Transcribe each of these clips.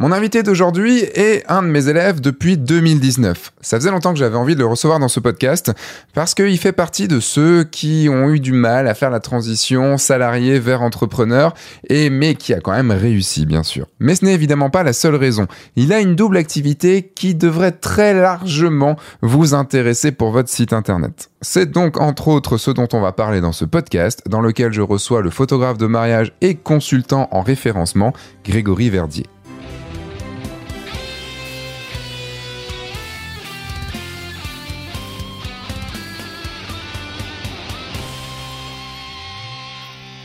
Mon invité d'aujourd'hui est un de mes élèves depuis 2019. Ça faisait longtemps que j'avais envie de le recevoir dans ce podcast parce qu'il fait partie de ceux qui ont eu du mal à faire la transition salarié vers entrepreneur et mais qui a quand même réussi bien sûr. Mais ce n'est évidemment pas la seule raison. Il a une double activité qui devrait très largement vous intéresser pour votre site internet. C'est donc entre autres ce dont on va parler dans ce podcast dans lequel je reçois le photographe de mariage et consultant en référencement Grégory Verdier.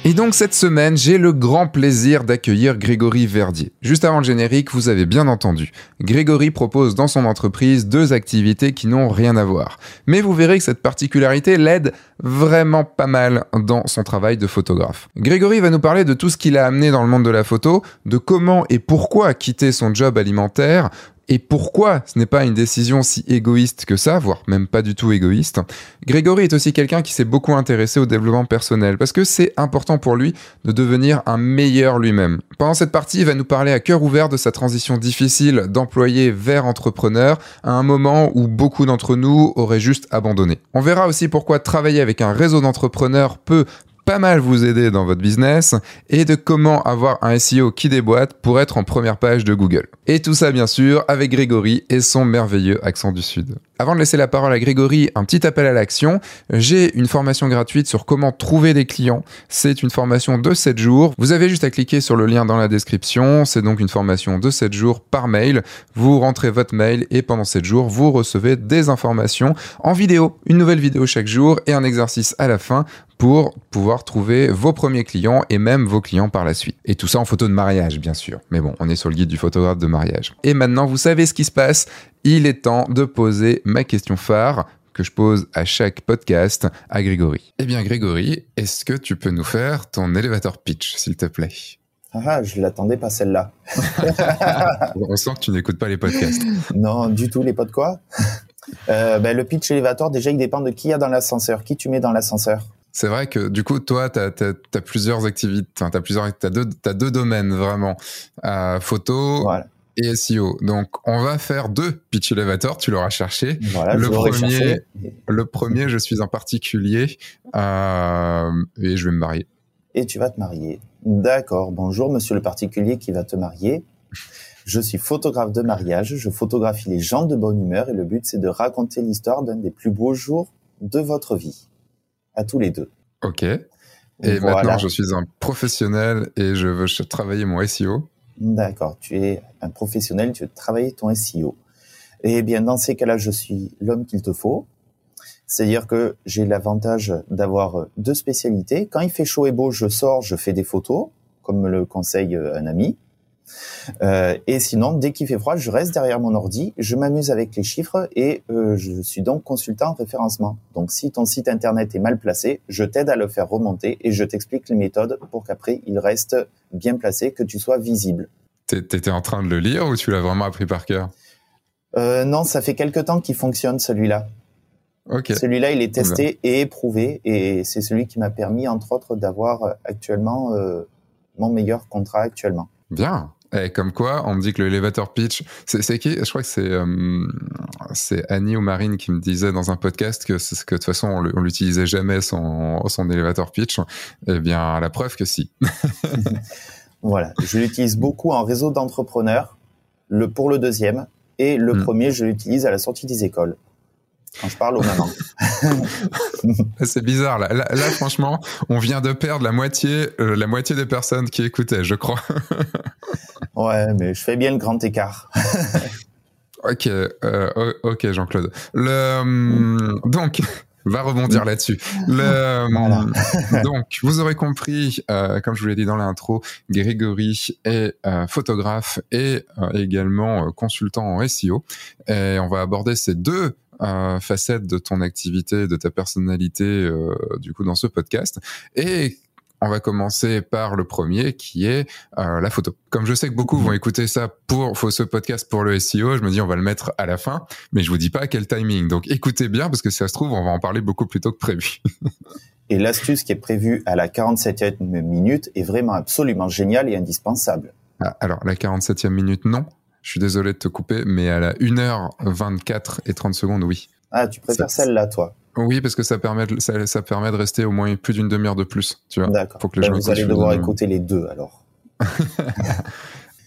Et donc cette semaine, j'ai le grand plaisir d'accueillir Grégory Verdier. Juste avant le générique, vous avez bien entendu. Grégory propose dans son entreprise deux activités qui n'ont rien à voir. Mais vous verrez que cette particularité l'aide vraiment pas mal dans son travail de photographe. Grégory va nous parler de tout ce qu'il a amené dans le monde de la photo, de comment et pourquoi quitter son job alimentaire, et pourquoi ce n'est pas une décision si égoïste que ça, voire même pas du tout égoïste. Grégory est aussi quelqu'un qui s'est beaucoup intéressé au développement personnel parce que c'est important pour lui de devenir un meilleur lui-même. Pendant cette partie, il va nous parler à cœur ouvert de sa transition difficile d'employé vers entrepreneur à un moment où beaucoup d'entre nous auraient juste abandonné. On verra aussi pourquoi travailler avec un réseau d'entrepreneurs peut pas mal vous aider dans votre business et de comment avoir un SEO qui déboîte pour être en première page de Google. Et tout ça bien sûr avec Grégory et son merveilleux accent du Sud. Avant de laisser la parole à Grégory, un petit appel à l'action. J'ai une formation gratuite sur comment trouver des clients. C'est une formation de 7 jours. Vous avez juste à cliquer sur le lien dans la description. C'est donc une formation de 7 jours par mail. Vous rentrez votre mail et pendant 7 jours, vous recevez des informations en vidéo. Une nouvelle vidéo chaque jour et un exercice à la fin pour pouvoir trouver vos premiers clients et même vos clients par la suite. Et tout ça en photo de mariage, bien sûr. Mais bon, on est sur le guide du photographe de mariage. Et maintenant, vous savez ce qui se passe. Il est temps de poser ma question phare que je pose à chaque podcast à Grégory. Eh bien, Grégory, est-ce que tu peux nous faire ton elevator pitch, s'il te plaît? Ah, je l'attendais pas celle-là. On sent que tu n'écoutes pas les podcasts. Non, du tout. Les pods quoi? Euh, ben, Le pitch elevator, déjà, il dépend de qui y a dans l'ascenseur, qui tu mets dans l'ascenseur? C'est vrai que du coup, toi, tu as, plusieurs activités, tu as, plusieurs, as, deux, as deux domaines vraiment. Euh, photo et SEO. Donc, on va faire deux pitch elevator, tu l'auras cherché. Voilà, le, premier, le premier, je suis un particulier euh, et je vais me marier. Et tu vas te marier. D'accord. Bonjour, monsieur le particulier qui va te marier. Je suis photographe de mariage. Je photographie les gens de bonne humeur et le but, c'est de raconter l'histoire d'un des plus beaux jours de votre vie à tous les deux. Ok. Et maintenant, je suis un professionnel et je veux travailler mon SEO. D'accord. Tu es un professionnel, tu veux travailler ton SEO. Eh bien, dans ces cas-là, je suis l'homme qu'il te faut. C'est-à-dire que j'ai l'avantage d'avoir deux spécialités. Quand il fait chaud et beau, je sors, je fais des photos, comme me le conseille un ami. Euh, et sinon, dès qu'il fait froid, je reste derrière mon ordi, je m'amuse avec les chiffres et euh, je suis donc consultant en référencement. Donc si ton site internet est mal placé, je t'aide à le faire remonter et je t'explique les méthodes pour qu'après il reste bien placé, que tu sois visible. T'étais en train de le lire ou tu l'as vraiment appris par cœur? Euh, Non, ça fait quelque temps qu'il fonctionne celui-là. Celui-là, il est testé et éprouvé et c'est celui qui m'a permis, entre autres, d'avoir actuellement mon meilleur contrat actuellement. Bien. Et comme quoi, on me dit que le elevator pitch, c'est qui? Je crois que c'est euh, c'est Annie ou Marine qui me disait dans un podcast que, que de toute façon on l'utilisait jamais son son elevator pitch. Eh bien, la preuve que si. voilà, je l'utilise beaucoup en réseau d'entrepreneurs. Le pour le deuxième et le hmm. premier, je l'utilise à la sortie des écoles quand je parle aux mamans. c'est bizarre là. là. franchement, on vient de perdre la moitié, euh, la moitié des personnes qui écoutaient, je crois. ouais, mais je fais bien le grand écart. ok, euh, ok, Jean-Claude. Le hum, donc. Va rebondir là-dessus. Hum, donc, vous aurez compris, euh, comme je vous l'ai dit dans l'intro, Grégory est photographe et également consultant en SEO. Et on va aborder ces deux euh, facette de ton activité, de ta personnalité, euh, du coup, dans ce podcast. Et on va commencer par le premier qui est euh, la photo. Comme je sais que beaucoup vont mhm. écouter ça pour ce podcast pour le SEO, je me dis on va le mettre à la fin, mais je vous dis pas à quel timing. Donc écoutez bien parce que si ça se trouve on va en parler beaucoup plus tôt que prévu. et l'astuce qui est prévue à la 47e minute est vraiment absolument géniale et indispensable. Ah, alors, la 47e minute, non. Je suis désolé de te couper, mais à la 1h24 et 30 secondes, oui. Ah, tu préfères celle-là, toi Oui, parce que ça permet, de, ça, permet de rester au moins plus d'une demi-heure de plus. Tu vois D'accord. Ben, vous allez devoir écouter les deux, alors.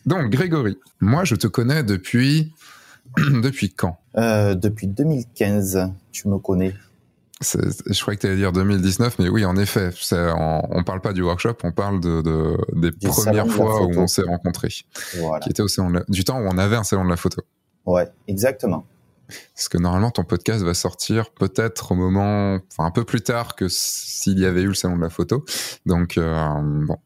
Donc, Grégory, moi, je te connais depuis... depuis quand? Euh, Depuis 2015, tu me connais. Je croyais que tu allais dire 2019, mais oui, en effet, on, on parle pas du workshop, on parle de, de des premières fois où on s'est rencontrés, voilà. qui était au salon du temps où on avait un salon de la photo. Ouais, exactement. Parce que normalement, ton podcast va sortir peut-être au moment, enfin un peu plus tard que s'il y avait eu le salon de la photo. Donc euh, bon,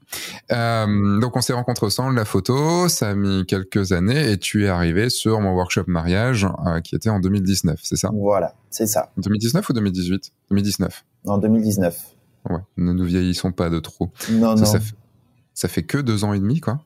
euh, donc on s'est rencontrés au salon de la photo. Ça a mis quelques années et tu es arrivé sur mon workshop mariage euh, qui était en 2019, c'est ça? Voilà, c'est ça. 2019 ou 2018 2019. En 2019. Ouais, ne nous vieillissons pas de trop. Non, non. Ça fait, ça fait que deux ans et demi, quoi.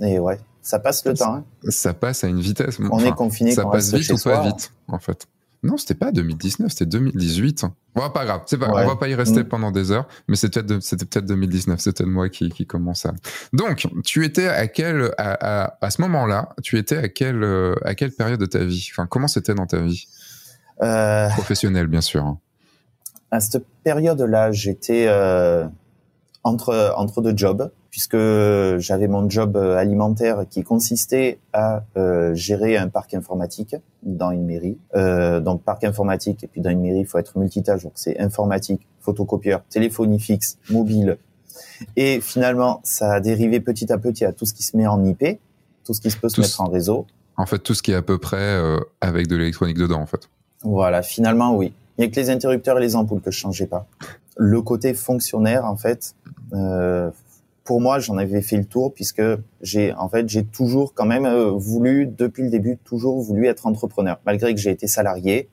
Et ouais. Ça passe le temps. Hein. Ça passe à une vitesse. On est confiné. Ça passe vite ou pas vite, en fait. Non, c'était pas 2019, c'était 2018. Bon, pas grave, c'est pas On va pas y rester mm. pendant des heures, mais c'était peut-être, c'était peut-être 2019. C'était moi qui, qui commence à. Donc, tu étais à quel, à, à, à ce moment-là, tu étais à quelle, à quelle période de ta vie? Enfin, comment c'était dans ta vie? Euh... Professionnelle, bien sûr. Hein. À cette période-là, j'étais euh, entre entre deux jobs puisque j'avais mon job euh, alimentaire qui consistait à euh, gérer un parc informatique dans une mairie. Euh, donc parc informatique et puis dans une mairie, il faut être multitâche. Donc c'est informatique, photocopieur, téléphonie fixe, mobile. Et finalement, ça a dérivé petit à petit à tout ce qui se met en IP, tout ce qui se peut se mettre en réseau. En fait, tout ce qui est à peu près euh, avec de l'électronique dedans, en fait. Voilà, finalement, oui. Il n'y a que les interrupteurs et les ampoules que je changeais pas. Le côté fonctionnaire, en fait, euh, pour moi, j'en avais fait le tour puisque j'ai, en fait, j'ai toujours quand même euh, voulu, depuis le début, toujours voulu être entrepreneur, malgré que j'ai été salarié.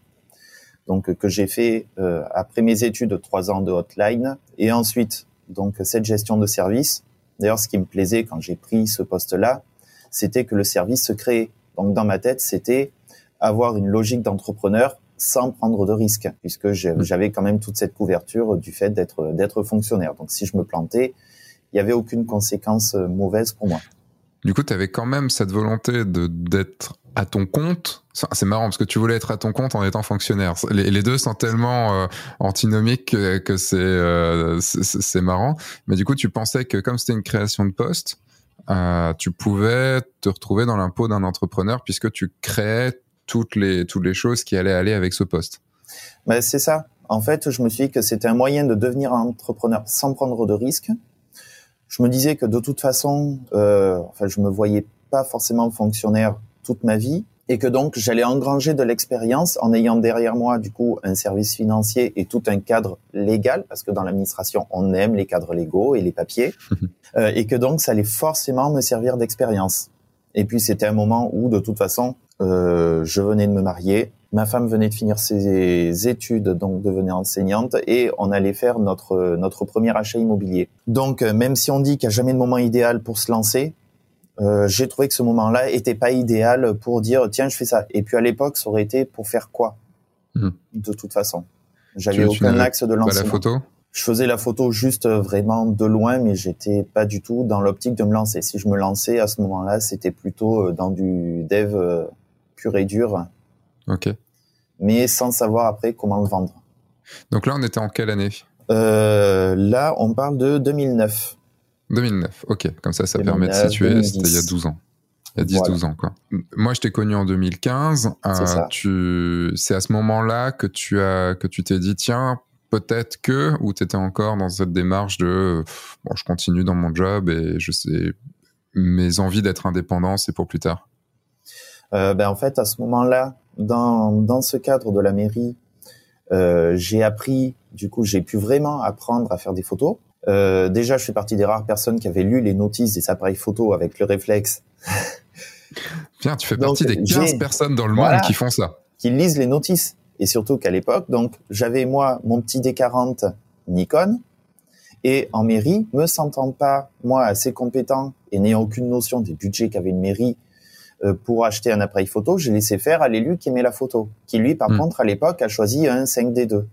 Donc, que j'ai fait euh, après mes études trois ans de hotline et ensuite donc cette gestion de service. D'ailleurs, ce qui me plaisait quand j'ai pris ce poste-là, c'était que le service se créait. Donc, dans ma tête, c'était avoir une logique d'entrepreneur sans prendre de risques, puisque mmh. j'avais quand même toute cette couverture du fait d'être d'être fonctionnaire. Donc, si je me plantais, il n'y avait aucune conséquence euh, mauvaise pour moi. Du coup, tu avais quand même cette volonté de d'être à ton compte. C'est marrant parce que tu voulais être à ton compte en étant fonctionnaire. Les, deux sont tellement euh, antinomiques que, euh, c'est c'est marrant. Mais du coup, tu pensais que comme c'était une création de poste, tu pouvais te retrouver dans l'impôt d'un entrepreneur puisque tu créais toutes les toutes les choses qui allaient aller avec ce poste. Ben, c'est ça. En fait, je me suis dit que c'était un moyen de devenir un entrepreneur sans prendre de risques je me disais que de toute façon, euh, enfin, je me voyais pas forcément fonctionnaire toute ma vie et que donc j'allais engranger de l'expérience en ayant derrière moi du coup un service financier et tout un cadre légal parce que dans l'administration on aime les cadres légaux et les papiers euh, et que donc ça allait forcément me servir d'expérience. Et puis c'était un moment où de toute façon euh, je venais de me marier, Ma femme venait de finir ses études, donc devenir enseignante, et on allait faire notre notre premier achat immobilier. Donc, euh, même si on dit qu'il n'y a jamais de moment idéal pour se lancer, euh, j'ai trouvé que ce moment-là était pas idéal pour dire tiens je fais ça. Et puis à l'époque, ça aurait été pour faire quoi? Hmm. De toute façon, j'avais aucun axe de lancement. la photo? Je faisais la photo juste euh, vraiment de loin, mais j'étais pas du tout dans l'optique de me lancer. Si je me lançais à ce moment-là, c'était plutôt dans du dev pur et dur. Ok mais sans savoir après comment le vendre. Donc là, on était en quelle année? Euh, Là, on parle de 2009. 2009, ok. Comme ça, ça permet de situer. C'était il y a 12 ans. Il y a 10-12 ans, quoi. Moi, je t'ai connu en 2015. Euh, c'est tu... C'est à ce moment-là que tu as, que tu t'es dit, tiens, peut-être que, ou tu étais encore dans cette démarche de, bon, je continue dans mon job et je sais, mes envies d'être indépendant, c'est pour plus tard. Euh, ben, en fait, à ce moment-là, dans, dans ce cadre de la mairie, euh, j'ai appris, du coup, j'ai pu vraiment apprendre à faire des photos. Euh, déjà, je fais partie des rares personnes qui avaient lu les notices des appareils photo avec le réflexe. Bien, tu fais partie des 15 personnes dans le monde qui font ça. Qui lisent les notices. Et surtout qu'à l'époque, donc, j'avais moi mon petit D40 Nikon. Et en mairie, me sentant pas, moi, assez compétent et n'ayant aucune notion des budgets qu'avait une mairie euh, pour acheter un appareil photo, j'ai laissé faire à l'élu qui aimait la photo, qui lui, par hmm. contre, à l'époque, a choisi un 5D2.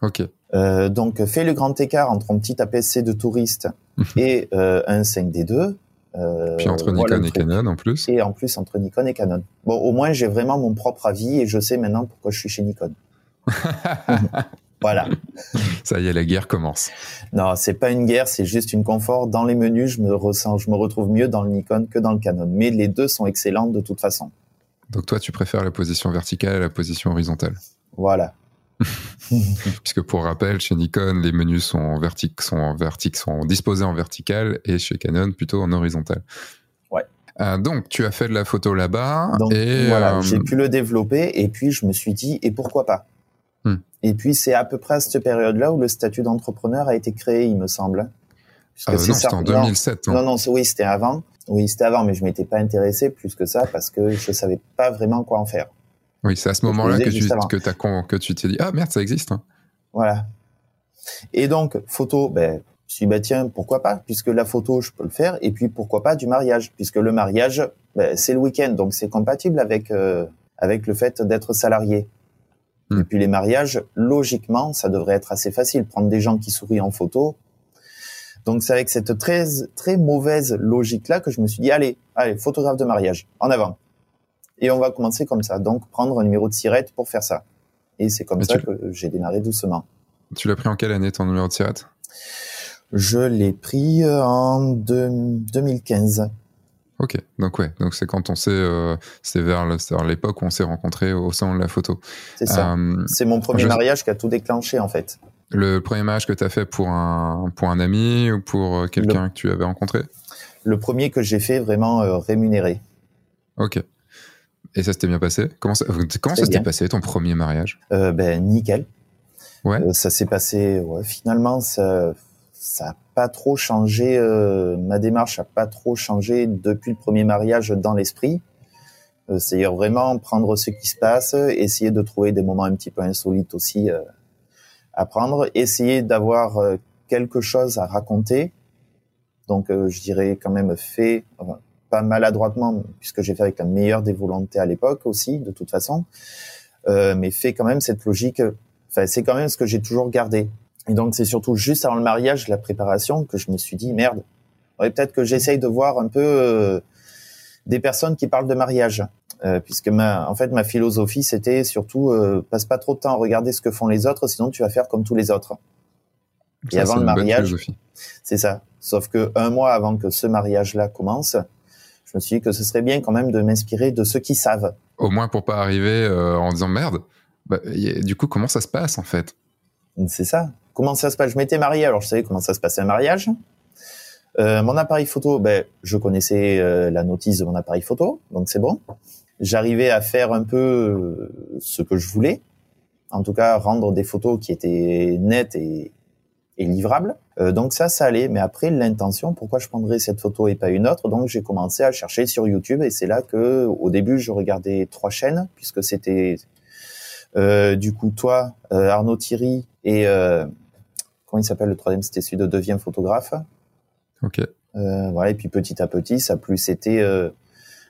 Ok. Euh, donc, fait le grand écart entre un petit APC de touriste et euh, un 5D2. Puis entre Nikon et Canon en plus. Et en plus entre Nikon et Canon. Bon, au moins j'ai vraiment mon propre avis et je sais maintenant pourquoi je suis chez Nikon. voilà. Ça y est, la guerre commence. Non, c'est pas une guerre, c'est juste une confort. Dans les menus, je me ressens, je me retrouve mieux dans le Nikon que dans le Canon. Mais les deux sont excellents de toute façon. Donc toi, tu préfères la position verticale à la position horizontale? Voilà. Puisque pour rappel, chez Nikon, les menus sont vertiques, sont disposés en vertical, et chez Canon plutôt en horizontal. Ouais. Euh, donc tu as fait de la photo là-bas. et voilà, euh, j'ai pu le développer, et puis je me suis dit, et pourquoi pas? Hmm. Et puis c'est à peu près à cette période-là où le statut d'entrepreneur a été créé, il me semble. Euh, non, c'était en 2007. Non, non, oui, c'était avant. Oui, c'était avant, mais je m'étais pas intéressé plus que ça parce que je savais pas vraiment quoi en faire. Oui, c'est à ce moment-là que, tu, que, que tu t'es dit ah merde ça existe. Hein. Voilà. Et donc photo, ben je me suis dit bah tiens pourquoi pas puisque la photo je peux le faire et puis pourquoi pas du mariage puisque le mariage ben, c'est le week-end donc c'est compatible avec euh, avec le fait d'être salarié. Hmm. Et puis les mariages logiquement ça devrait être assez facile prendre des gens qui sourient en photo donc c'est avec cette très très mauvaise logique là que je me suis dit allez, allez, photographe de mariage, en avant. Et on va commencer comme ça. Donc prendre un numéro de sirette pour faire ça. Et c'est comme ça que j'ai démarré doucement. Tu l'as pris en quelle année ton numéro de sirette? Je l'ai pris euh, en 2015. Ok, donc ouais, donc c'est quand on s'est, euh, c'est vers l'époque où on s'est rencontrés au sein de la photo. C'est ça. Euh, c'est mon premier mariage qui a tout déclenché en fait. Le premier match que tu as fait pour un, pour un ami ou pour quelqu'un que tu avais rencontré? Le premier que j'ai fait vraiment euh, rémunéré. Ok. Et ça s'était bien passé? Comment ça, comment ça s'était passé ton premier mariage? Euh, Ben nickel. Ouais. Euh, ça s'est passé. Ouais, finalement, ça, ça a pas trop changé. ma démarche a pas trop changé depuis le premier mariage dans l'esprit. C'est-à-dire vraiment prendre ce qui se passe, essayer de trouver des moments un petit peu insolites aussi apprendre, essayer d'avoir euh, quelque chose à raconter. Donc, euh, je dirais quand même fait, pas maladroitement, puisque j'ai fait avec la meilleure des volontés à l'époque aussi, de toute façon, euh, mais fait quand même cette logique. Enfin, c'est quand même ce que j'ai toujours gardé. Et donc, c'est surtout juste avant le mariage, la préparation, que je me suis dit merde. peut-être que j'essaye de voir un peu des personnes qui parlent de mariage. Euh, puisque ma, en fait, ma philosophie, c'était surtout euh, passe pas trop de temps à regarder ce que font les autres, sinon tu vas faire comme tous les autres. et avant le mariage, c'est ça. Sauf que un mois avant que ce mariage-là commence, je me suis dit que ce serait bien quand même de m'inspirer de ceux qui savent. Au moins pour pas arriver euh, en disant merde. Bah, du coup, comment ça se passe en fait? C'est ça. Comment ça se passe? Je m'étais marié, alors je savais comment ça se passait un mariage. Euh, mon appareil photo, ben, je connaissais euh, la notice de mon appareil photo, donc c'est bon. J'arrivais à faire un peu ce que je voulais, en tout cas rendre des photos qui étaient nettes et, et livrables. Donc ça, ça allait. Mais après, l'intention, pourquoi je prendrais cette photo et pas une autre? Donc j'ai commencé à chercher sur YouTube et c'est là que, au début, je regardais trois chaînes puisque c'était du coup toi, Arnaud Thierry et comment il s'appelle le troisième? C'était celui de Devient photographe. Ok. Euh, voilà, et puis petit à petit, ça plus. Euh,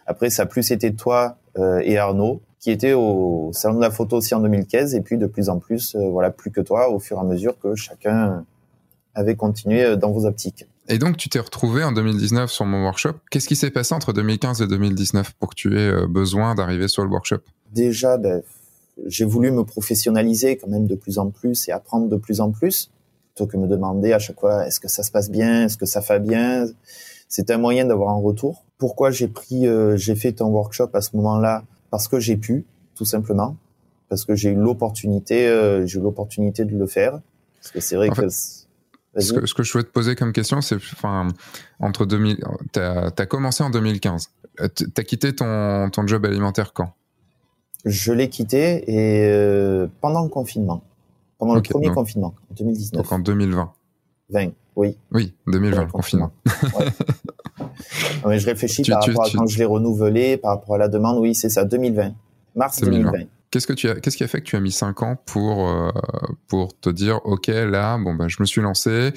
après, ça plus été toi euh, et Arnaud qui étaient au salon de la photo aussi en 2015, et puis de plus en plus, voilà, plus que toi, au fur et à mesure que chacun avait continué dans vos optiques. Et donc, tu t'es retrouvé en 2019 sur mon workshop. Qu'est-ce qui s'est passé entre 2015 et 2019 pour que tu aies besoin d'arriver sur le workshop? Déjà, ben, j'ai voulu me professionnaliser quand même de plus en plus et apprendre de plus en plus que me demander à chaque fois est-ce que ça se passe bien, est-ce que ça fait bien? C'est un moyen d'avoir un retour. Pourquoi j'ai pris, euh, j'ai fait ton workshop à ce moment-là? Parce que j'ai pu, tout simplement, parce que j'ai eu l'opportunité, euh, j'ai eu l'opportunité de le faire. Parce que c'est vrai que ce que, ce que, je souhaite poser comme question, c'est, enfin, entre 2000, t'as as commencé en 2015. Euh, t'as quitté ton, ton job alimentaire quand? Je l'ai quitté et pendant le confinement pendant le premier confinement, en 2019. Donc en 2020. 20, oui. Oui, 2020, confinement. mais je réfléchis par rapport à quand je l'ai renouvelé, par rapport à la demande, oui, c'est ça, 2020. Mars 2020. Qu'est-ce que tu as, qu'est-ce qui a fait que tu as mis 5 ans pour, euh, pour te dire, OK, là, bon, ben, je me suis lancé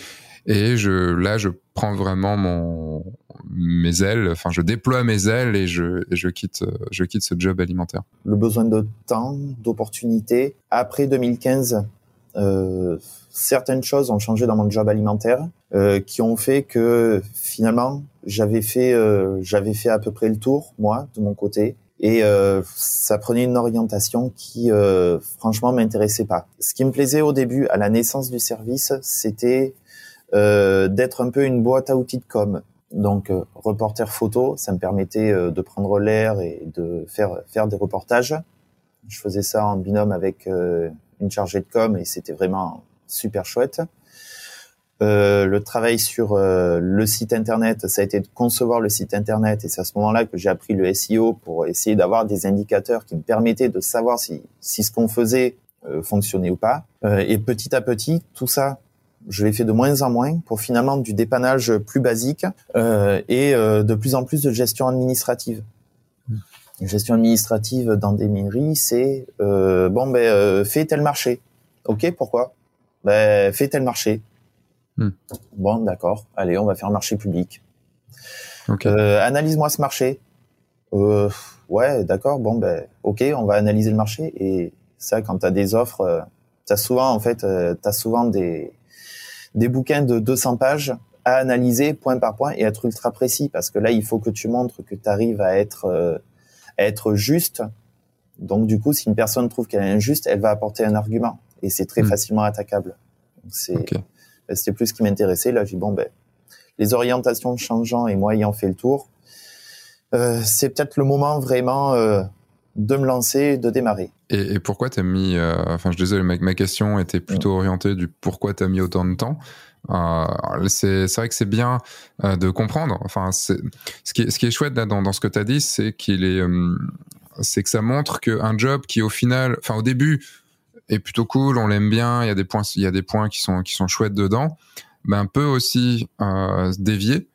et je, là, je prends vraiment mon, mes ailes, enfin, je déploie mes ailes et je, je quitte, je quitte ce job alimentaire. Le besoin de temps, d'opportunité. Après 2015, euh, certaines choses ont changé dans mon job alimentaire, euh, qui ont fait que finalement j'avais fait euh, j'avais fait à peu près le tour moi de mon côté et euh, ça prenait une orientation qui euh, franchement m'intéressait pas. Ce qui me plaisait au début à la naissance du service, c'était euh, d'être un peu une boîte à outils de com. Donc euh, reporter photo, ça me permettait euh, de prendre l'air et de faire faire des reportages. Je faisais ça en binôme avec euh, une chargée de com et c'était vraiment super chouette. Euh, le travail sur euh, le site internet, ça a été de concevoir le site internet et c'est à ce moment-là que j'ai appris le SEO pour essayer d'avoir des indicateurs qui me permettaient de savoir si, si ce qu'on faisait euh, fonctionnait ou pas. et petit à petit, tout ça, je l'ai fait de moins en moins pour finalement du dépannage plus basique et de plus en plus de gestion administrative. Mmh. Gestion administrative dans des mairies, c'est bon ben fais tel marché. Ok, pourquoi? Ben fais tel marché Hmm. Bon, d'accord. Allez, on va faire un marché public. Euh, analyse-moi ce marché. Euh, ouais, d'accord. Bon, ben, ok, on va analyser le marché. Et ça, quand tu as des offres, euh, tu as souvent, en fait, euh, tu as souvent des, des bouquins de 200 pages à analyser point par point et être ultra précis parce que là, il faut que tu montres que tu arrives à être, à être juste. Donc, du coup, si une personne trouve qu'elle est injuste, elle va apporter un argument et c'est très hmm. facilement attaquable. C'est c'était plus ce qui m'intéressait. Là, j'ai dit, bon, ben, les orientations changeant et moi ayant fait le tour, euh, c'est peut-être le moment vraiment euh, de me lancer, de démarrer. Et, et pourquoi t'as mis, euh, enfin, je désolé, ma, ma question était plutôt mm. orientée du pourquoi t'as mis autant de temps. C'est vrai que c'est bien de comprendre. Enfin, ce qui, est, ce qui est chouette dans, dans ce que tu as dit, c'est qu'il est, c'est que ça montre qu'un job qui au final, enfin au début, est plutôt cool, on l'aime bien, il y a des points, il y a des points qui sont qui sont chouettes dedans, ben peut aussi euh, dévier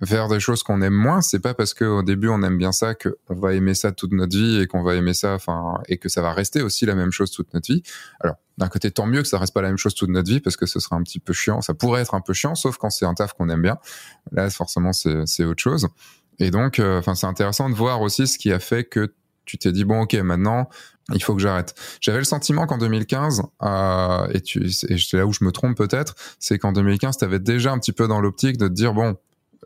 vers des choses qu'on aime moins. C'est pas parce qu'au début on aime bien ça qu'on va aimer ça toute notre vie et qu'on va aimer ça, enfin, et que ça va rester aussi la même chose toute notre vie. Alors d'un côté, tant mieux que ça reste pas la même chose toute notre vie parce que ce serait un petit peu chiant. Ça pourrait être un peu chiant, sauf quand c'est un taf qu'on aime bien. Là, forcément, c'est c'est autre chose. Et donc, euh, enfin, c'est intéressant de voir aussi ce qui a fait que tu t'es dit bon ok maintenant il faut que j'arrête. J'avais le sentiment qu'en 2015, euh, et, tu, et c'est là où je me trompe peut-être, c'est qu'en 2015, tu avais déjà un petit peu dans l'optique de te dire, bon,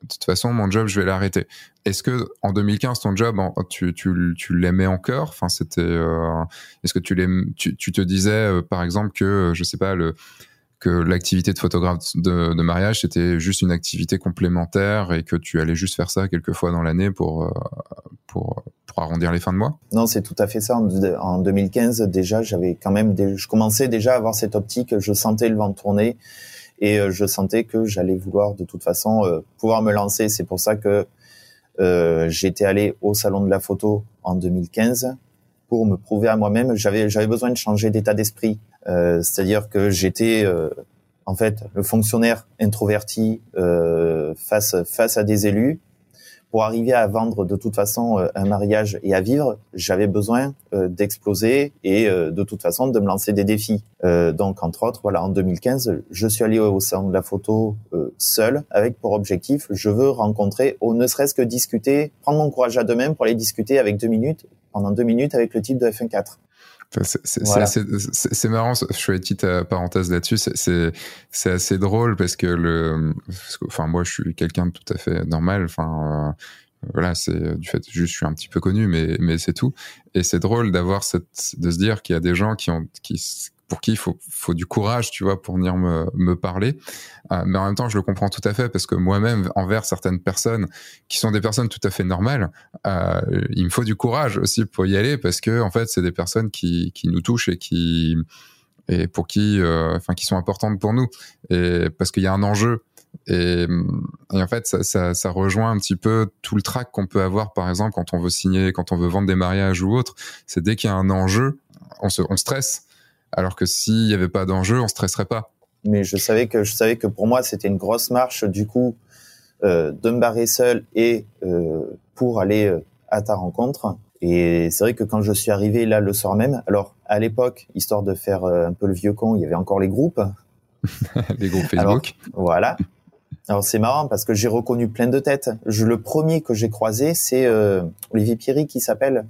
de toute façon, mon job, je vais l'arrêter. Est-ce que en 2015, ton job, tu, tu, tu l'aimais encore? Enfin, c'était. Euh, est-ce que tu, tu, tu te disais, euh, par exemple, que je sais pas le que l'activité de photographe de, de mariage c'était juste une activité complémentaire et que tu allais juste faire ça quelques fois dans l'année pour euh, pour pour arrondir les fins de mois? Non, c'est tout à fait ça. En, 2015 déjà, j'avais quand même je commençais déjà à avoir cette optique, je sentais le vent tourner et euh, je sentais que j'allais vouloir de toute façon euh, pouvoir me lancer. C'est pour ça que euh, j'étais allé au salon de la photo en 2015 pour me prouver à moi-même. J'avais j'avais besoin de changer d'état d'esprit c'est-à-dire que j'étais euh, en fait le fonctionnaire introverti euh, face face à des élus. Pour arriver à vendre de toute façon un mariage et à vivre, j'avais besoin d'exploser et de toute façon de me lancer des défis. donc entre autres, voilà, en 2015, je suis allé au salon de la photo seul avec pour objectif, je veux rencontrer ou ne serait-ce que discuter, prendre mon courage à deux mains pour aller discuter avec deux minutes pendant deux minutes avec le type de F1.4. C'est marrant, je fais une petite euh, parenthèse là-dessus, c'est assez drôle parce que le, enfin moi je suis quelqu'un de tout à fait normal, enfin euh, voilà, c'est du fait juste je suis un petit peu connu, mais mais c'est tout. Et c'est drôle d'avoir cette, de se dire qu'il y a des gens qui ont qui pour qui il faut, du courage, tu vois, pour venir me, parler. Euh, mais en même temps, je le comprends tout à fait parce que moi-même, envers certaines personnes qui sont des personnes tout à fait normales, euh, il me faut du courage aussi pour y aller parce que en fait, c'est des personnes qui, nous touchent et qui et pour qui, euh, qui sont importantes pour nous et parce qu'il y a un enjeu. Et, en fait, ça, rejoint un petit peu tout le trac qu'on peut avoir, par exemple, quand on veut signer, quand on veut vendre des mariages ou autre. C'est dès qu'il y a un enjeu, on se, on stresse alors que s'il n'y avait pas d'enjeu, on stresserait pas. Mais je savais que je savais que pour moi c'était une grosse marche du coup euh, de me barrer seul et euh, pour aller euh, à ta rencontre. Et c'est vrai que quand je suis arrivé là le soir même, alors à l'époque, histoire de faire un peu le vieux con, il y avait encore les groupes. les groupes Facebook. voilà. Alors c'est marrant parce que j'ai reconnu plein de têtes. Je, le premier que j'ai croisé, c'est euh, Olivier Pierry qui s'appelle.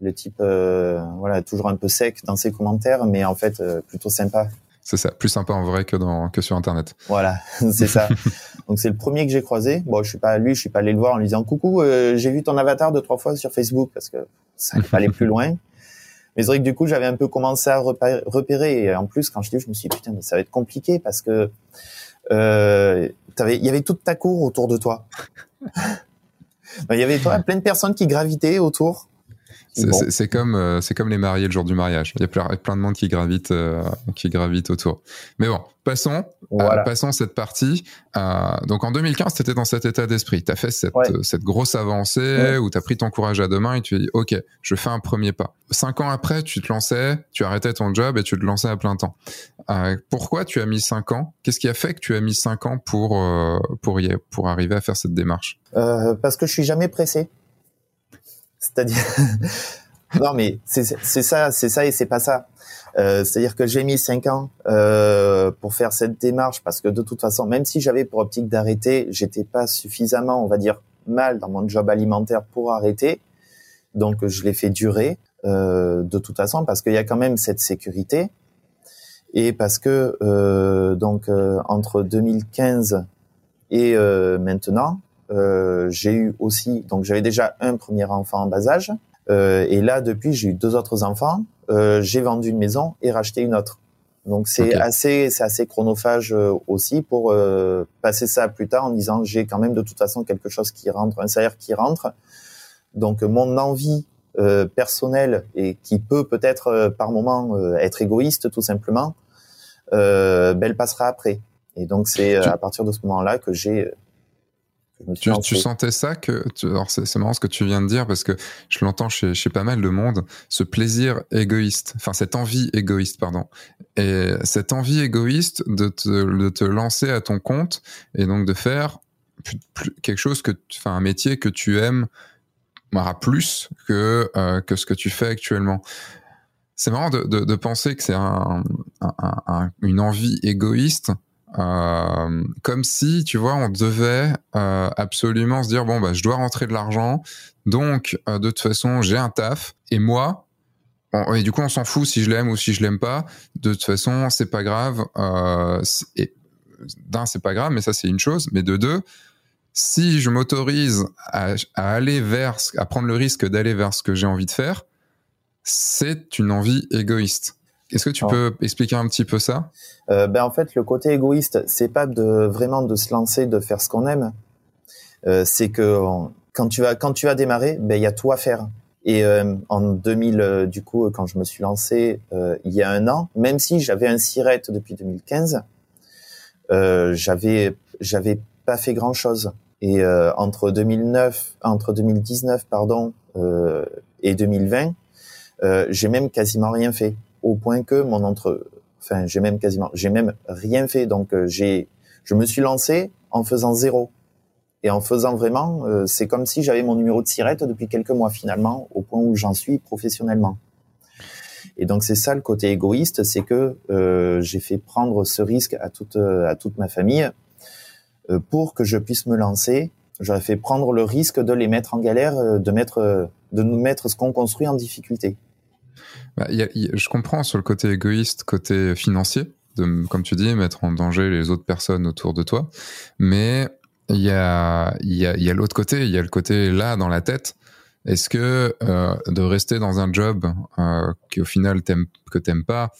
Le type euh, voilà toujours un peu sec dans ses commentaires, mais en fait euh, plutôt sympa. C'est ça, plus sympa en vrai que dans que sur internet. Voilà, c'est ça. Donc c'est le premier que j'ai croisé. Bon, je suis pas lui, je suis pas allé le voir en lui disant coucou, euh, j'ai vu ton avatar deux trois fois sur Facebook parce que ça allait aller plus loin. Mais c'est vrai que du coup, j'avais un peu commencé à repérer. Et en plus, quand je dis, je me suis dit, putain, mais ça va être compliqué parce que euh, il y avait toute ta cour autour de toi. Il y avait plein de personnes qui gravitaient autour. C'est comme euh, c'est comme les mariés le jour du mariage. Il y a plein, plein de monde qui gravite euh, qui gravite autour. Mais bon, passons euh, passons cette partie. donc en 2015, tu étais dans cet état d'esprit. Tu as fait cette, cette grosse avancée où tu as pris ton courage à deux mains et tu as dit OK, je fais un premier pas. Cinq ans après, tu te lançais, tu arrêtais ton job et tu te lançais à plein temps. pourquoi tu as mis cinq ans? Qu'est-ce qui a fait que tu as mis cinq ans pour pour y, pour arriver à faire cette démarche? Parce que je suis jamais pressé. C'est-à-dire, non mais c'est ça, c'est ça et c'est pas ça. Euh, C'est-à-dire que j'ai mis cinq ans euh, pour faire cette démarche parce que de toute façon, même si j'avais pour optique d'arrêter, j'étais pas suffisamment, on va dire, mal dans mon job alimentaire pour arrêter. Donc je l'ai fait durer euh, de toute façon parce qu'il y a quand même cette sécurité et parce que euh, donc euh, entre 2015 et euh, maintenant, euh, j'ai eu aussi, donc j'avais déjà un premier enfant en bas âge, euh, et là depuis j'ai eu deux autres enfants. Euh, j'ai vendu une maison et racheté une autre. Donc c'est assez, c'est assez chronophage euh, aussi pour euh, passer ça plus tard en disant j'ai quand même de toute façon quelque chose qui rentre, un salaire qui rentre. Donc mon envie euh, personnelle et qui peut peut-être par moment être égoïste tout simplement, ben, elle passera après. Et donc c'est à partir de ce moment-là que j'ai tu, tu, sentais. ça que alors c'est marrant ce que tu viens de dire parce que je l'entends chez, chez pas mal de monde ce plaisir égoïste enfin cette envie égoïste pardon. Et cette envie égoïste de te, de te lancer à ton compte et donc de faire quelque chose que enfin un métier que tu aimes plus que euh, que ce que tu fais actuellement. C'est marrant de, de, de penser que c'est un, un, un, une envie égoïste euh, comme si, tu vois, on devait euh, absolument se dire bon bah je dois rentrer de l'argent, donc euh, de toute façon j'ai un taf et moi, et du coup on s'en fout si je l'aime ou si je l'aime pas. De toute façon c'est pas grave. d'un c'est pas grave, mais ça c'est une chose. Mais de deux, si je m'autorise à, à, aller vers, à prendre le risque d'aller vers ce que j'ai envie de faire, c'est une envie égoïste. Est-ce que tu peux expliquer un petit peu ça? Euh, Ben en fait, le côté égoïste, c'est pas de vraiment de se lancer, de faire ce qu'on aime. Euh, c'est que quand tu vas quand tu vas démarrer, ben il y a tout à faire. Et euh, en 2000, euh, du coup, quand je me suis lancé il y a un an, même si j'avais un sirette depuis 2015, j'avais j'avais pas fait grand chose. Et entre 2009, entre 2019 pardon et 2020, j'ai même quasiment rien fait au point que mon entre, enfin j'ai même quasiment, j'ai même rien fait. Donc euh, j'ai, je me suis lancé en faisant zéro et en faisant vraiment, euh, c'est comme si j'avais mon numéro de sirette depuis quelques mois finalement, au point où j'en suis professionnellement. Et donc c'est ça le côté égoïste, c'est que euh, j'ai fait prendre ce risque à toute à toute ma famille pour que je puisse me lancer. J'aurais fait prendre le risque de les mettre en galère, de mettre de nous mettre ce qu'on construit en difficulté. Bah, je comprends sur le côté égoïste, côté financier, comme tu dis, mettre en danger les autres personnes autour de toi. Mais il y a, l'autre côté, il y a le côté là dans la tête. Est-ce que euh, de rester dans un job euh, qui au final t'aimes, que t'aimes pas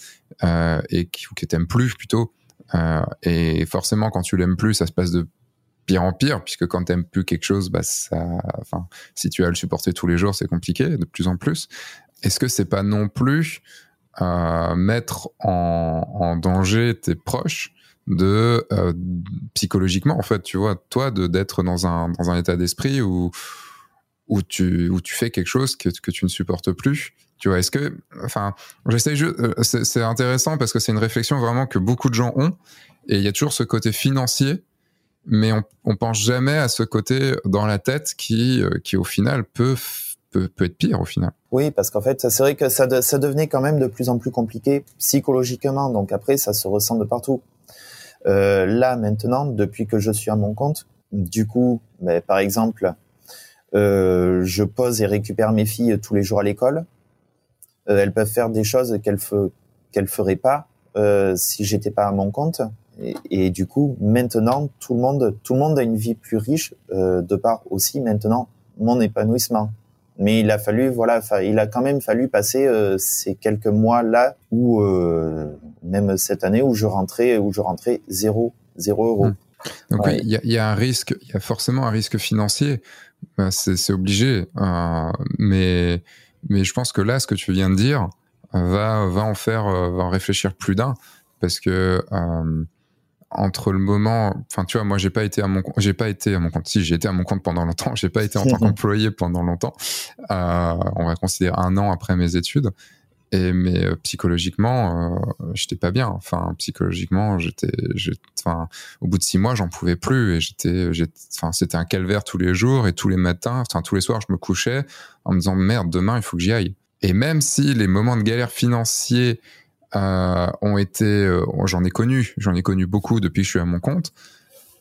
euh, et qui, que t'aimes plus plutôt, euh, et forcément quand tu l'aimes plus, ça se passe de pire en pire puisque quand t'aimes plus quelque chose, bah si tu as à le supporter tous les jours, c'est compliqué de plus en plus est-ce que c'est pas non plus euh, mettre en, danger tes proches de euh, psychologiquement en fait tu vois toi de d'être dans un dans un état d'esprit où où tu où tu fais quelque chose que que tu ne supportes plus tu vois? Est-ce que enfin j'essaie euh, c'est intéressant parce que c'est une réflexion vraiment que beaucoup de gens ont et il y a toujours ce côté financier mais on, on pense jamais à ce côté dans la tête qui qui au final peut peut, être pire au final. Oui, parce qu'en fait, c'est vrai que ça, devenait quand même de plus en plus compliqué psychologiquement. Donc après, ça se ressent de partout. Euh, là, maintenant, depuis que je suis à mon compte, du coup, mais, par exemple, Euh, je pose et récupère mes filles tous les jours à l'école. Euh, elles peuvent faire des choses qu'elles fe qu'elles feraient pas si j'étais pas à mon compte. Et, et, du coup, maintenant, tout le monde, tout le monde a une vie plus riche de par aussi maintenant mon épanouissement. Mais il a fallu, voilà, il a quand même fallu passer euh, ces quelques mois là où euh, même cette année où je rentrais, où je rentrais zéro, zéro euro. Mmh. Donc ouais. il y, a, y, a un risque, il y a forcément un risque financier, c'est obligé. Euh, mais mais je pense que là, ce que tu viens de dire va va en faire, va en réfléchir plus d'un, parce que euh, entre le moment, enfin tu vois, moi j'ai pas été à mon, j'ai pas été à mon compte. Si j'ai été à mon compte pendant longtemps, j'ai pas été en tant qu'employé pendant longtemps. Euh, on va considérer un an après mes études. Et mais euh, psychologiquement, euh, j'étais pas bien. Enfin, psychologiquement, j'étais, enfin, au bout de six mois, j'en pouvais plus et j'étais, enfin, c'était un calvaire tous les jours et tous les matins, enfin tous les soirs, je me couchais en me disant merde, demain il faut que j'y aille. Et même si les moments de galère financiers ont été, euh, j'en ai connu, j'en ai connu beaucoup depuis que je suis à mon compte,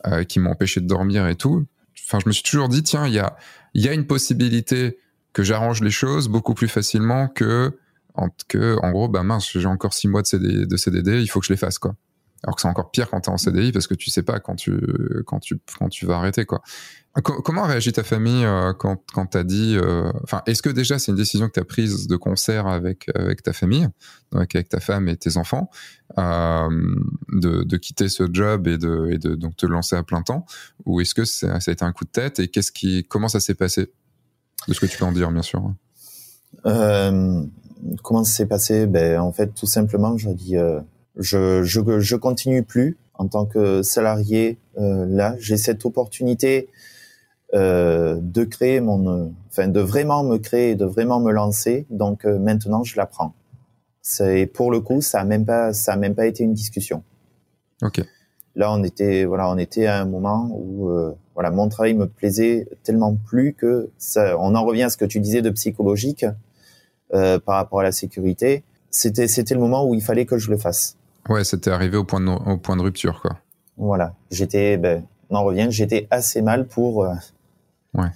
euh, qui m'ont empêché de dormir et tout. Enfin, je me suis toujours dit tiens, il y a, y a une possibilité que j'arrange les choses beaucoup plus facilement que en, que, en gros, bah mince, j'ai encore six mois de, de CDD, il faut que je les fasse, quoi. Alors que c'est encore pire quand tu es en CDI parce que tu sais pas quand tu, quand tu, quand tu vas arrêter, quoi. Comment a réagi ta famille euh, quand, quand tu as dit. Euh, est-ce que déjà c'est une décision que tu as prise de concert avec, avec ta famille, avec ta femme et tes enfants, euh, de, de quitter ce job et de, donc te lancer à plein temps Ou est-ce que ça, a été un coup de tête Et qu'est-ce qui, comment ça s'est passé? De ce que tu peux en dire, bien sûr. Comment ça s'est passé? Ben en fait, tout simplement, je dis, je, je je continue plus en tant que salarié. Là, j'ai cette opportunité euh, de créer mon, enfin de vraiment me créer, de vraiment me lancer. Donc euh, maintenant, je la prends. C'est pour le coup, ça a même pas, ça a même pas été une discussion. Ok. Là, on était, voilà, on était à un moment où, euh, voilà, mon travail me plaisait tellement plus que ça. On en revient à ce que tu disais de psychologique euh, par rapport à la sécurité. C'était, c'était le moment où il fallait que je le fasse. Ouais, c'était arrivé au point de, au point de rupture, quoi. Voilà. J'étais, ben, on en revient, j'étais assez mal pour, euh, ouais.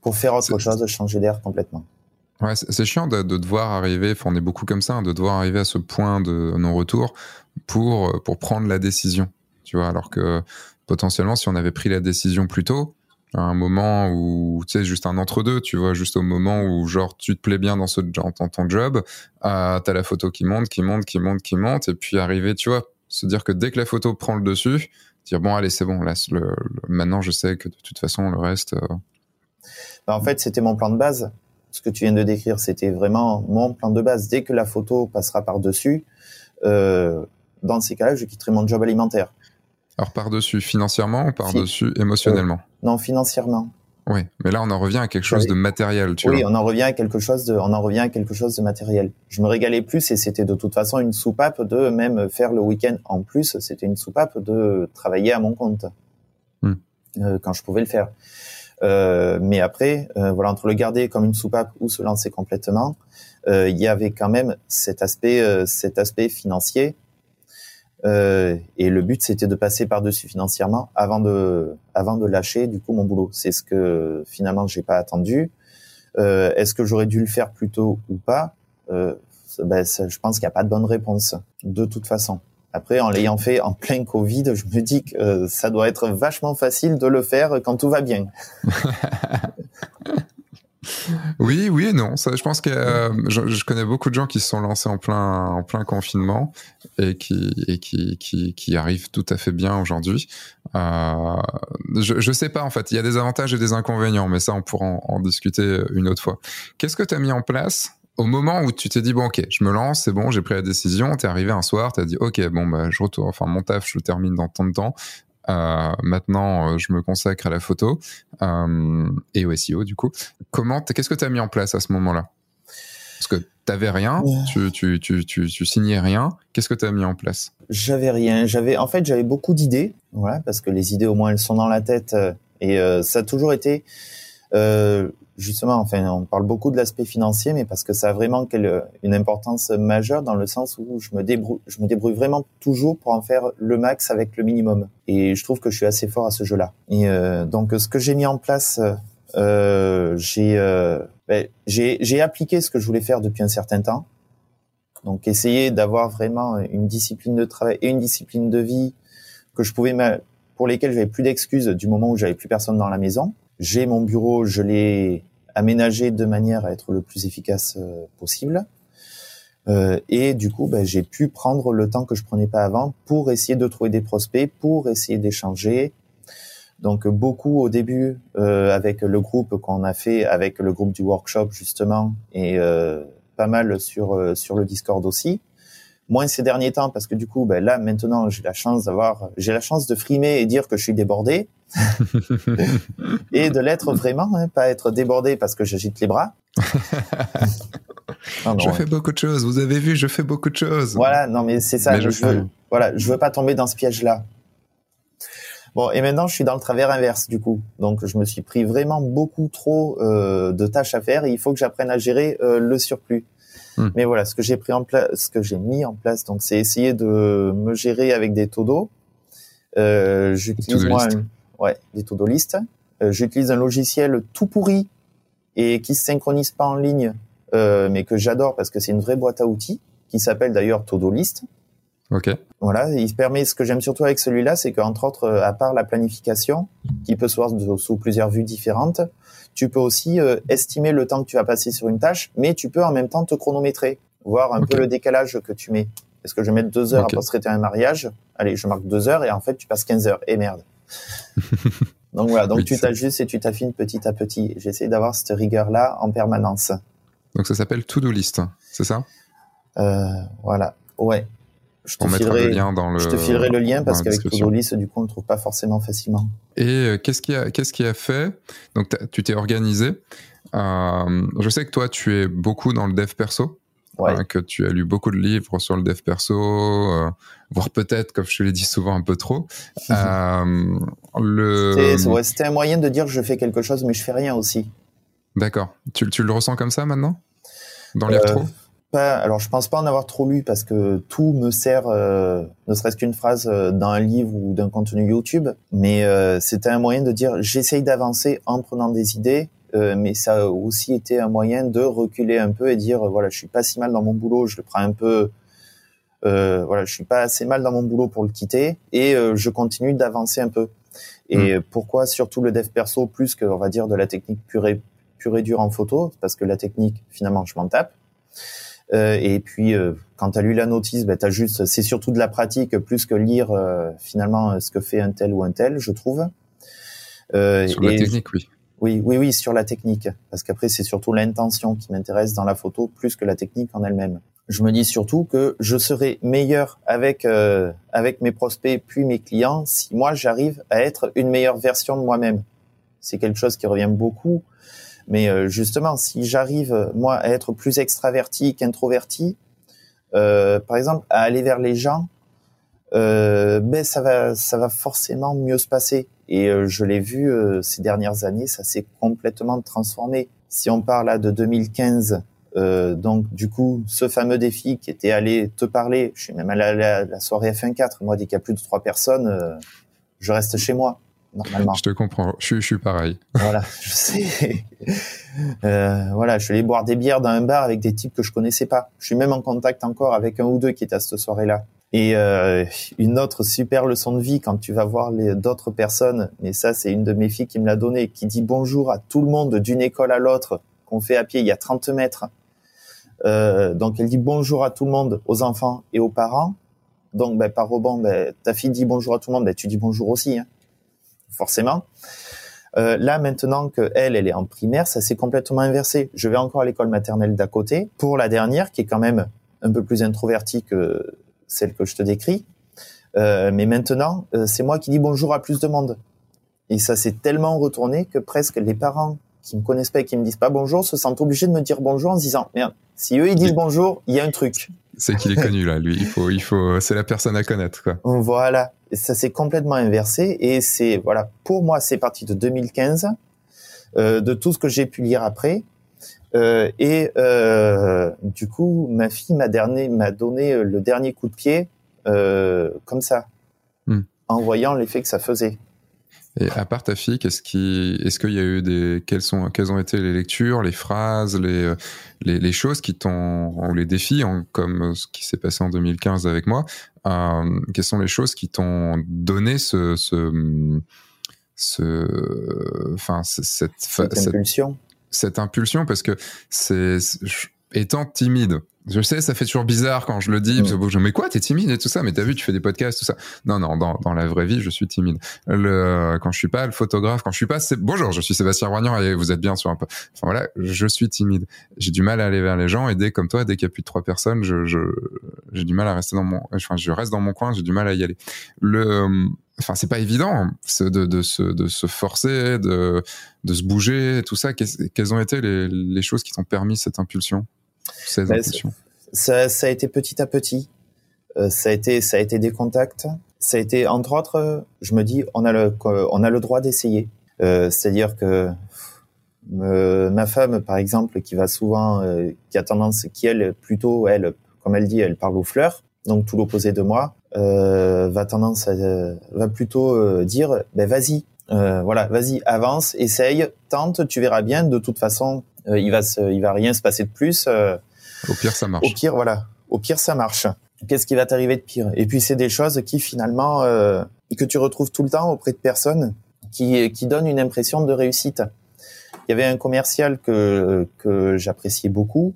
pour faire autre chose, changer d'air complètement. Ouais, c'est chiant de, de, devoir arriver, on est beaucoup comme ça, hein, de devoir arriver à ce point de non-retour pour, pour prendre la décision, tu vois, alors que potentiellement, si on avait pris la décision plus tôt, à un moment où, tu sais, juste un entre-deux, tu vois, juste au moment où, genre, tu te plais bien dans, ce, dans ton job, euh, t'as la photo qui monte, qui monte, qui monte, qui monte, et puis arriver, tu vois, se dire que dès que la photo prend le dessus, dire, bon, allez, c'est bon, là, le, le, maintenant, je sais que de toute façon, le reste... Euh... Bah, en fait, c'était mon plan de base. Ce que tu viens de décrire, c'était vraiment mon plan de base. Dès que la photo passera par-dessus, euh, dans ces cas-là, je quitterai mon job alimentaire. Alors par-dessus financièrement ou par-dessus émotionnellement euh, Non, financièrement. Oui, mais là on en revient à quelque chose de matériel, tu oui, vois. on en revient à quelque chose de, on en revient à quelque chose de matériel. Je me régalais plus et c'était de toute façon une soupape de même faire le week-end en plus. C'était une soupape de travailler à mon compte hmm. euh, quand je pouvais le faire. Euh, mais après, euh, voilà, entre le garder comme une soupape ou se lancer complètement, il y avait quand même cet aspect, cet aspect financier euh, et le but, c'était de passer par-dessus financièrement avant de, avant de lâcher du coup mon boulot. C'est ce que finalement j'ai pas attendu. Euh, Est-ce que j'aurais dû le faire plus tôt ou pas? Euh, ben, Je pense qu'il n'y a pas de bonne réponse de toute façon. Après, en l'ayant fait en plein Covid, je me dis que ça doit être vachement facile de le faire quand tout va bien. Oui, oui et non. Ça, je pense que euh, je, connais beaucoup de gens qui se sont lancés en plein, en plein confinement et qui, arrivent tout à fait bien aujourd'hui. Euh, je, je sais pas en fait. Il y a des avantages et des inconvénients, mais ça, on pourra en, discuter une autre fois. Qu'est-ce que tu as mis en place au moment où tu t'es dit bon ok je me lance c'est bon j'ai pris la décision t'es arrivé un soir t'as dit ok bon bah je retourne enfin mon taf je le termine dans tant de temps euh, maintenant, euh, je me consacre à la photo euh, et au SEO du coup. Comment, qu'est-ce que tu as mis en place à ce moment-là? Parce que t'avais rien, ouais. tu, tu, tu, tu, tu signais rien. Qu'est-ce que tu as mis en place? J'avais rien. J'avais, en fait, j'avais beaucoup d'idées, voilà, parce que les idées au moins elles sont dans la tête et euh, ça a toujours été euh, justement, enfin, on parle beaucoup de l'aspect financier, mais parce que ça a vraiment quelle, une importance majeure dans le sens où je me débrouille, je me débrouille vraiment toujours pour en faire le max avec le minimum. Et je trouve que je suis assez fort à ce jeu-là. Et euh, donc, ce que j'ai mis en place, euh, j'ai euh, ben, j'ai appliqué ce que je voulais faire depuis un certain temps. Donc essayer d'avoir vraiment une discipline de travail et une discipline de vie que je pouvais pour lesquelles j'avais plus d'excuses du moment où j'avais plus personne dans la maison. J'ai mon bureau, je l'ai aménagé de manière à être le plus efficace euh, possible. Euh, et du coup, ben, j'ai pu prendre le temps que je prenais pas avant pour essayer de trouver des prospects, pour essayer d'échanger. Donc beaucoup au début euh, avec le groupe qu'on a fait, avec le groupe du workshop justement, et euh, pas mal sur euh, sur le Discord aussi. Moins ces derniers temps parce que du coup, ben, là maintenant, j'ai la chance d'avoir, j'ai la chance de frimer et dire que je suis débordé et de l'être vraiment, hein, pas être débordé parce que j'agite les bras. je fais beaucoup de choses. Vous avez vu, je fais beaucoup de choses. Voilà, non, mais c'est ça. je, veux, voilà, je veux pas tomber dans ce piège-là. Bon, et maintenant, je suis dans le travers inverse, du coup. Donc, je me suis pris vraiment beaucoup trop euh, de tâches à faire et il faut que j'apprenne à gérer euh, le surplus. Hmm. Mais voilà, ce que j'ai pris en place, ce que j'ai mis en place, donc, c'est essayer de me gérer avec des todo. Euh, J'utilise moi, ouais, des todo list. Euh, j'utilise un logiciel tout pourri et qui se synchronise pas en ligne euh, mais que j'adore parce que c'est une vraie boîte à outils qui s'appelle d'ailleurs Todolist. Ok. Voilà, il permet. Ce que j'aime surtout avec celui-là, c'est qu'entre autres, euh, à part la planification, qui peut se voir sous plusieurs vues différentes, tu peux aussi euh, estimer le temps que tu vas passer sur une tâche, mais tu peux en même temps te chronométrer, voir un peu le décalage que tu mets. Est-ce que je vais mettre deux heures à post-traiter un mariage? Allez, je marque deux heures et en fait, tu passes 15 heures. Et merde. donc voilà, donc tu t'ajustes et tu t'affines petit à petit. J'essaie d'avoir cette rigueur-là en permanence. Donc ça s'appelle To-Do List, c'est ça? Euh, Voilà, ouais. Je te, filerai, le lien dans le, je te filerai le lien parce qu'avec To-Do List, du coup, on ne trouve pas forcément facilement. Et euh, qu'est-ce qui a, qu'est-ce qui a fait? Donc tu t'es organisé. Euh, je sais que toi, tu es beaucoup dans le dev perso. Ouais. que tu as lu beaucoup de livres sur le dev perso, voire peut-être, comme je te l'ai dit souvent, un peu trop. le... C'était un moyen de dire je fais quelque chose, mais je fais rien aussi. D'accord. Tu, tu, le ressens comme ça maintenant? Dans lire euh, trop? pas, alors je pense pas en avoir trop lu parce que tout me sert, euh, ne serait-ce qu'une phrase euh, dans un livre ou d'un contenu YouTube, mais c'était un moyen de dire j'essaye d'avancer en prenant des idées, mais ça a aussi été un moyen de reculer un peu et dire voilà je suis pas si mal dans mon boulot, je le prends un peu, voilà je suis pas assez mal dans mon boulot pour le quitter et je continue d'avancer un peu. Et hmm. pourquoi surtout le dev perso plus que on va dire de la technique pure et pur et dur en photo, parce que la technique, finalement, je m'en tape. Euh, et puis, euh, quand tu as lu la notice, ben, as juste, c'est surtout de la pratique plus que lire euh, finalement ce que fait un tel ou un tel, je trouve. Euh, sur la technique, oui. Oui, oui, oui, sur la technique, parce qu'après c'est surtout l'intention qui m'intéresse dans la photo plus que la technique en elle-même. Je me dis surtout que je serai meilleur avec euh, avec mes prospects puis mes clients si moi j'arrive à être une meilleure version de moi-même. C'est quelque chose qui revient beaucoup mais euh, justement, si j'arrive moi à être plus extraverti qu'introverti, euh, par exemple, à aller vers les gens, euh, ben ça va, ça va forcément mieux se passer. Et euh, je l'ai vu euh, ces dernières années, ça s'est complètement transformé. Si on parle là de 2015, donc du coup, ce fameux défi qui était aller te parler, je suis même allé à la, la soirée F1.4, moi dès qu'il y a plus de trois personnes, je reste chez moi normalement. Je te comprends, je, je suis pareil. Voilà, je sais. Euh, voilà, je suis allé boire des bières dans un bar avec des types que je connaissais pas. Je suis même en contact encore avec un ou deux qui étaient à cette soirée-là. Et euh, une autre super leçon de vie quand tu vas voir d'autres personnes, mais ça c'est une de mes filles qui me l'a donné, qui dit bonjour à tout le monde d'une école à l'autre, qu'on fait à pied, il y a 30 mètres. Euh, donc elle dit bonjour à tout le monde, aux enfants et aux parents. Donc ben, par rebond, ben, ta fille dit bonjour à tout le monde, ben, tu dis bonjour aussi. Hein forcément. Euh, là, maintenant que elle, elle est en primaire, ça s'est complètement inversé. Je vais encore à l'école maternelle d'à côté. Pour la dernière, qui est quand même un peu plus introvertie que celle que je te décris, euh, mais maintenant, euh, c'est moi qui dis bonjour à plus de monde. Et ça s'est tellement retourné que presque les parents qui me connaissent pas et qui me disent pas bonjour se sentent obligés de me dire bonjour en se disant merde, si eux ils disent bonjour, il y a un truc. C'est qu'il est connu là, lui. Il faut, il faut, c'est la personne à connaître quoi. Voilà ça s'est complètement inversé et c'est voilà pour moi c'est parti de 2015 euh, de tout ce que j'ai pu lire après euh, et euh, du coup ma fille m'a donné le dernier coup de pied euh, comme ça hmm. en voyant l'effet que ça faisait Et à part ta fille, qu'est-ce qui, est-ce qu'il y a eu des, quelles sont, quelles ont été les lectures, les phrases, les, les, les choses qui t'ont, les défis, comme ce qui s'est passé en 2015 avec moi, euh, quelles sont les choses qui t'ont donné ce, ce, ce, enfin, cette, cette, cette impulsion. Cette impulsion, parce que c'est, étant timide, je sais, ça fait toujours bizarre quand je le dis. Parce que je mais quoi, t'es timide et tout ça? Mais t'as vu, tu fais des podcasts, tout ça. Non, non, dans, dans la vraie vie, je suis timide. Le, quand je suis pas le photographe, quand je suis pas, c'est bonjour, je suis Sébastien Roignan et vous êtes bien sur un. Enfin voilà, je suis timide. J'ai du mal à aller vers les gens et dès comme toi, dès qu'il y a plus de trois personnes, je, je, j'ai du mal à rester dans mon. Enfin, je reste dans mon coin, j'ai du mal à y aller. Le, enfin, c'est pas évident de, de, se, de se forcer, de, de se bouger, tout ça. Quelles ont été les, les choses qui t'ont permis cette impulsion? Ben, ça, ça, a été petit à petit. Euh, ça a été, ça a été des contacts. Ça a été, entre autres, je me dis, on a le, on a le droit d'essayer. Euh, C'est-à-dire que ma femme, par exemple, qui va souvent, euh, qui a tendance, qui elle, plutôt, elle, comme elle dit, elle parle aux fleurs, donc tout l'opposé de moi, va tendance à, va plutôt dire, ben vas-y, voilà, vas-y, avance, essaye, tente, tu verras bien. De toute façon, il va se, il va rien se passer de plus. Au pire, ça marche. Au pire, voilà. Au pire, ça marche. Qu'est-ce qui va t'arriver de pire? Et puis, c'est des choses qui finalement euh, que tu retrouves tout le temps auprès de personnes qui qui donnent une impression de réussite. Il y avait un commercial que que j'appréciais beaucoup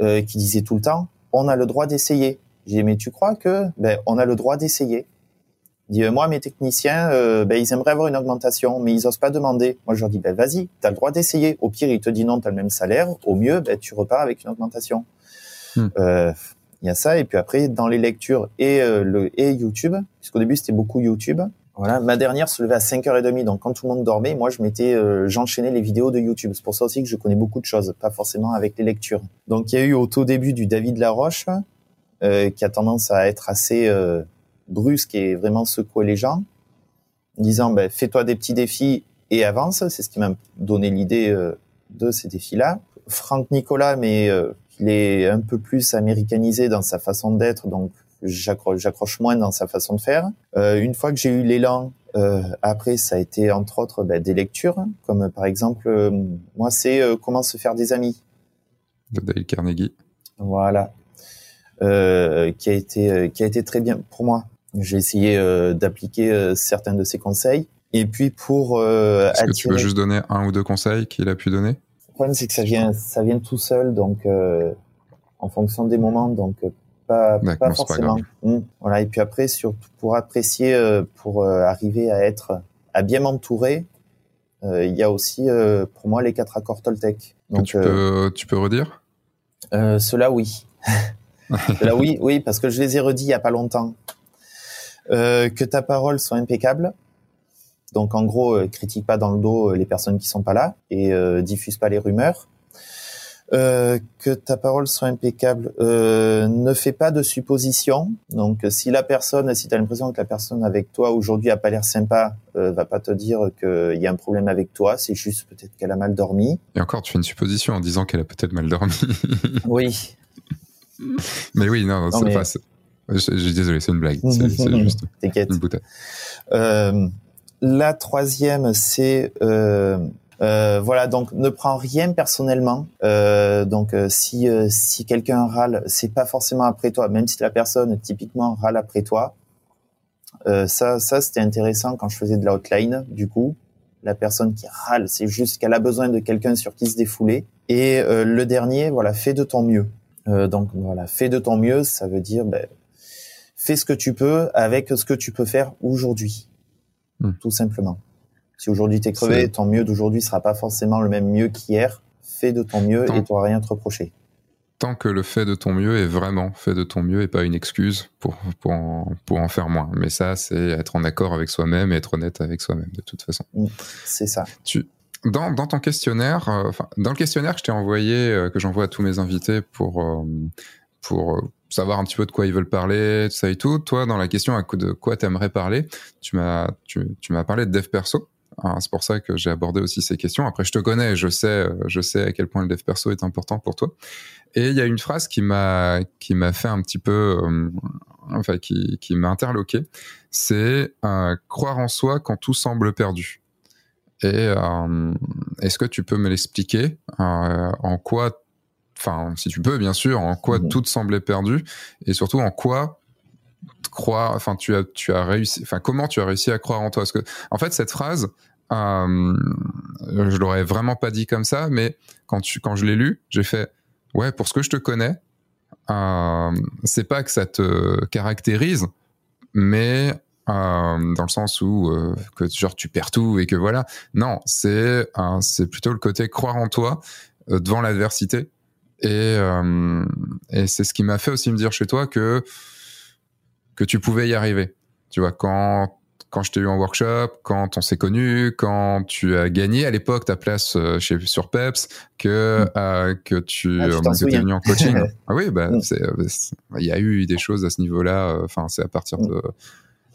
euh, qui disait tout le temps "On a le droit d'essayer." J'ai dit "Mais tu crois que ben on a le droit d'essayer dit moi mes techniciens euh, ben, ils aimeraient avoir une augmentation mais ils osent pas demander. Moi je leur dis ben vas-y tu as le droit d'essayer. Au pire il te dit non tu as le même salaire. Au mieux ben tu repars avec une augmentation. Hmm. Euh, il y a ça. Et puis après dans les lectures et euh, le et YouTube puisqu'au début c'était beaucoup YouTube. Voilà. Ma dernière se levait à 5h30 donc quand tout le monde dormait moi je mettais euh, j'enchaînais les vidéos de YouTube. C'est pour ça aussi que je connais beaucoup de choses pas forcément avec les lectures. Donc il y a eu au tout début du David Laroche qui a tendance à être assez brusque et vraiment secouer les gens disant ben, fais-toi des petits défis et avance c'est ce qui m'a donné l'idée de ces défis là Franck Nicolas mais il est un peu plus américanisé dans sa façon d'être, donc j'accroche moins dans sa façon de faire. Euh, une fois que j'ai eu l'élan, euh, après ça a été entre autres ben, des lectures, comme par exemple, euh, moi c'est euh, Comment se faire des amis de Dale Carnegie. Voilà, euh, qui a été qui a été très bien pour moi. J'ai essayé d'appliquer certains de ses conseils. Et puis pour Est-ce que tu peux juste donner un ou deux conseils qu'il a pu donner? Problème, c'est que ça vient, ça vient tout seul, donc euh, en fonction des moments, donc euh, pas, pas forcément. Mmh. Voilà. Et puis après, surtout pour apprécier, euh, pour arriver à être, à bien m'entourer, il y a aussi pour moi les quatre accords Toltec. Donc, tu peux, tu peux redire? Cela, oui. Cela, oui, oui, parce que je les ai redits il y a pas longtemps. Que ta parole soit impeccable, donc en gros, euh, critique pas dans le dos euh, les personnes qui sont pas là et euh, diffuse pas les rumeurs. Euh, que ta parole soit impeccable. Euh, ne fais pas de suppositions. Donc, si la personne, si tu as l'impression que la personne avec toi aujourd'hui a pas l'air sympa, euh, va pas te dire qu'il y a un problème avec toi. C'est juste peut-être qu'elle a mal dormi. Et encore, tu fais une supposition en disant qu'elle a peut-être mal dormi. oui. Mais oui, non, non c'est pas. Je, je, désolé, c'est une blague. C'est juste une boutade. Euh, la troisième, c'est euh, euh, voilà, donc ne prends rien personnellement. Euh, donc si si quelqu'un râle, c'est pas forcément après toi, même si la personne typiquement râle après toi. ça, ça c'était intéressant quand je faisais de la hotline. Du coup, la personne qui râle, c'est juste qu'elle a besoin de quelqu'un sur qui se défouler. Et le dernier, voilà, fais de ton mieux. donc voilà, fais de ton mieux, ça veut dire ben, fais ce que tu peux avec ce que tu peux faire aujourd'hui. Hmm. tout simplement. Si aujourd'hui t'es crevé, ton mieux d'aujourd'hui sera pas forcément le même mieux qu'hier. Fais de ton mieux et tu n'auras rien à te reprocher. Tant que le fait de ton mieux est vraiment fait de ton mieux et pas une excuse pour, pour, en, pour en faire moins. Mais ça, c'est être en accord avec soi-même et être honnête avec soi-même, de toute façon. Hmm. C'est ça. Tu, dans, dans ton questionnaire, euh, dans le questionnaire que je t'ai envoyé, euh, que j'envoie à tous mes invités pour, euh, pour savoir un petit peu de quoi ils veulent parler, tout ça et tout. Toi, dans la question à de quoi t'aimerais parler, tu m'as tu, tu m'as parlé de dev perso. Hein, c'est pour ça que j'ai abordé aussi ces questions. Après, je te connais, je sais, je sais à quel point le dev perso est important pour toi. Et il y a une phrase qui m'a qui m'a fait un petit peu, euh, enfin qui qui m'a interloqué. C'est euh, croire en soi quand tout semble perdu. Et euh, est-ce que tu peux me l'expliquer en quoi, enfin si tu peux bien sûr, en quoi mhm. tout semblait perdu et surtout en quoi croire, enfin tu as tu as réussi, enfin comment tu as réussi à croire en toi Parce que en fait cette phrase, euh, je l'aurais vraiment pas dit comme ça, mais quand tu quand je l'ai lu, j'ai fait ouais pour ce que je te connais, euh, c'est pas que ça te caractérise, mais euh, dans le sens où euh, que genre tu perds tout et que voilà. Non, c'est c'est plutôt le côté croire en toi euh, devant l'adversité et et c'est ce qui m'a fait aussi me dire chez toi que que tu pouvais y arriver. Tu vois, quand quand je t'ai eu en workshop, quand on s'est connu, quand tu as gagné à l'époque ta place euh, chez sur Peps, que mm. euh, que tu, ah, euh, étais venu en coaching. ah oui, bah mm. il y a eu des choses à ce niveau-là. Enfin, c'est à partir mm. de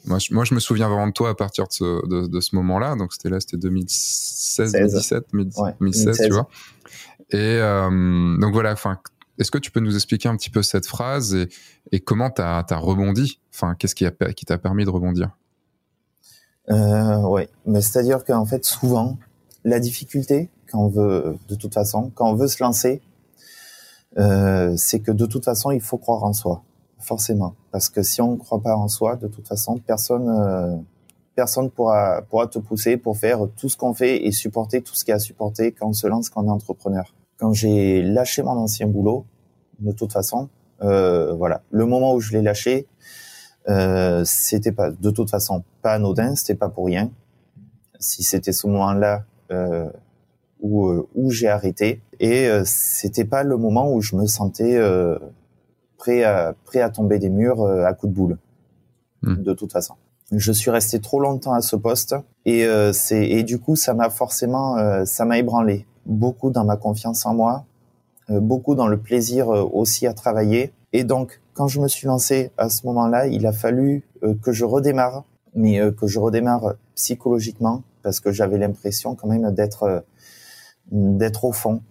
moi je, moi, je me souviens vraiment de toi à partir de ce, de, de ce moment-là. Donc, c'était là, c'était 2016, 2017, 2016, tu vois. Et donc, voilà, enfin, est-ce que tu peux nous expliquer un petit peu cette phrase et, et comment tu as, rebondi? Enfin, qu'est-ce qui, qui t'a permis de rebondir? Euh, Oui, mais c'est-à-dire qu'en fait, souvent, la difficulté, quand on veut, de toute façon, quand on veut se lancer, euh, c'est que de toute façon, il faut croire en soi, forcément. Parce que si on ne croit pas en soi, de toute façon, personne, euh, personne pourra, pourra te pousser pour faire tout ce qu'on fait et supporter tout ce qu'il y a à supporter quand on se lance quand on est entrepreneur quand j'ai lâché mon ancien boulot, de toute façon, euh, voilà, le moment où je l'ai lâché, euh, c'était pas, de toute façon, pas anodin, c'était pas pour rien. Si c'était ce moment-là euh, où euh, où j'ai arrêté, et euh, c'était pas le moment où je me sentais euh, prêt à prêt à tomber des murs à coups de boule. Hmm. De toute façon, je suis resté trop longtemps à ce poste, et c'est et du coup ça m'a forcément ça m'a ébranlé beaucoup dans ma confiance en moi, euh, beaucoup dans le plaisir euh, aussi à travailler. Et donc, quand je me suis lancé à ce moment-là, il a fallu euh, que je redémarre, mais que je redémarre psychologiquement, parce que j'avais l'impression quand même d'être d'être au fond,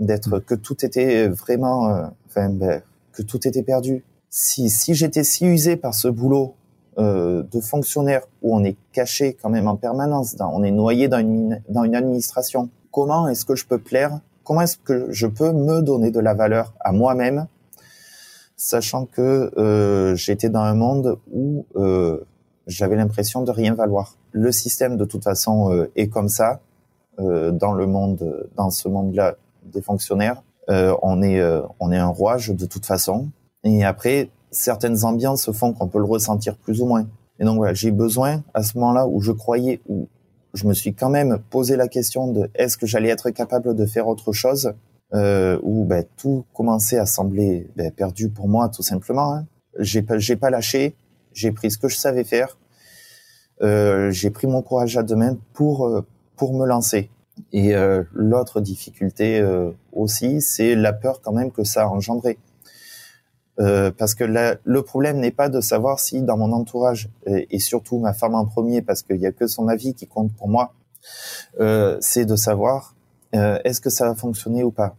d'être que tout était vraiment, enfin, ben, que tout était perdu. Si si j'étais si usé par ce boulot de fonctionnaire où on est caché quand même en permanence, on est noyé dans une dans une administration comment est-ce que je peux plaire, comment est-ce que je peux me donner de la valeur à moi-même, sachant que euh, j'étais dans un monde où euh, j'avais l'impression de rien valoir. Le système de toute façon euh, est comme ça dans le monde, dans ce monde-là des fonctionnaires. on est on est un rouage de toute façon. Et après, certaines ambiances font qu'on peut le ressentir plus ou moins. Et donc voilà, j'ai besoin à ce moment-là où je croyais, où je me suis quand même posé la question de est-ce que j'allais être capable de faire autre chose euh, où ben, tout commençait à sembler ben, perdu pour moi tout simplement. Hein. J'ai pas j'ai pas lâché, j'ai pris ce que je savais faire, euh, j'ai pris mon courage à deux mains pour euh, pour me lancer. Et euh, l'autre difficulté aussi, c'est la peur quand même que ça a engendré. Euh, parce que le problème n'est pas de savoir si dans mon entourage et, surtout ma femme en premier, parce qu'il y a que son avis qui compte pour moi, euh, c'est de savoir euh, est-ce que ça va fonctionner ou pas.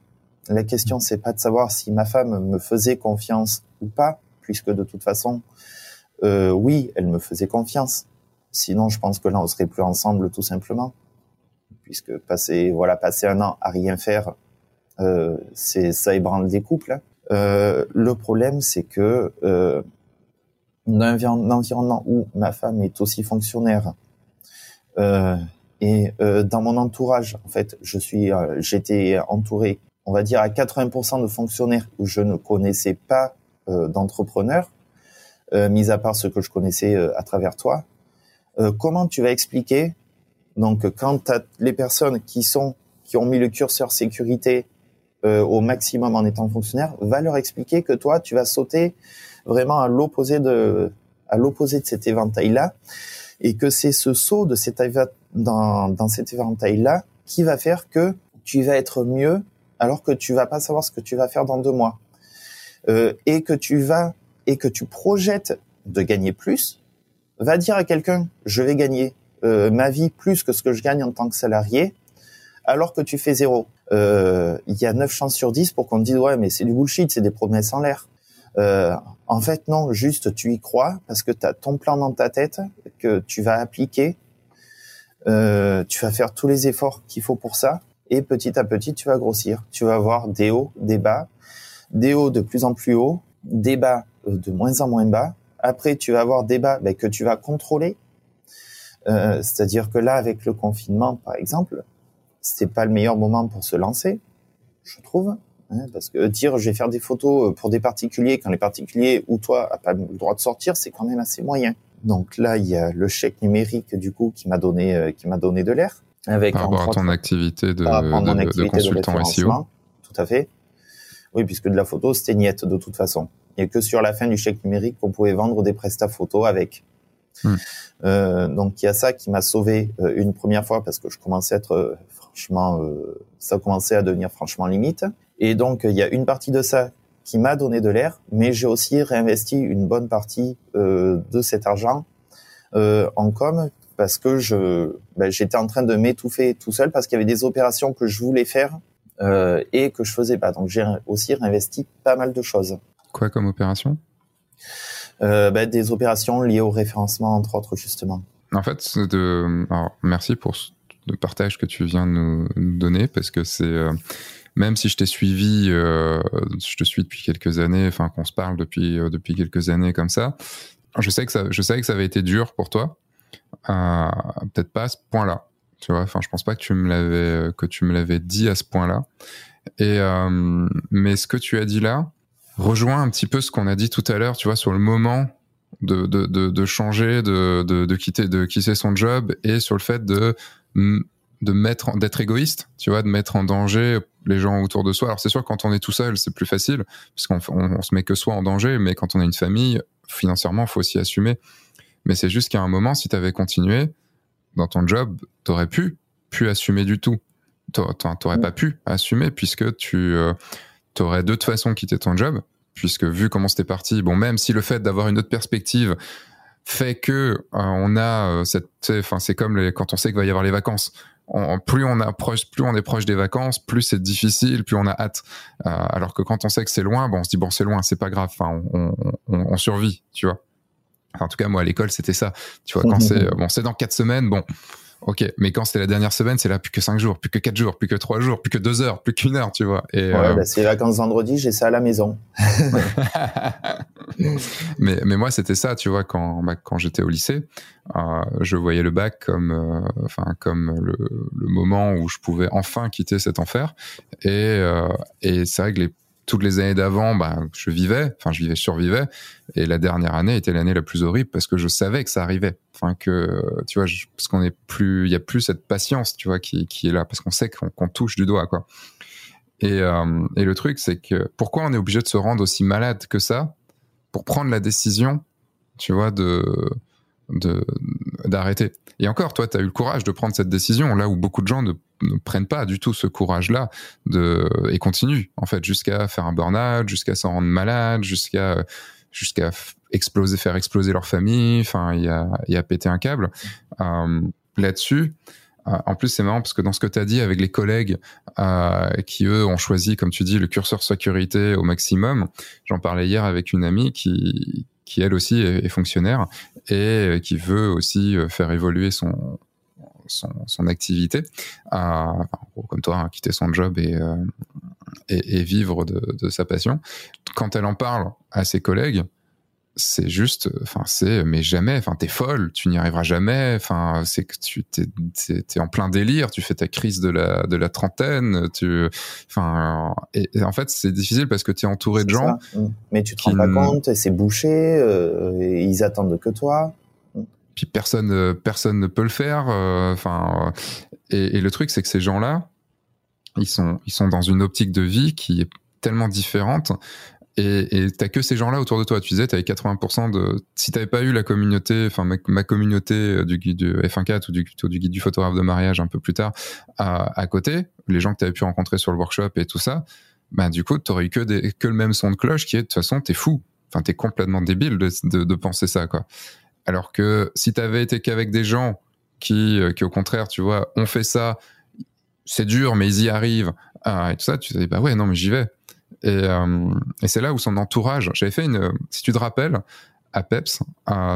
La question c'est pas de savoir si ma femme me faisait confiance ou pas, puisque de toute façon, euh, oui, elle me faisait confiance. Sinon, je pense que là, on serait plus ensemble tout simplement, puisque passer voilà passer un an à rien faire, euh, c'est ça ébranle des couples. Hein. Euh, le problème, c'est que euh, dans un environnement où ma femme est aussi fonctionnaire euh, et euh, dans mon entourage, en fait, je suis, euh, j'étais entouré, on va dire à 80% de fonctionnaires où je ne connaissais pas d'entrepreneurs, mis à part ce que je connaissais à travers toi. comment tu vas expliquer donc quand les personnes qui sont qui ont mis le curseur sécurité euh, au maximum en étant fonctionnaire, va leur expliquer que toi, tu vas sauter vraiment à l'opposé de à l'opposé de cet éventail-là, et que c'est ce saut de cet dans, dans cet éventail-là qui va faire que tu vas être mieux alors que tu vas pas savoir ce que tu vas faire dans deux mois, euh, et que tu vas et que tu projettes de gagner plus, va dire à quelqu'un je vais gagner euh, ma vie plus que ce que je gagne en tant que salarié, alors que tu fais zéro. Euh, il y a 9 chances sur 10 pour qu'on te dise ouais mais c'est du bullshit, c'est des promesses en l'air. Euh, en fait non, juste tu y crois parce que tu as ton plan dans ta tête que tu vas appliquer. Euh, tu vas faire tous les efforts qu'il faut pour ça et petit à petit tu vas grossir. Tu vas avoir des hauts, des bas, des hauts de plus en plus hauts, des bas de moins en moins bas. Après tu vas avoir des bas ben, que tu vas contrôler. Euh, c'est-à-dire que là avec le confinement par exemple, c'est pas le meilleur moment pour se lancer, je trouve. Hein, parce que dire je vais faire des photos euh, pour des particuliers quand les particuliers ou toi a pas le droit de sortir, c'est quand même assez moyen. Donc là, il y a le chèque numérique du coup qui m'a donné euh, qui m'a donné de l'air avec par rapport à ton activité de, de, de, consultant SEO. Tout à fait. Oui, puisque de la photo, c'était niette de toute façon. Il n'y a que sur la fin du chèque numérique qu'on pouvait vendre des prestats photos avec. Hmm. Euh, donc il y a ça qui m'a sauvé euh, une première fois parce que je commençais à être franchement, euh, ça commençait à devenir franchement limite. Et donc, il y a une partie de ça qui m'a donné de l'air, mais j'ai aussi réinvesti une bonne partie euh, de cet argent euh, en com parce que je ben, j'étais en train de m'étouffer tout seul parce qu'il y avait des opérations que je voulais faire euh, et que je faisais pas. Donc j'ai aussi réinvesti pas mal de choses. Quoi comme opération? Ben, Des opérations liées au référencement entre autres justement. En fait, de... Alors, merci pour de partage que tu viens de nous, donner parce que c'est euh, même si je t'ai suivi, euh, je te suis depuis quelques années, enfin qu'on se parle depuis euh, depuis quelques années comme ça, je sais que ça, je savais que ça avait été dur pour toi, peut-être pas à ce point-là, tu vois. Enfin, je pense pas que tu me l'avais que tu me l'avais dit à ce point-là. Et mais ce que tu as dit là rejoint un petit peu ce qu'on a dit tout à l'heure, tu vois, sur le moment de, de, de, changer, de, de, quitter, de quitter son job et sur le fait de de mettre d'être égoïste tu vois de mettre en danger les gens autour de soi. Alors c'est sûr quand on est tout seul c'est plus facile puisqu'on on, se met que soi en danger mais quand on a une famille financièrement faut aussi assumer. Mais c'est juste qu'à un moment si tu avais continué dans ton job t'aurais pu pu assumer du tout. T'aurais pas pu assumer puisque tu euh, t'aurais de toute façon quitté ton job puisque vu comment c'était parti bon même si le fait d'avoir une autre perspective fait que euh, on a euh, cette enfin c'est comme les, quand on sait qu'il va y avoir les vacances. Plus on approche plus on est proche des vacances plus c'est difficile plus on a hâte. Euh, alors que quand on sait que c'est loin bon on se dit bon c'est loin c'est pas grave. Enfin on, on, on, survit tu vois. En tout cas moi à l'école c'était ça. Tu vois quand c'est bon c'est dans quatre semaines bon Ok, mais quand c'était la dernière semaine, c'est là plus que cinq jours, plus que quatre jours, plus que trois jours, plus que deux heures, plus qu'une heure, tu vois. Et ouais, euh... bah, c'est vacances vendredi, j'ai ça à la maison. mais mais moi c'était ça, tu vois, quand bah, quand j'étais au lycée, euh, je voyais le bac comme euh, comme le, le, moment où je pouvais enfin quitter cet enfer. Et euh, et c'est vrai que les toutes les années d'avant, bah, je vivais, enfin, je vivais, survivais. Et la dernière année était l'année la plus horrible parce que je savais que ça arrivait. Enfin, que, tu vois, parce qu'on est plus, il y a plus cette patience, tu vois, qui, qui est là, parce qu'on sait qu'on touche du doigt, quoi. Et, euh, et le truc, c'est que pourquoi on est obligé de se rendre aussi malade que ça pour prendre la décision, tu vois, de, de d'arrêter. Et encore, toi, tu as eu le courage de prendre cette décision, là où beaucoup de gens ne, ne prennent pas du tout ce courage-là de et continuent en fait jusqu'à faire un burn-out, jusqu'à s'en rendre malade, jusqu'à jusqu'à exploser, faire exploser leur famille. Enfin, il y a y a pété un câble euh, là-dessus. Euh, en plus, c'est marrant parce que dans ce que tu as dit avec les collègues euh, qui, eux, ont choisi, comme tu dis, le curseur sécurité au maximum, j'en parlais hier avec une amie qui, qui elle aussi est, fonctionnaire et euh, qui veut aussi euh, faire évoluer son son, son activité, euh, comme toi, hein, quitter son job et, euh, et, vivre de, sa passion. Quand elle en parle à ses collègues, c'est juste, enfin, c'est, mais jamais, enfin, t'es folle, tu n'y arriveras jamais, enfin, c'est que tu t'es, t'es, en plein délire, tu fais ta crise de la, de la trentaine, tu, enfin, et, en fait, c'est difficile parce que tu es entouré de gens. Ça. Mmh. Mais tu te rends pas compte, c'est bouché, euh, ils attendent que toi. Mmh. Puis personne, personne ne peut le faire, euh, enfin, et, et le truc, c'est que ces gens-là, ils sont, ils sont dans une optique de vie qui est tellement différente et t'as que ces gens-là autour de toi. Tu disais, t'avais 80% de. Si t'avais pas eu la communauté, enfin ma, communauté euh, du guide du F1.4 ou du, guide du photographe de mariage un peu plus tard à, côté, les gens que t'avais pu rencontrer sur le workshop et tout ça, bah du coup t'aurais eu que des, le même son de cloche qui est de toute façon t'es fou. Enfin t'es complètement débile de, penser ça quoi. Alors que si t'avais été qu'avec des gens qui, qui au contraire, tu vois, ont fait ça, c'est dur, mais ils y arrivent, et tout ça, tu te dis, bah ouais, non, mais j'y vais. Et, et c'est là où son entourage, j'avais fait une, si tu te rappelles, à PEPS,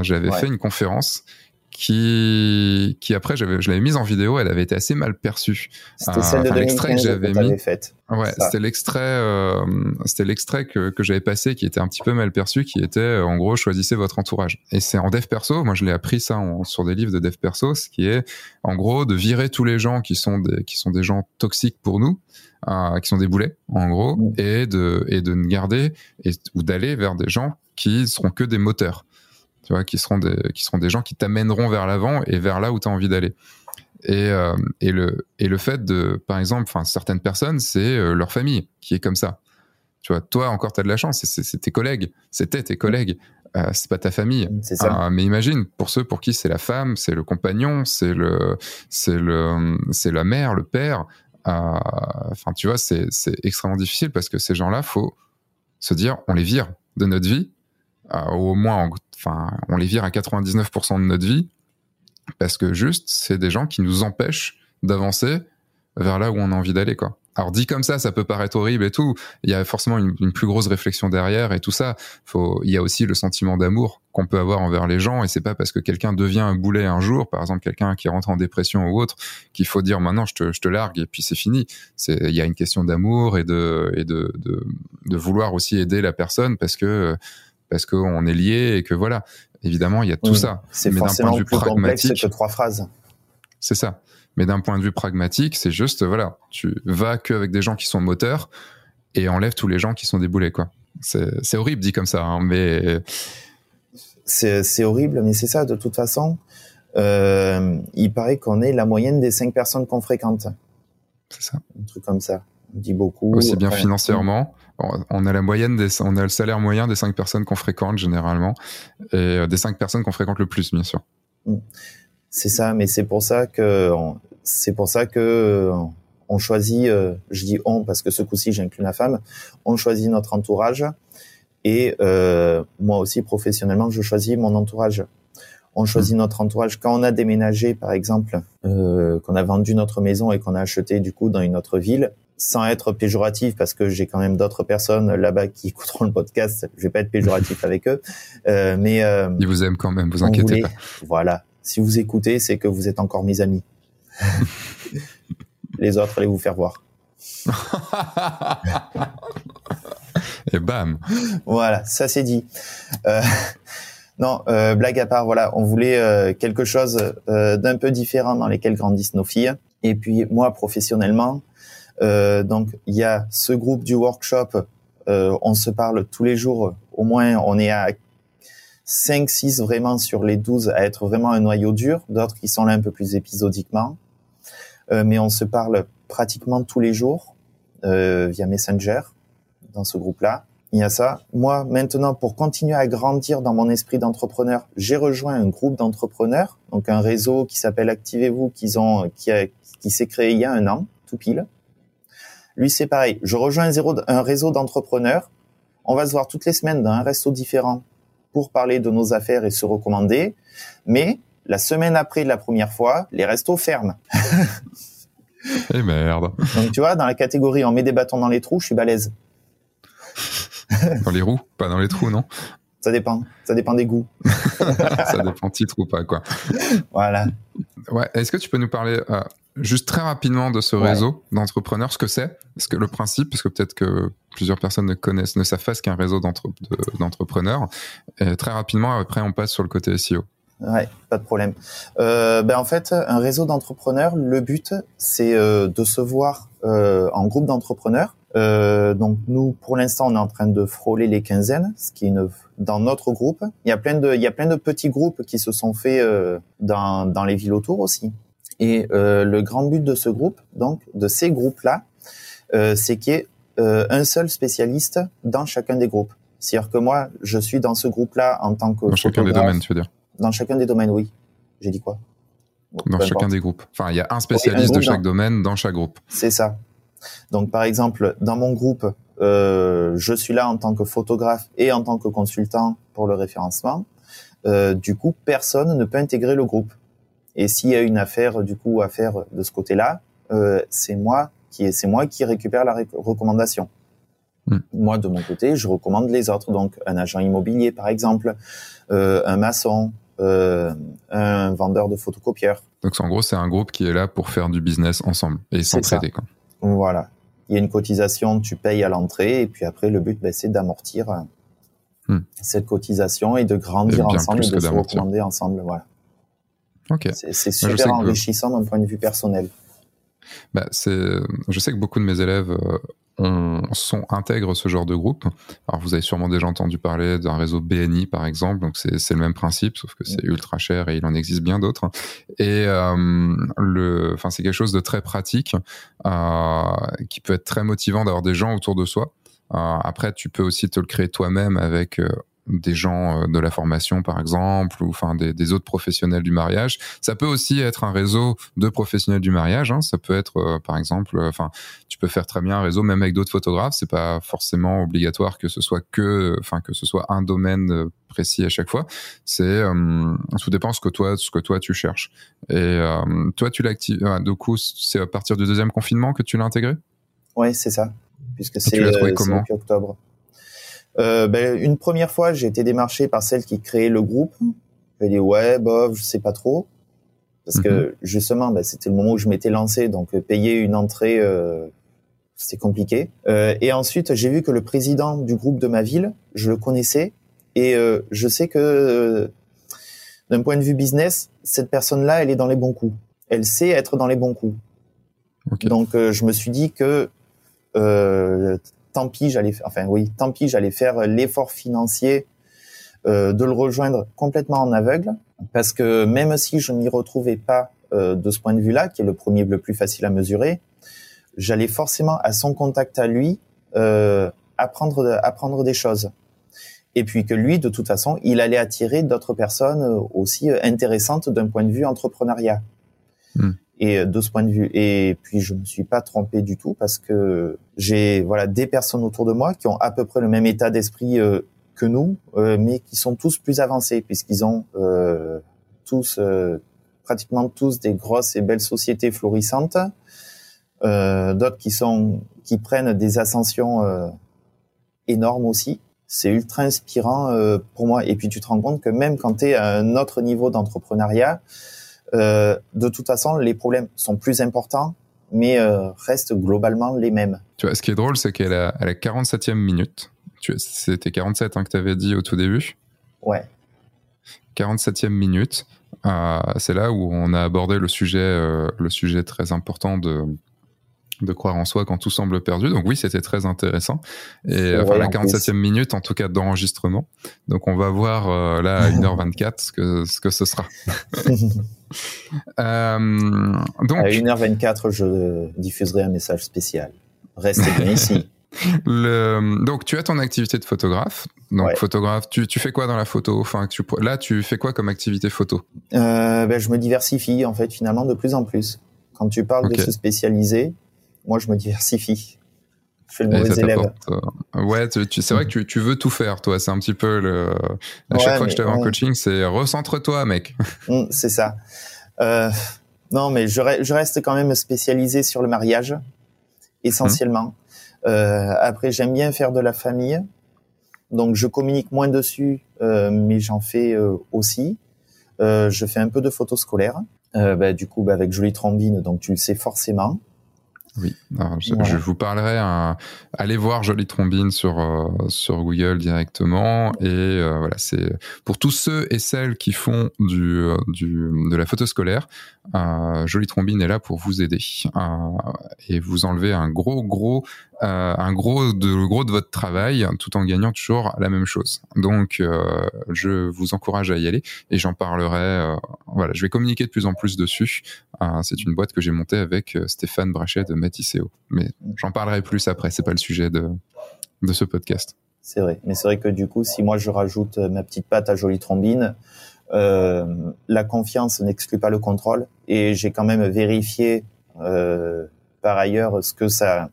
j'avais fait une conférence qui, qui après, je l'avais mise en vidéo, elle avait été assez mal perçue. C'était celle de l'extrait que j'avais mis. Faite. Ouais, c'était l'extrait, euh, c'était l'extrait que, que j'avais passé qui était un petit peu mal perçu, qui était euh, en gros choisissez votre entourage. Et c'est en dev perso, moi je l'ai appris ça sur des livres de dev perso, ce qui est en gros de virer tous les gens qui sont des qui sont des gens toxiques pour nous, qui sont des boulets en gros, mm. et de et de ne garder et ou d'aller vers des gens qui seront que des moteurs tu vois, qui seront des, qui seront des gens qui t'amèneront vers l'avant et vers là où tu as envie d'aller. Et, euh, et, le, et le fait de, par exemple, enfin, certaines personnes, c'est euh, leur famille qui est comme ça. Tu vois, toi encore, tu as de la chance, c'est tes collègues, c'était tes collègues, euh, c'est pas ta famille. Ça. Euh, mais imagine, pour ceux pour qui c'est la femme, c'est le compagnon, c'est le, c'est le, c'est la mère, le père. Enfin, tu vois, c'est extrêmement difficile parce que ces gens-là, faut se dire, on les vire de notre vie, au moins enfin, on les vire à 99% de notre vie parce que juste, c'est des gens qui nous empêchent d'avancer vers là où on a envie d'aller, quoi. Alors dit comme ça, ça peut paraître horrible et tout. Il y a forcément une, plus grosse réflexion derrière et tout ça. Faut, il y a aussi le sentiment d'amour qu'on peut avoir envers les gens et c'est pas parce que quelqu'un devient un boulet un jour, par exemple quelqu'un qui rentre en dépression ou autre, qu'il faut dire maintenant je te, je te largue et puis c'est fini. C'est, il y a une question d'amour et de et de, de, de vouloir aussi aider la personne parce que parce qu'on est lié et que voilà. Évidemment, il y a tout ça. C'est forcément plus pragmatique, que trois phrases. C'est ça. Mais d'un point de vue pragmatique, c'est juste voilà, tu vas que avec des gens qui sont moteurs et enlève tous les gens qui sont déboulés quoi. C'est horrible dit comme ça, hein, mais c'est horrible, mais c'est ça de toute façon. Euh, il paraît qu'on est la moyenne des cinq personnes qu'on fréquente. C'est ça. Un truc comme ça. On dit beaucoup. Aussi bien financièrement on a la moyenne des, on a le salaire moyen des cinq personnes qu'on fréquente généralement et euh, des cinq personnes qu'on fréquente le plus, bien sûr. Mm. C'est ça, mais c'est pour ça que c'est pour ça que on choisit. Euh, je dis on parce que ce coup-ci j'inclus la femme. On choisit notre entourage et euh, moi aussi professionnellement je choisis mon entourage. On choisit mm. notre entourage quand on a déménagé, par exemple, qu'on a vendu notre maison et qu'on a acheté du coup dans une autre ville sans être péjoratif, parce que j'ai quand même d'autres personnes là-bas qui écouteront le podcast. Je vais pas être péjoratif avec eux, euh, mais euh, ils vous aiment quand même, vous inquiétez pas. Voilà, si vous écoutez, c'est que vous êtes encore mes amis. les autres, allez vous faire voir. Et bam. Voilà, ça c'est dit. Euh, non, euh, blague à part, voilà, on voulait euh, quelque chose euh, d'un peu différent dans lesquels grandissent nos filles. Et puis moi, professionnellement, euh, donc il y a ce groupe du workshop, euh, on se parle tous les jours, au moins on est à 5, 6 vraiment sur les 12 à être vraiment un noyau dur, d'autres qui sont là un peu plus épisodiquement. Euh, mais on se parle pratiquement tous les jours via Messenger dans ce groupe-là. Il y a ça. Moi, maintenant, pour continuer à grandir dans mon esprit d'entrepreneur, j'ai rejoint un groupe d'entrepreneurs, donc un réseau qui s'appelle Activez-vous, qui, ont, qui, qui s'est créé il y a un an, tout pile. Lui, c'est pareil. Je rejoins un réseau d'entrepreneurs. On va se voir toutes les semaines dans un resto différent pour parler de nos affaires et se recommander. Mais la semaine après la première fois, les restos ferment. Eh merde. Donc tu vois, dans la catégorie on met des bâtons dans les trous, je suis balèze. dans les roues, pas dans les trous, non? Ça dépend. Ça dépend des goûts. ça dépend titre ou pas, quoi. Voilà. Ouais. Est-ce que tu peux nous parler euh, juste très rapidement de ce réseau d'entrepreneurs, ce que c'est, ce que le principe, parce que peut-être que plusieurs personnes ne connaissent, ne savent pas ce qu'est un réseau d'entrepreneurs. très rapidement, après, on passe sur le côté SEO. Ouais, pas de problème. Euh, ben en fait, un réseau d'entrepreneurs, le but, c'est euh, de se voir euh, en groupe d'entrepreneurs. Donc nous, pour l'instant, on est en train de frôler les quinzaines, ce qui est une, dans notre groupe. Il y a plein de, il y a plein de petits groupes qui se sont faits dans, dans les villes autour aussi. Et euh, le grand but de ce groupe, donc de ces groupes-là, euh, c'est qu'il y ait euh, un seul spécialiste dans chacun des groupes. C'est-à-dire que moi, je suis dans ce groupe-là en tant que dans chacun des domaines, tu veux dire? Dans chacun des domaines, oui. J'ai dit quoi? Dans chacun des groupes. Enfin, il y a un spécialiste de chaque domaine dans chaque groupe. C'est ça. Donc, par exemple, dans mon groupe, euh, je suis là en tant que photographe et en tant que consultant pour le référencement. Euh, du coup, personne ne peut intégrer le groupe. Et s'il y a une affaire du coup à faire de ce côté-là, euh, c'est moi qui c'est moi qui récupère la recommandation. Hmm. Moi de mon côté, je recommande les autres. Donc un agent immobilier par exemple, euh, un maçon, euh, un vendeur de photocopieurs. Donc en gros, c'est un groupe qui est là pour faire du business ensemble et s'entraider. Voilà. Il y a une cotisation, tu payes à l'entrée et puis après le but, ben, c'est d'amortir hmm. cette cotisation et de grandir ensemble et de se recommander ensemble. Voilà. C'est super enrichissant d'un point de vue personnel. Bah, je sais que beaucoup de mes élèves euh, sont, intègrent ce genre de groupe. Alors, vous avez sûrement déjà entendu parler d'un réseau BNI, par exemple. Donc, c'est le même principe, sauf que c'est ultra cher et il en existe bien d'autres. Et euh, le, enfin, c'est quelque chose de très pratique euh, qui peut être très motivant d'avoir des gens autour de soi. après, tu peux aussi te le créer toi-même avec des gens euh, de la formation par exemple ou enfin des, autres professionnels du mariage. Ça peut aussi être un réseau de professionnels du mariage hein. ça peut être euh, par exemple euh, enfin tu peux faire très bien un réseau même avec d'autres photographes. C'est pas forcément obligatoire que ce soit que enfin que ce soit un domaine précis à chaque fois. C'est tout dépend ce que toi ce que toi tu cherches. Et toi tu l'actives du coup c'est à partir du deuxième confinement que tu l'as intégré? Ouais c'est ça. Puisque c'est depuis octobre euh, ben, une première fois, j'ai été démarché par celle qui créait le groupe. J'ai dit ouais, bof, je sais pas trop, parce que mhm. justement, ben, c'était le moment où je m'étais lancé, donc euh, payer une entrée, euh, c'était compliqué. Euh, et ensuite, j'ai vu que le président du groupe de ma ville, je le connaissais, et je sais que d'un point de vue business, cette personne-là, elle est dans les bons coups. Elle sait être dans les bons coups. Donc, je me suis dit que tant pis, j'allais, enfin oui, tant pis, j'allais faire l'effort financier euh, de le rejoindre complètement en aveugle, parce que même si je m'y retrouvais pas euh, de ce point de vue-là, qui est le premier le plus facile à mesurer, j'allais forcément à son contact à lui euh, apprendre apprendre des choses. Et puis que lui, de toute façon, il allait attirer d'autres personnes aussi intéressantes d'un point de vue entrepreneuriat. Hmm. Et euh, de ce point de vue, et puis je me suis pas trompé du tout parce que j'ai voilà des personnes autour de moi qui ont à peu près le même état d'esprit euh, que nous, euh, mais qui sont tous plus avancés puisqu'ils ont tous pratiquement tous des grosses et belles sociétés florissantes, d'autres qui sont qui prennent des ascensions énormes aussi. C'est ultra inspirant pour moi. Et puis tu te rends compte que même quand tu es à un autre niveau d'entrepreneuriat, euh, de toute façon, les problèmes sont plus importants, mais euh, restent globalement les mêmes. Tu vois, ce qui est drôle, c'est qu'elle a, à la 47e minute. C'était 47 hein, que tu avais dit au tout début. Ouais. 47e minute. Euh, c'est là où on a abordé le sujet, le sujet très important de, de croire en soi quand tout semble perdu. Donc oui, c'était très intéressant. Et enfin, la 47e minute, en tout cas, d'enregistrement. Donc on va voir euh, là à 1h24 ce que, ce que ce sera. euh, donc, à 1h24, je diffuserai un message spécial. Restez bien ici. Le, donc tu as ton activité de photographe. Donc photographe, tu, tu, fais quoi dans la photo? Enfin, tu, là, tu fais quoi comme activité photo? Euh, ben, Je me diversifie en fait finalement de plus en plus. Quand tu parles de se spécialiser, moi, je me diversifie. Je fais le mauvais élève. Euh, ouais, tu, c'est vrai que tu, veux tout faire, toi. C'est un petit peu le. À chaque fois que je te en coaching, c'est recentre-toi, mec. Hum, c'est ça. Euh, non, mais je, je, reste quand même spécialisé sur le mariage, essentiellement. Euh, après, j'aime bien faire de la famille, donc je communique moins dessus, euh, mais j'en fais aussi. Je fais un peu de photos scolaires. Bah, du coup, bah, avec Jolie Trombine, donc tu le sais forcément. Oui, je, vous parlerai. allez voir Jolie Trombine sur euh, sur Google directement et euh, voilà, c'est pour tous ceux et celles qui font du, euh, du de la photo scolaire. Jolie Trombine est là pour vous aider et vous enlever un gros gros euh, un gros de gros de votre travail tout en gagnant toujours la même chose. Donc euh, je vous encourage à y aller et j'en parlerai. Euh, voilà, je vais communiquer de plus en plus dessus. c'est une boîte que j'ai montée avec Stéphane Brachet de Matisseo, mais j'en parlerai plus après. C'est pas le sujet de de ce podcast. C'est vrai, mais c'est vrai que du coup, si moi je rajoute ma petite patte à jolie trombine, euh, la confiance n'exclut pas le contrôle et j'ai quand même vérifié euh, par ailleurs ce que ça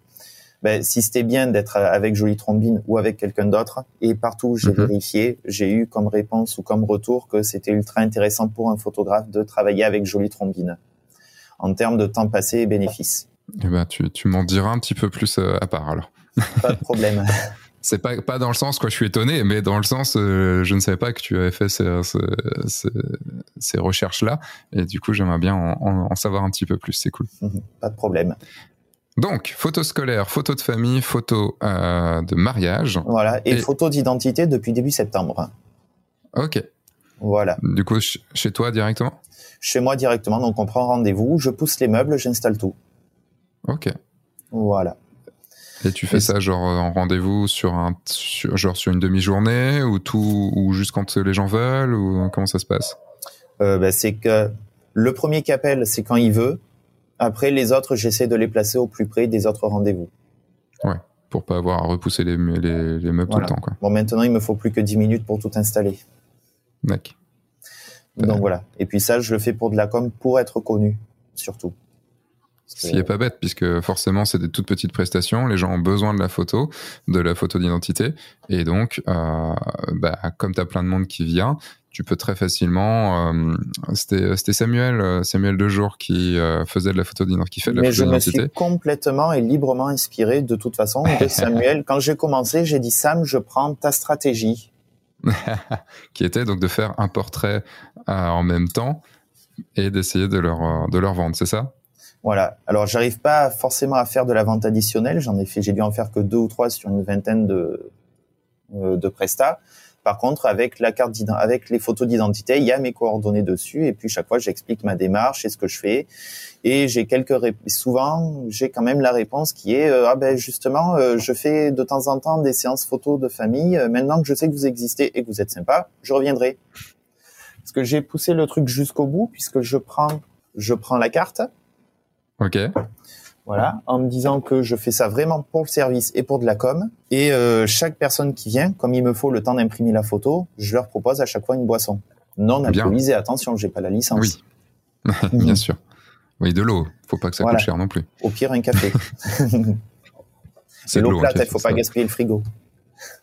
ben, si c'était bien d'être avec Jolie Trombine ou avec quelqu'un d'autre. Et partout où j'ai Mhm. vérifié, j'ai eu comme réponse ou comme retour que c'était ultra intéressant pour un photographe de travailler avec Jolie Trombine en termes de temps passé et bénéfices. Eh ben, tu, tu m'en diras un petit peu plus euh, à part alors. Pas de problème. C'est pas, pas dans le sens quoi, je suis étonné, mais dans le sens, euh, je ne savais pas que tu avais fait ces, ces, ces- ces recherches-là. Et du coup, j'aimerais bien en, en- en savoir un petit peu plus. C'est cool. Pas de problème. Donc, photos scolaires, photos de famille, photos euh, de mariage. Voilà. Et, Et- photo d'identité depuis début septembre. Ok. Voilà. Du coup, ch- chez toi directement? Chez moi directement. Donc, on prend rendez-vous. Je pousse les meubles, j'installe tout. Ok. Voilà. Et tu fais Et ça genre en rendez-vous sur un sur, genre sur une demi-journée ou tout ou juste quand les gens veulent ou comment ça se passe? Euh, ben, c'est que le premier qui appelle, c'est quand il veut. Après, les autres, j'essaie de les placer au plus près des autres rendez-vous. pour pas avoir à repousser les, les, les meubles Voilà. tout le temps quoi. Bon, maintenant, il me faut plus que 10 minutes pour tout installer. D'accord. Donc voilà. Et puis ça, je le fais pour de la com, pour être connu, surtout. Ce que- qui est pas bête, puisque forcément, c'est des toutes petites prestations. Les gens ont besoin de la photo, de la photo d'identité. Et donc, euh, bah, comme tu as plein de monde qui vient, tu peux très facilement. euh, C'était Samuel, euh, Samuel Dejour qui euh, faisait de la photo d'identité, qui fait de la Mais je photo me d'identité. suis complètement et librement inspiré de toute façon de Samuel. Quand j'ai commencé, j'ai dit Sam, je prends ta stratégie. qui était donc de faire un portrait euh, en même temps et d'essayer de leur, euh, de leur vendre, c'est ça? Voilà. Alors, j'arrive pas forcément à faire de la vente additionnelle. J'en ai fait, j'ai dû en faire que deux ou trois sur une vingtaine de, de prestats. Par contre, avec la carte avec les photos d'identité, il y a mes coordonnées dessus. Et puis, chaque fois, j'explique ma démarche et ce que je fais. Et j'ai quelques, souvent, j'ai quand même la réponse qui est, euh, ah ben, justement, euh, je fais de temps en temps des séances photos de famille. Euh, Maintenant que je sais que vous existez et que vous êtes sympa, je reviendrai. Parce que j'ai poussé le truc jusqu'au bout puisque je prends, je prends la carte. Ok. Voilà, en me disant que je fais ça vraiment pour le service et pour de la com. Et euh, chaque personne qui vient, comme il me faut le temps d'imprimer la photo, je leur propose à chaque fois une boisson. Non alcoolisée, attention, j'ai pas la licence. Oui. Bien sûr. Oui, de l'eau. Faut pas que ça Voilà. coûte cher non plus. Au pire, un café. C'est l'eau plate, il faut ça. pas gaspiller le frigo.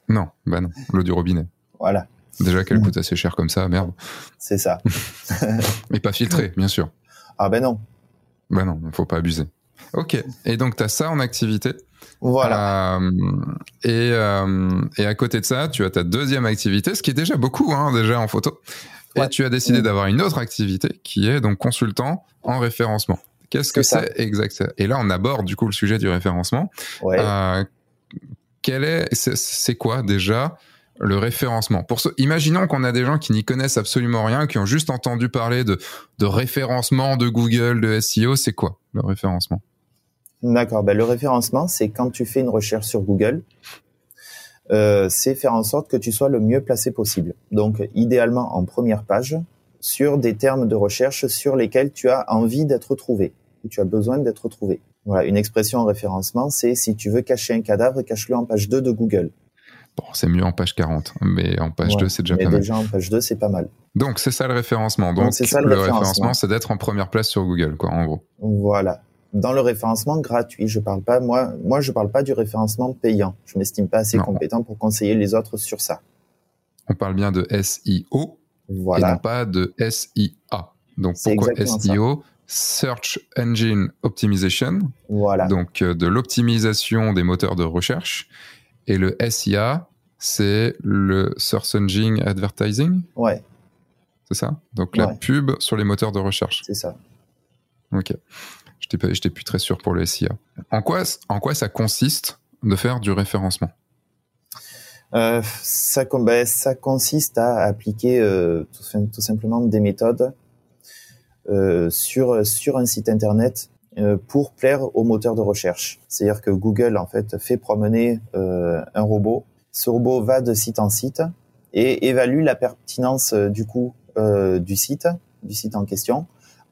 Non, bah non. L'eau du robinet. Voilà, Déjà qu'elle coûte assez cher comme ça, merde. c'est ça. Et pas filtrée, bien sûr. Ah ben non. Bah non, faut pas abuser. Ok. Et donc, tu as ça en activité. Voilà. Euh, et, euh, et à côté de ça, tu as ta deuxième activité, ce qui est déjà beaucoup, hein, déjà en photo. Et tu as décidé d'avoir une autre activité qui est donc consultant en référencement. Qu'est-ce que C'est exact? Et là, on aborde du coup le sujet du référencement. Ouais. Euh, quel est, c'est, c'est quoi déjà le référencement? Pour ce, imaginons qu'on a des gens qui n'y connaissent absolument rien, qui ont juste entendu parler de, de référencement de Google, de SEO. C'est quoi le référencement? D'accord. Ben, le référencement, c'est quand tu fais une recherche sur Google, euh, c'est faire en sorte que tu sois le mieux placé possible. Donc, idéalement en première page, sur des termes de recherche sur lesquels tu as envie d'être trouvé, ou tu as besoin d'être trouvé. Voilà, une expression en référencement, c'est si tu veux cacher un cadavre, cache-le en page 2 de Google. Bon, c'est mieux en page 40, mais en page Ouais. 2, c'est déjà Mais pas mal. déjà en page 2, c'est pas mal. Donc, c'est ça le référencement. Donc, Donc, c'est ça le le référencement. référencement, c'est d'être en première place sur Google, quoi, en gros. Voilà. Dans le référencement gratuit, je parle pas, moi, moi, je parle pas du référencement payant. Je m'estime pas assez Non. compétent pour conseiller les autres sur ça. On parle bien de SEO et non pas de SIA. Donc, pourquoi SEO Search Engine Optimization, Voilà. donc euh, de l'optimisation des moteurs de recherche. Et le SIA, c'est le Search Engine Advertising, Ouais, c'est ça? Donc la pub sur les moteurs de recherche. c'est ça. Ok. Pas, j'étais plus très sûr pour le SIA. En quoi, ça consiste de faire du référencement? Euh, ben, ça consiste à appliquer euh, tout, sim- tout simplement des méthodes euh, sur, un site internet pour plaire au moteur de recherche. C'est-à-dire que Google en fait fait promener un robot. Ce robot va de site en site et évalue la pertinence du site, du site en question,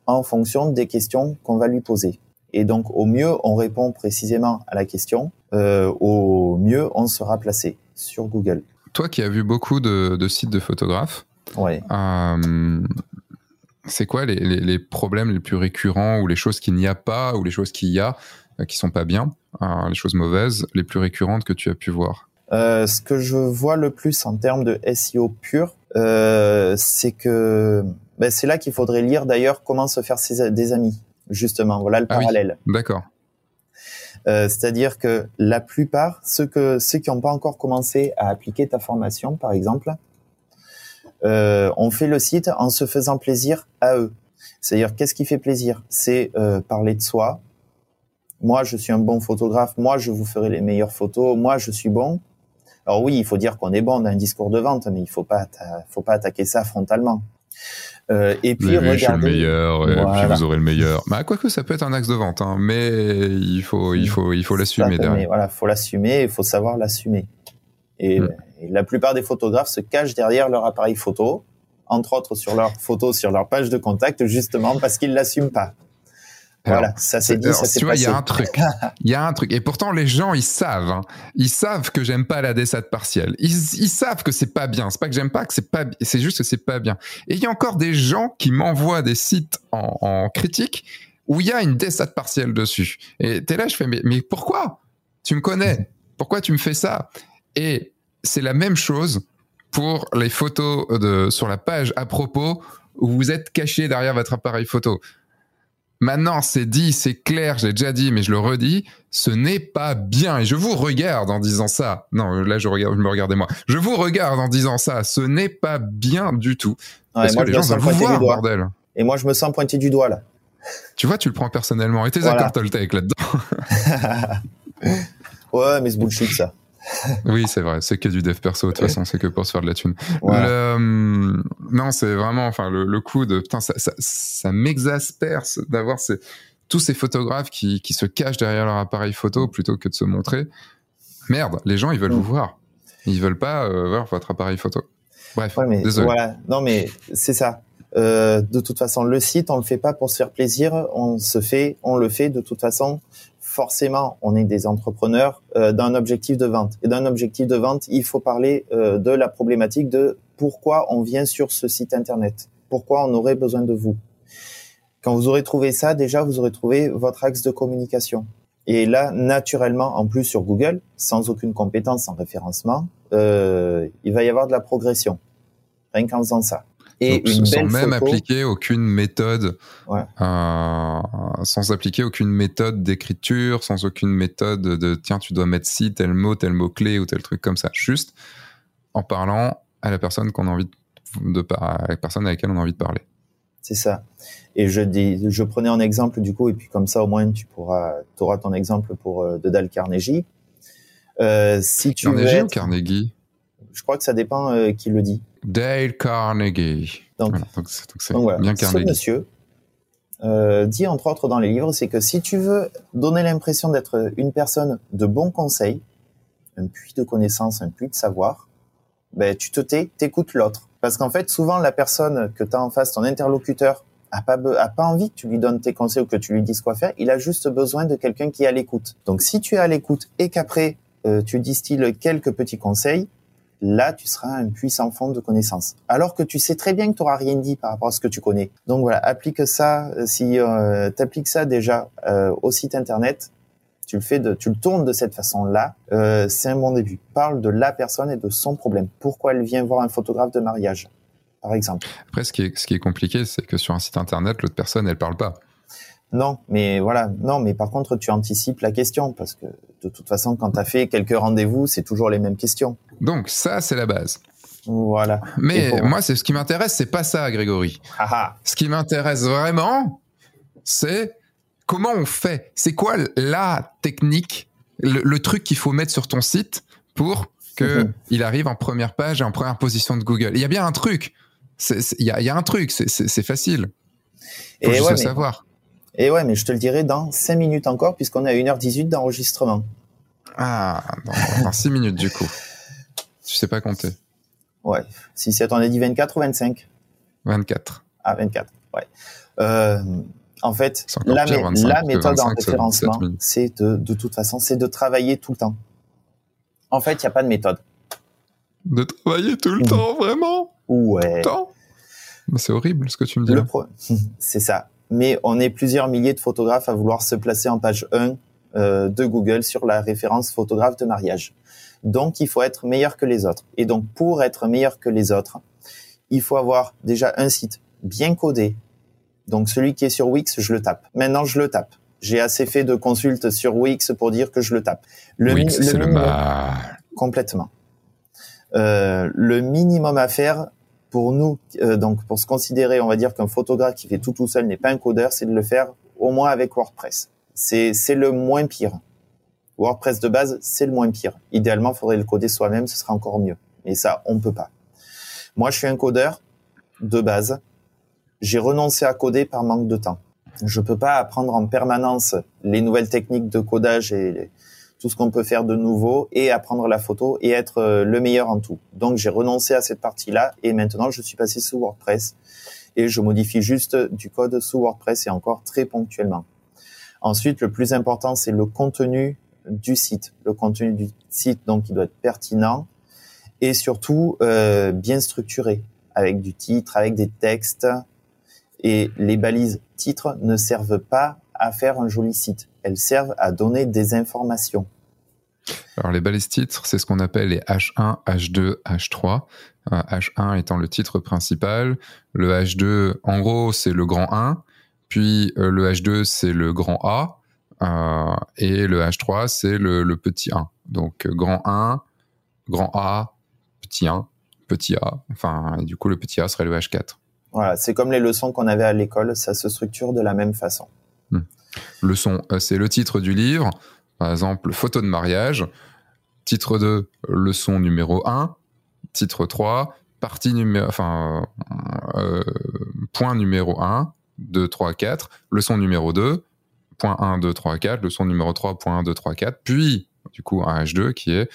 en fonction des questions qu'on va lui poser. Et donc au mieux on répond précisément à la question, euh, au mieux on sera placé sur Google. Toi qui as vu beaucoup de, de sites de photographes, Ouais. euh, c'est quoi les, les- les problèmes les plus récurrents ou les choses qu'il n'y a pas ou les choses qu'il y a euh, qui sont pas bien, euh, les choses mauvaises, les plus récurrentes que tu as pu voir? Ce que je vois le plus en termes de SEO pur, c'est que ben, c'est là qu'il faudrait lire d'ailleurs comment se faire ses, des amis, justement. Voilà le Ah oui. parallèle. D'accord. Euh, C'est-à-dire que la plupart, ceux, que, ceux qui n'ont pas encore commencé à appliquer ta formation, par exemple, euh, ont fait le site en se faisant plaisir à eux. C'est-à-dire, qu'est-ce qui fait plaisir? C'est euh, parler de soi. Moi, je suis un bon photographe. Moi, je vous ferai les meilleures photos. Moi, je suis bon. Alors oui, il faut dire qu'on est bon dans un discours de vente, mais il faut pas, faut pas attaquer ça frontalement. Euh, et puis je suis le meilleur, et puis vous aurez le meilleur. Bah, quoique ça peut être un axe de vente, hein, mais il faut, il faut, il faut l'assumer derrière. Voilà, faut l'assumer, il faut savoir l'assumer. Et, Mm. et la plupart des photographes se cachent derrière leur appareil photo, entre autres sur leurs photos, sur leur page de contact, justement parce qu'ils l'assument pas. Alors, voilà, ça c'est dit, Alors, ça tu vois, il y a un truc. Il y a un truc. Et pourtant, les gens, ils savent. hein. Ils savent que j'aime pas la DSAT partielle. Ils, ils savent que c'est pas bien. C'est pas que j'aime pas, que c'est pas, c'est juste que c'est pas bien. Et il y a encore des gens qui m'envoient des sites en, en critique où il y a une DSAT partielle dessus. Et t'es là, je fais, mais, mais pourquoi? Tu me connais. Pourquoi tu me fais ça? Et c'est la même chose pour les photos de, sur la page à propos où vous êtes caché derrière votre appareil photo. Maintenant, c'est dit, c'est clair, j'ai déjà dit, mais je le redis, ce n'est pas bien. Et je vous regarde en disant ça. Non, là, je regarde, je me regardais moi. Je vous regarde en disant ça. Ce n'est pas bien du tout. Ouais, Parce moi, que je les gens vous voir, bordel. Et moi, je me sens pointé du doigt là. Tu vois, tu le prends personnellement. Et tes Voilà. accords Toltec là-dedans. Ouais, mais c'est bullshit ça. Oui, c'est vrai. C'est que du dev perso. De toute façon, c'est que pour se faire de la thune. Voilà. Le, hum, non, c'est vraiment, enfin, le, le coup de, putain, ça, ça, ça m'exaspère d'avoir ces, tous ces photographes qui, qui se cachent derrière leur appareil photo plutôt que de se montrer. Merde, les gens, ils veulent Mm. vous voir. Ils veulent pas euh, voir votre appareil photo. Bref, Ouais, mais désolé. voilà. Non, mais c'est ça. Euh, de toute façon, le site, on le fait pas pour se faire plaisir. On se fait, on le fait de toute façon. Forcément, on est des entrepreneurs euh, d'un objectif de vente. Et d'un objectif de vente, il faut parler euh, de la problématique de pourquoi on vient sur ce site internet. Pourquoi on aurait besoin de vous. Quand vous aurez trouvé ça, déjà, vous aurez trouvé votre axe de communication. Et là, naturellement, en plus sur Google, sans aucune compétence en référencement, euh, il va y avoir de la progression. Rien qu'en faisant ça. Et Donc, une sans même photo. appliquer aucune méthode, Ouais. euh, sans appliquer aucune méthode d'écriture, sans aucune méthode de tiens, tu dois mettre ci, tel mot, tel mot clé ou tel truc comme ça. Juste en parlant à la personne qu'on a envie de, à la personne avec laquelle on a envie de parler. C'est ça. Et je dis, je prenais en exemple du coup, et puis comme ça au moins tu pourras, auras ton exemple pour euh, de Dale Carnegie. Euh, si tu veux Carnegie ou Carnegie? Je crois que ça dépend euh, qui le dit. Dale Carnegie. Donc, Voilà, donc c'est voilà. bien Ce Carnegie. monsieur euh, dit entre autres dans les livres, c'est que si tu veux donner l'impression d'être une personne de bons conseils, un puits de connaissances, un puits de savoir, ben tu te tais, t'écoutes l'autre. Parce qu'en fait, souvent la personne que tu as en face, ton interlocuteur, a pas a pas envie que tu lui donnes tes conseils ou que tu lui dises quoi faire. Il a juste besoin de quelqu'un qui est à l'écoute. Donc si tu es à l'écoute et qu'après euh, tu distilles quelques petits conseils, là tu seras un puissant fond de connaissances. Alors que tu sais très bien que tu n'auras rien dit par rapport à ce que tu connais. Donc voilà, applique ça. euh, Si euh, tu appliques ça déjà euh, au site internet, tu le fais, tu le tournes de cette façon-là, euh, c'est un bon début. Parle de la personne et de son problème. Pourquoi elle vient voir un photographe de mariage, par exemple. Après, ce qui est, ce qui est compliqué, c'est que sur un site internet, l'autre personne, elle parle pas. Non, mais voilà, non, mais par contre, tu anticipes la question parce que de toute façon, quand tu as fait quelques rendez-vous, c'est toujours les mêmes questions. Donc ça, c'est la base. Voilà. Mais pour- moi, c'est ce qui m'intéresse, c'est pas ça, Grégory. Ah ah. Ce qui m'intéresse vraiment, c'est comment on fait. C'est quoi la technique, le, le truc qu'il faut mettre sur ton site pour que Mhm. il arrive en première page et en première position de Google. Il y a bien un truc. Il y, a, il y a un truc. C'est- facile. Faut Et juste ouais, le mais- savoir. Et ouais, mais je te le dirai dans 5 minutes encore, puisqu'on est à 1h18 d'enregistrement. Ah, dans, dans six minutes du coup. Tu sais pas compter. Ouais. Si c'est, on a dit 24 ou 25 24. Ah, 24, ouais. Euh, en fait, la, pire, mé- 25, la méthode 25, en c'est 27 référencement, c'est de, de toute façon, c'est de travailler tout le temps. En fait, il n'y a pas de méthode. De travailler tout le Mhm. temps, vraiment? Ouais. Temps Mais C'est horrible ce que tu me dis Le là. pro- c'est ça. Mais on est plusieurs milliers de photographes à vouloir se placer en page 1 euh, de Google sur la référence photographe de mariage. Donc, il faut être meilleur que les autres. Et donc, pour être meilleur que les autres, il faut avoir déjà un site bien codé. Donc, celui qui est sur Wix, je le tape. Maintenant, je le tape. J'ai assez fait de consultes sur Wix pour dire que je le tape. Le, Wix, c'est le mal. Complètement. Euh, le minimum à faire pour nous, euh, donc pour se considérer, on va dire qu'un photographe qui fait tout tout seul n'est pas un codeur, c'est de le faire au moins avec WordPress. C'est c'est le moins pire. WordPress de base, c'est le moins pire. Idéalement, il faudrait le coder soi-même, ce sera encore mieux. Et ça, on peut pas. Moi, je suis un codeur de base. J'ai renoncé à coder par manque de temps. Je peux pas apprendre en permanence les nouvelles techniques de codage et tout ce qu'on peut faire de nouveau et apprendre la photo et être euh, le meilleur en tout. Donc j'ai renoncé à cette partie-là et maintenant je suis passé sous WordPress et je modifie juste du code sous WordPress et encore très ponctuellement. Ensuite, le plus important, c'est le contenu du site. Le contenu du site, donc, il doit être pertinent et surtout euh, bien structuré, avec du titre, avec des textes. Et les balises titres ne servent pas à faire un joli site. Elles servent à donner des informations. Alors les balises titres, c'est ce qu'on appelle les H1, H2, H3. H1 étant le titre principal, le H2, en gros, c'est le grand 1, puis euh, le H2, c'est le grand A, euh, et le H3, c'est le, le, petit 1. Donc grand 1, grand A, petit 1, petit A. Enfin, du coup, le petit A serait le H4. Voilà, c'est comme les leçons qu'on avait à l'école, ça se structure de la même façon. Hmm. Leçon, euh, c'est le titre du livre, par exemple, photo de mariage. Titre 2, leçon numéro 1. Titre 3, partie numéro, enfin, euh, point numéro 1, 2, 3, 4. Leçon numéro 2, point 1, 2, 3, 4. Leçon numéro 3, point 1, 2, 3, 4. Puis, du coup, un H2 qui est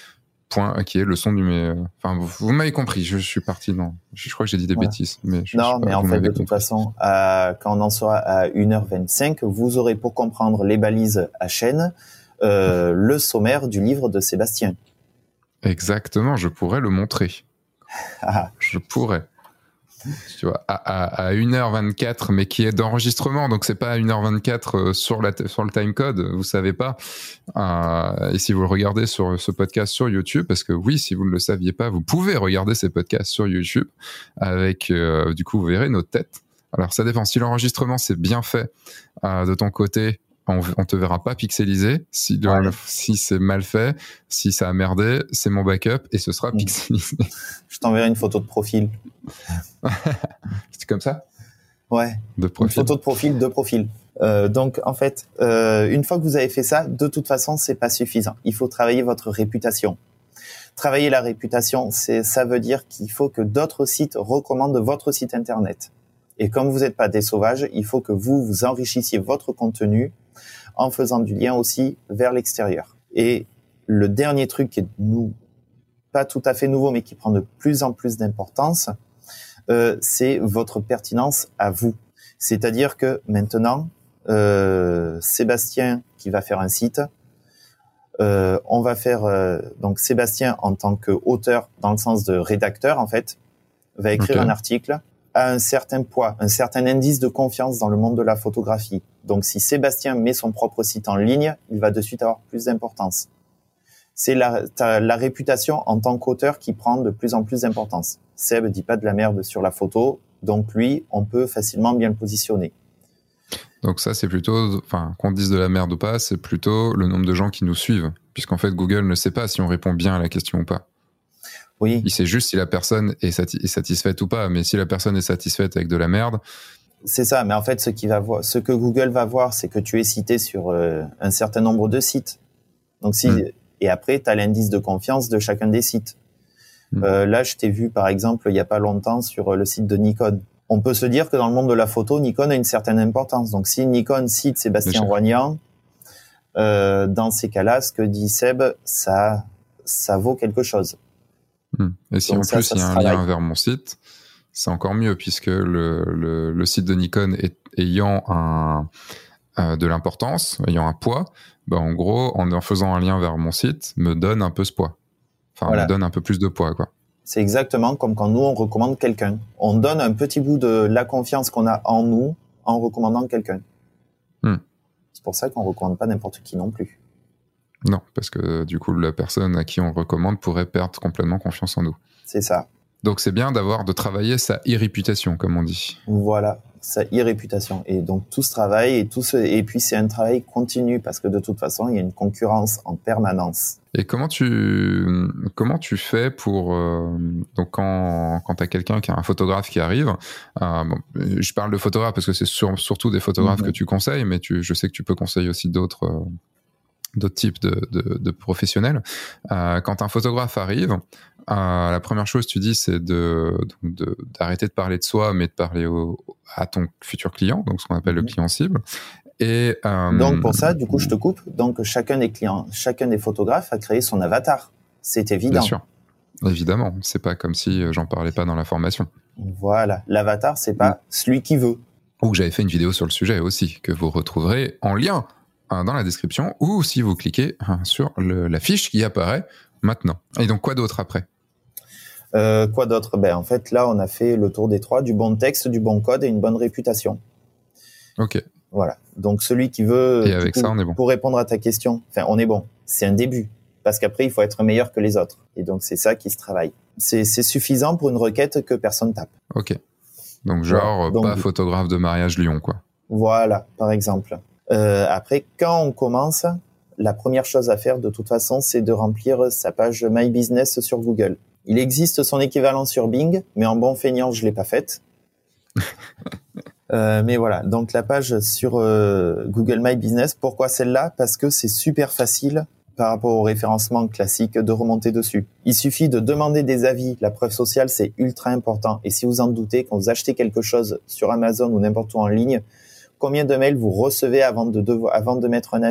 point, qui est leçon numéro. Enfin, vous, m'avez compris. Je, suis parti dans. Je, crois que j'ai dit des bêtises, mais non, mais en fait, de toute façon, euh, quand on en sera à 1h25, vous aurez pour comprendre les balises à chaîne euh, le sommaire du livre de Sébastien. Exactement, je pourrais le montrer. Ah. Je pourrais. Tu vois, à, à, 1h24, mais qui est d'enregistrement, donc c'est pas à 1h24 euh, sur, la, sur le timecode, vous savez pas. Euh, et si vous le regardez sur ce podcast sur YouTube, parce que oui, si vous ne le saviez pas, vous pouvez regarder ces podcasts sur YouTube, avec, euh, du coup, vous verrez nos têtes. Alors ça dépend, si l'enregistrement c'est bien fait de ton côté, on, on, te verra pas pixelisé. Si, si c'est mal fait, si ça a merdé, c'est mon backup et ce sera mm. pixelisé. Je t'enverrai une photo de profil. c'est comme ça? Ouais. De profil. Une photo de profil, de profil. Euh, donc en fait, euh, une fois que vous avez fait ça, de toute façon, c'est pas suffisant. Il faut travailler votre réputation. Travailler la réputation, c'est ça veut dire qu'il faut que d'autres sites recommandent votre site internet. Et comme vous n'êtes pas des sauvages, il faut que vous vous enrichissiez votre contenu en faisant du lien aussi vers l'extérieur. Et le dernier truc qui est nous pas tout à fait nouveau, mais qui prend de plus en plus d'importance, euh, c'est votre pertinence à vous. C'est-à-dire que maintenant, euh, Sébastien qui va faire un site, euh, on va faire donc Sébastien en tant qu'auteur dans le sens de rédacteur en fait va écrire un article a un certain poids, un certain indice de confiance dans le monde de la photographie. Donc si Sébastien met son propre site en ligne, il va de suite avoir plus d'importance. C'est la, réputation en tant qu'auteur qui prend de plus en plus d'importance. Seb dit pas de la merde sur la photo, donc lui, on peut facilement bien le positionner. Donc ça, c'est plutôt, enfin, qu'on dise de la merde ou pas, c'est plutôt le nombre de gens qui nous suivent, puisqu'en fait, Google ne sait pas si on répond bien à la question ou pas. Oui. Il sait juste si la personne est, satisfaite ou pas. Mais si la personne est satisfaite avec de la merde. C'est ça. Mais en fait, ce, qui va voir, ce que Google va voir, c'est que tu es cité sur euh, un certain nombre de sites. Donc si, hmm. et après, tu as l'indice de confiance de chacun des sites. Hmm. Euh, là, je t'ai vu, par exemple, il n'y a pas longtemps sur euh, le site de Nikon. On peut se dire que dans le monde de la photo, Nikon a une certaine importance. Donc, si Nikon cite Sébastien Roignan, euh, dans ces cas-là, ce que dit Seb, ça, ça vaut quelque chose. Hmm. Et si en plus il y a un lien vers mon site, c'est encore mieux puisque le, le, site de Nikon est, ayant un, euh, de l'importance, ayant un poids, bah en gros, en, faisant un lien vers mon site, me donne un peu ce poids. Enfin, me donne un peu plus de poids, quoi. C'est exactement comme quand nous, on recommande quelqu'un. On donne un petit bout de la confiance qu'on a en nous en recommandant quelqu'un. Hmm. C'est pour ça qu'on recommande pas n'importe qui non plus. Non, parce que du coup, la personne à qui on recommande pourrait perdre complètement confiance en nous. C'est ça. Donc c'est bien d'avoir de travailler sa e-réputation, comme on dit. Voilà, sa e-réputation. Et donc tout ce travail et tout ce, et puis c'est un travail continu parce que de toute façon il y a une concurrence en permanence. Et comment tu comment tu fais pour euh, donc quand quand as quelqu'un qui a un photographe qui arrive, euh, bon, je parle de photographe parce que c'est surtout des photographes Mhm. que tu conseilles, mais tu, je sais que tu peux conseiller aussi d'autres euh, d'autres types de, de, de professionnels. Euh, quand un photographe arrive, euh, la première chose que tu dis, c'est de donc de- d'arrêter de, parler de soi, mais de parler au, à ton futur client, donc ce qu'on appelle le Mhm. client cible. Et euh, Donc pour ça, du coup, je te coupe. Donc chacun des clients, chacun des photographes a créé son avatar. C'est évident. Bien sûr. Évidemment, c'est pas comme si j'en parlais pas dans la formation. Voilà, l'avatar, c'est pas celui qui veut. Ou j'avais fait une vidéo sur le sujet aussi, que vous retrouverez en lien dans la description, ou si vous cliquez hein, sur le- la fiche qui apparaît maintenant. Et donc quoi d'autre après? Euh, quoi d'autre? Ben en fait, là, on a fait le tour des trois du bon texte, du bon code et une bonne réputation. Ok, Voilà. Donc celui qui veut, Et avec coup, ça, on est bon. pour répondre à ta question, enfin, on est bon. C'est un début, parce qu'après, il faut être meilleur que les autres. Et donc c'est ça qui se travaille. C'est suffisant pour une requête que personne tape. ok. Donc genre. Donc, pas photographe de mariage Lyon, quoi. Voilà, par exemple. Euh, après, quand on commence, la première chose à faire, de toute façon, c'est de remplir sa page My Business sur Google. Il existe son équivalent sur Bing, mais en bon feignant, je l'ai pas faite. Euh, mais voilà, donc la page sur euh, Google My Business, pourquoi celle-là? Parce que c'est super facile par rapport au référencement classique de remonter dessus. Il suffit de demander des avis. La preuve sociale, c'est ultra important. Et si vous en doutez, quand vous achetez quelque chose sur Amazon ou n'importe où en ligne, combien de mails vous recevez avant de, mettre un,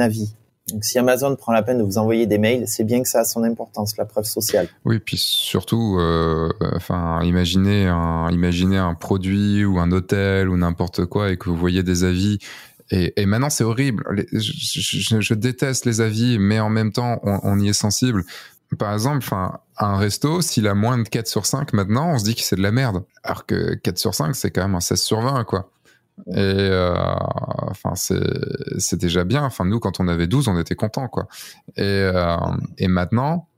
avis Donc, si Amazon prend la peine de vous envoyer des mails, c'est bien que ça a son importance, la preuve sociale. Oui, puis surtout, euh, enfin, imaginez un, produit ou un hôtel ou n'importe quoi et que vous voyez des avis. Et, maintenant, c'est horrible. Je, déteste les avis, mais en même temps, on, on y est sensible. Par exemple, enfin, un resto, s'il a moins de 4 sur 5 maintenant, on se dit que c'est de la merde. Alors que 4 sur 5, c'est quand même un 16 sur 20, quoi. Et euh, c'est déjà bien. Enfin, nous, quand on avait 12, on était contents, quoi. Et, euh, et maintenant,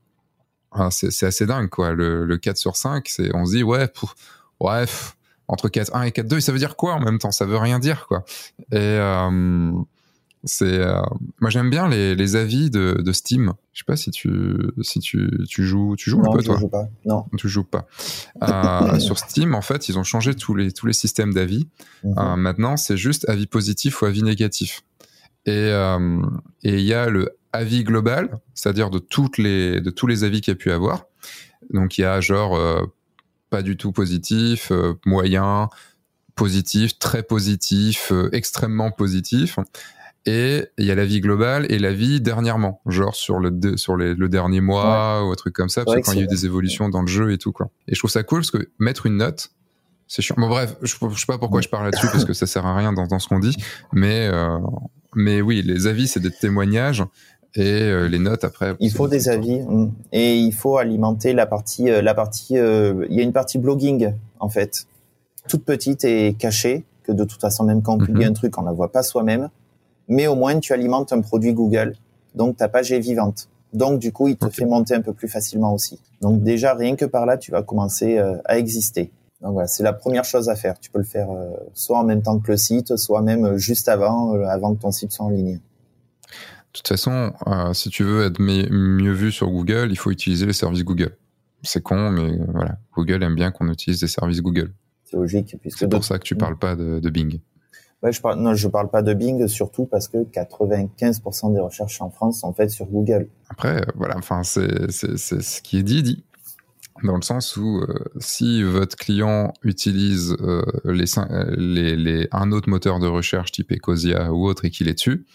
ah, c'est assez dingue, quoi. Le, le 4 sur 5, c'est, on se dit, ouais, pff, entre 4.1 et 4.2, ça veut dire quoi en même temps? Ça veut rien dire, quoi. Et euh, c'est, euh, moi, j'aime bien les, les avis de, de Steam. Je sais pas si tu, si tu, tu joues, tu joues un peu, je toi joue pas. Non. tu joues pas. Euh, sur Steam, en fait, ils ont changé tous les, tous les systèmes d'avis. Mhm. Euh, maintenant, c'est juste avis positif ou avis négatif. Et euh, et il y a le avis global, c'est-à-dire de toutes les de tous les avis qu'il y a pu avoir. Donc il y a genre pas du tout positif, moyen, positif, très positif, extrêmement positif. Et il y a l'avis global et l'avis dernièrement, genre sur le de- sur les- le dernier mois ou un truc comme ça, parce que quand il y a eu des évolutions dans le jeu et tout quoi. Et je trouve ça cool parce que mettre une note, c'est chiant. Bon bref, je, je sais pas pourquoi je parle là-dessus parce que ça sert à rien dans, dans ce qu'on dit, mais euh, mais oui, les avis c'est des témoignages et euh, les notes après. Il faut des avis mm. et il faut alimenter la partie, euh, la partie. il y a une partie blogging en fait, toute petite et cachée que de toute façon même quand on publie Mhm. un truc on la voit pas soi-même, mais au moins tu alimentes un produit Google, donc ta page est vivante. Donc du coup il te fait monter un peu plus facilement aussi. Donc déjà rien que par là tu vas commencer euh, à exister. Donc voilà, c'est la première chose à faire. Tu peux le faire euh, soit en même temps que le site, soit même euh, juste avant, euh, avant que ton site soit en ligne. De toute façon, si tu veux être mieux vu sur Google, il faut utiliser les services Google. C'est con, mais voilà, Google aime bien qu'on utilise des services Google. C'est logique puisque C'est pour ça que tu parles pas de, de Bing. Ouais, je parle, non, je parle pas de Bing, surtout parce que 95% des recherches en France sont faites sur Google. Après, euh, voilà, enfin, c'est c'est- c'est ce qui est dit, dit. Dans le sens où euh, si votre client utilise euh, les, cin- les, les, un autre moteur de recherche type Ecosia ou autre et qu'il est dessus,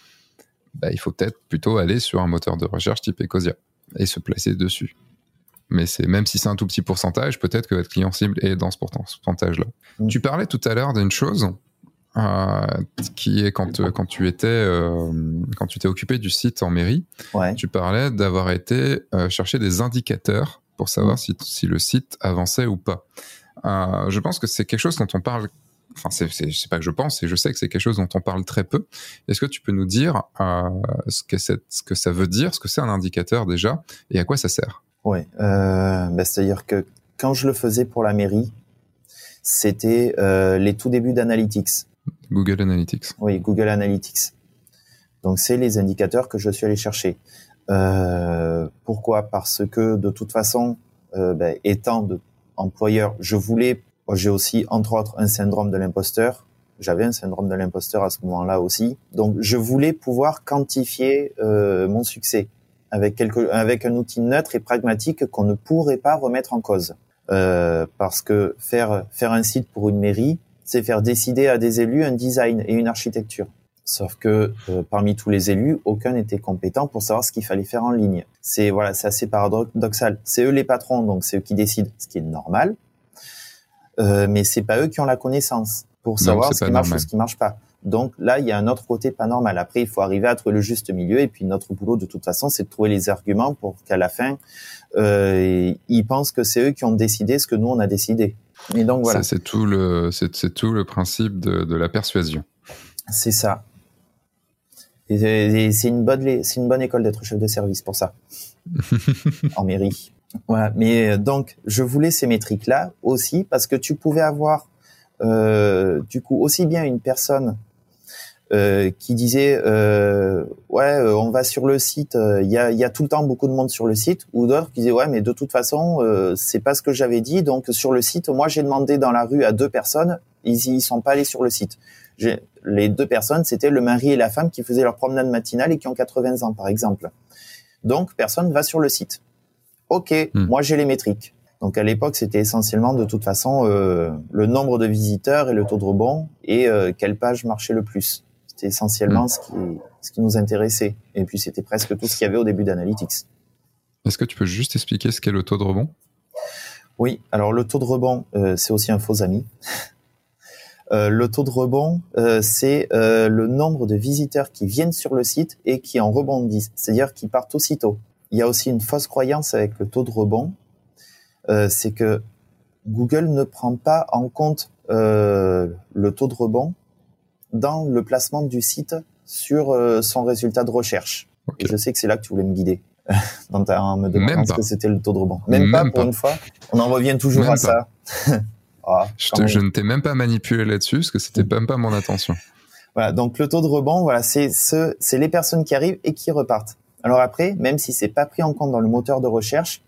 bah, il faut peut-être plutôt aller sur un moteur de recherche type Ecosia et se placer dessus. Mais c'est même si c'est un tout petit pourcentage, peut-être que votre client cible est dans ce pourcentage-là. Mm. Tu parlais tout à l'heure d'une chose euh, qui est quand, euh, quand tu étais euh, quand tu t'es occupé du site en mairie, Ouais. tu parlais d'avoir été euh, chercher des indicateurs pour savoir si, si le site avançait ou pas. Je pense que c'est quelque chose dont on parle enfin, c'est, c'est, pas que je pense, et je sais que c'est quelque chose dont on parle très peu. Est-ce que tu peux nous dire ce, que ce que ça veut dire, ce que c'est un indicateur déjà, et à quoi ça sert? Oui, bah, c'est-à-dire que quand je le faisais pour la mairie, c'était les tout débuts d'Analytics. Google Analytics. Oui, Google Analytics. Donc c'est les indicateurs que je suis allé chercher. Euh, pourquoi? Parce que de toute façon, euh, ben, étant de employeur, je voulais, j'ai aussi entre autres un syndrome de l'imposteur. J'avais un syndrome de l'imposteur à ce moment-là aussi. Donc je voulais pouvoir quantifier euh, mon succès avec quelque, avec un outil neutre et pragmatique qu'on ne pourrait pas remettre en cause. Parce que faire faire un site pour une mairie, c'est faire décider à des élus un design et une architecture. Sauf que euh, parmi tous les élus, aucun n'était compétent pour savoir ce qu'il fallait faire en ligne. C'est voilà, c'est assez paradoxal. C'est eux les patrons, donc c'est eux qui décident, ce qui est normal. Euh, mais c'est pas eux qui ont la connaissance pour savoir ce qui marche ou ce qui marche pas. Donc là, il y a un autre côté pas normal. Après, il faut arriver à trouver le juste milieu. Et puis notre boulot, de toute façon, c'est de trouver les arguments pour qu'à la fin, euh, ils pensent que c'est eux qui ont décidé ce que nous on a décidé. Et donc voilà. C'est tout le, c'est tout le principe de, de la persuasion. C'est ça. Et, c'est une bonne, c'est une bonne école d'être chef de service pour ça. en mairie. Voilà. Mais euh, donc, je voulais ces métriques-là aussi parce que tu pouvais avoir, euh, du coup, aussi bien une personne euh, qui disait euh, ouais euh, on va sur le site il y a, y, a, tout le temps beaucoup de monde sur le site ou d'autres qui disaient ouais mais de toute façon c'est pas ce que j'avais dit donc sur le site moi j'ai demandé dans la rue à deux personnes ils y sont pas allés sur le site les deux personnes c'était le mari et la femme qui faisaient leur promenade matinale et qui ont 80 ans par exemple donc personne va sur le site ok hmm. moi j'ai les métriques donc à l'époque, c'était essentiellement de toute façon euh, le nombre de visiteurs et le taux de rebond et euh, quelle page marchait le plus. C'était essentiellement mm. ce, qui, ce qui nous intéressait. Et puis c'était presque tout ce qu'il y avait au début d'Analytics. Est-ce que tu peux juste expliquer ce qu'est le taux de rebond? Oui, alors le taux de rebond, euh, c'est aussi un faux ami. Euh, le taux de rebond, euh, c'est le nombre de visiteurs qui viennent sur le site et qui en rebondissent, c'est-à-dire qui partent aussitôt. Il y a aussi une fausse croyance avec le taux de rebond, c'est que Google ne prend pas en compte le taux de rebond dans le placement du site sur euh, son résultat de recherche. Et je sais que c'est là que tu voulais me guider. dans ta, me demandant ce que c'était le taux de rebond. Même, pas pour une fois. On en revient toujours à ça. Ah, je, ne t'ai même pas manipulé là-dessus parce que c'était mm. même pas mon intention. Voilà, donc le taux de rebond, voilà, c'est ce, c'est les personnes qui arrivent et qui repartent. Alors après, même si c'est pas pris en compte dans le moteur de recherche,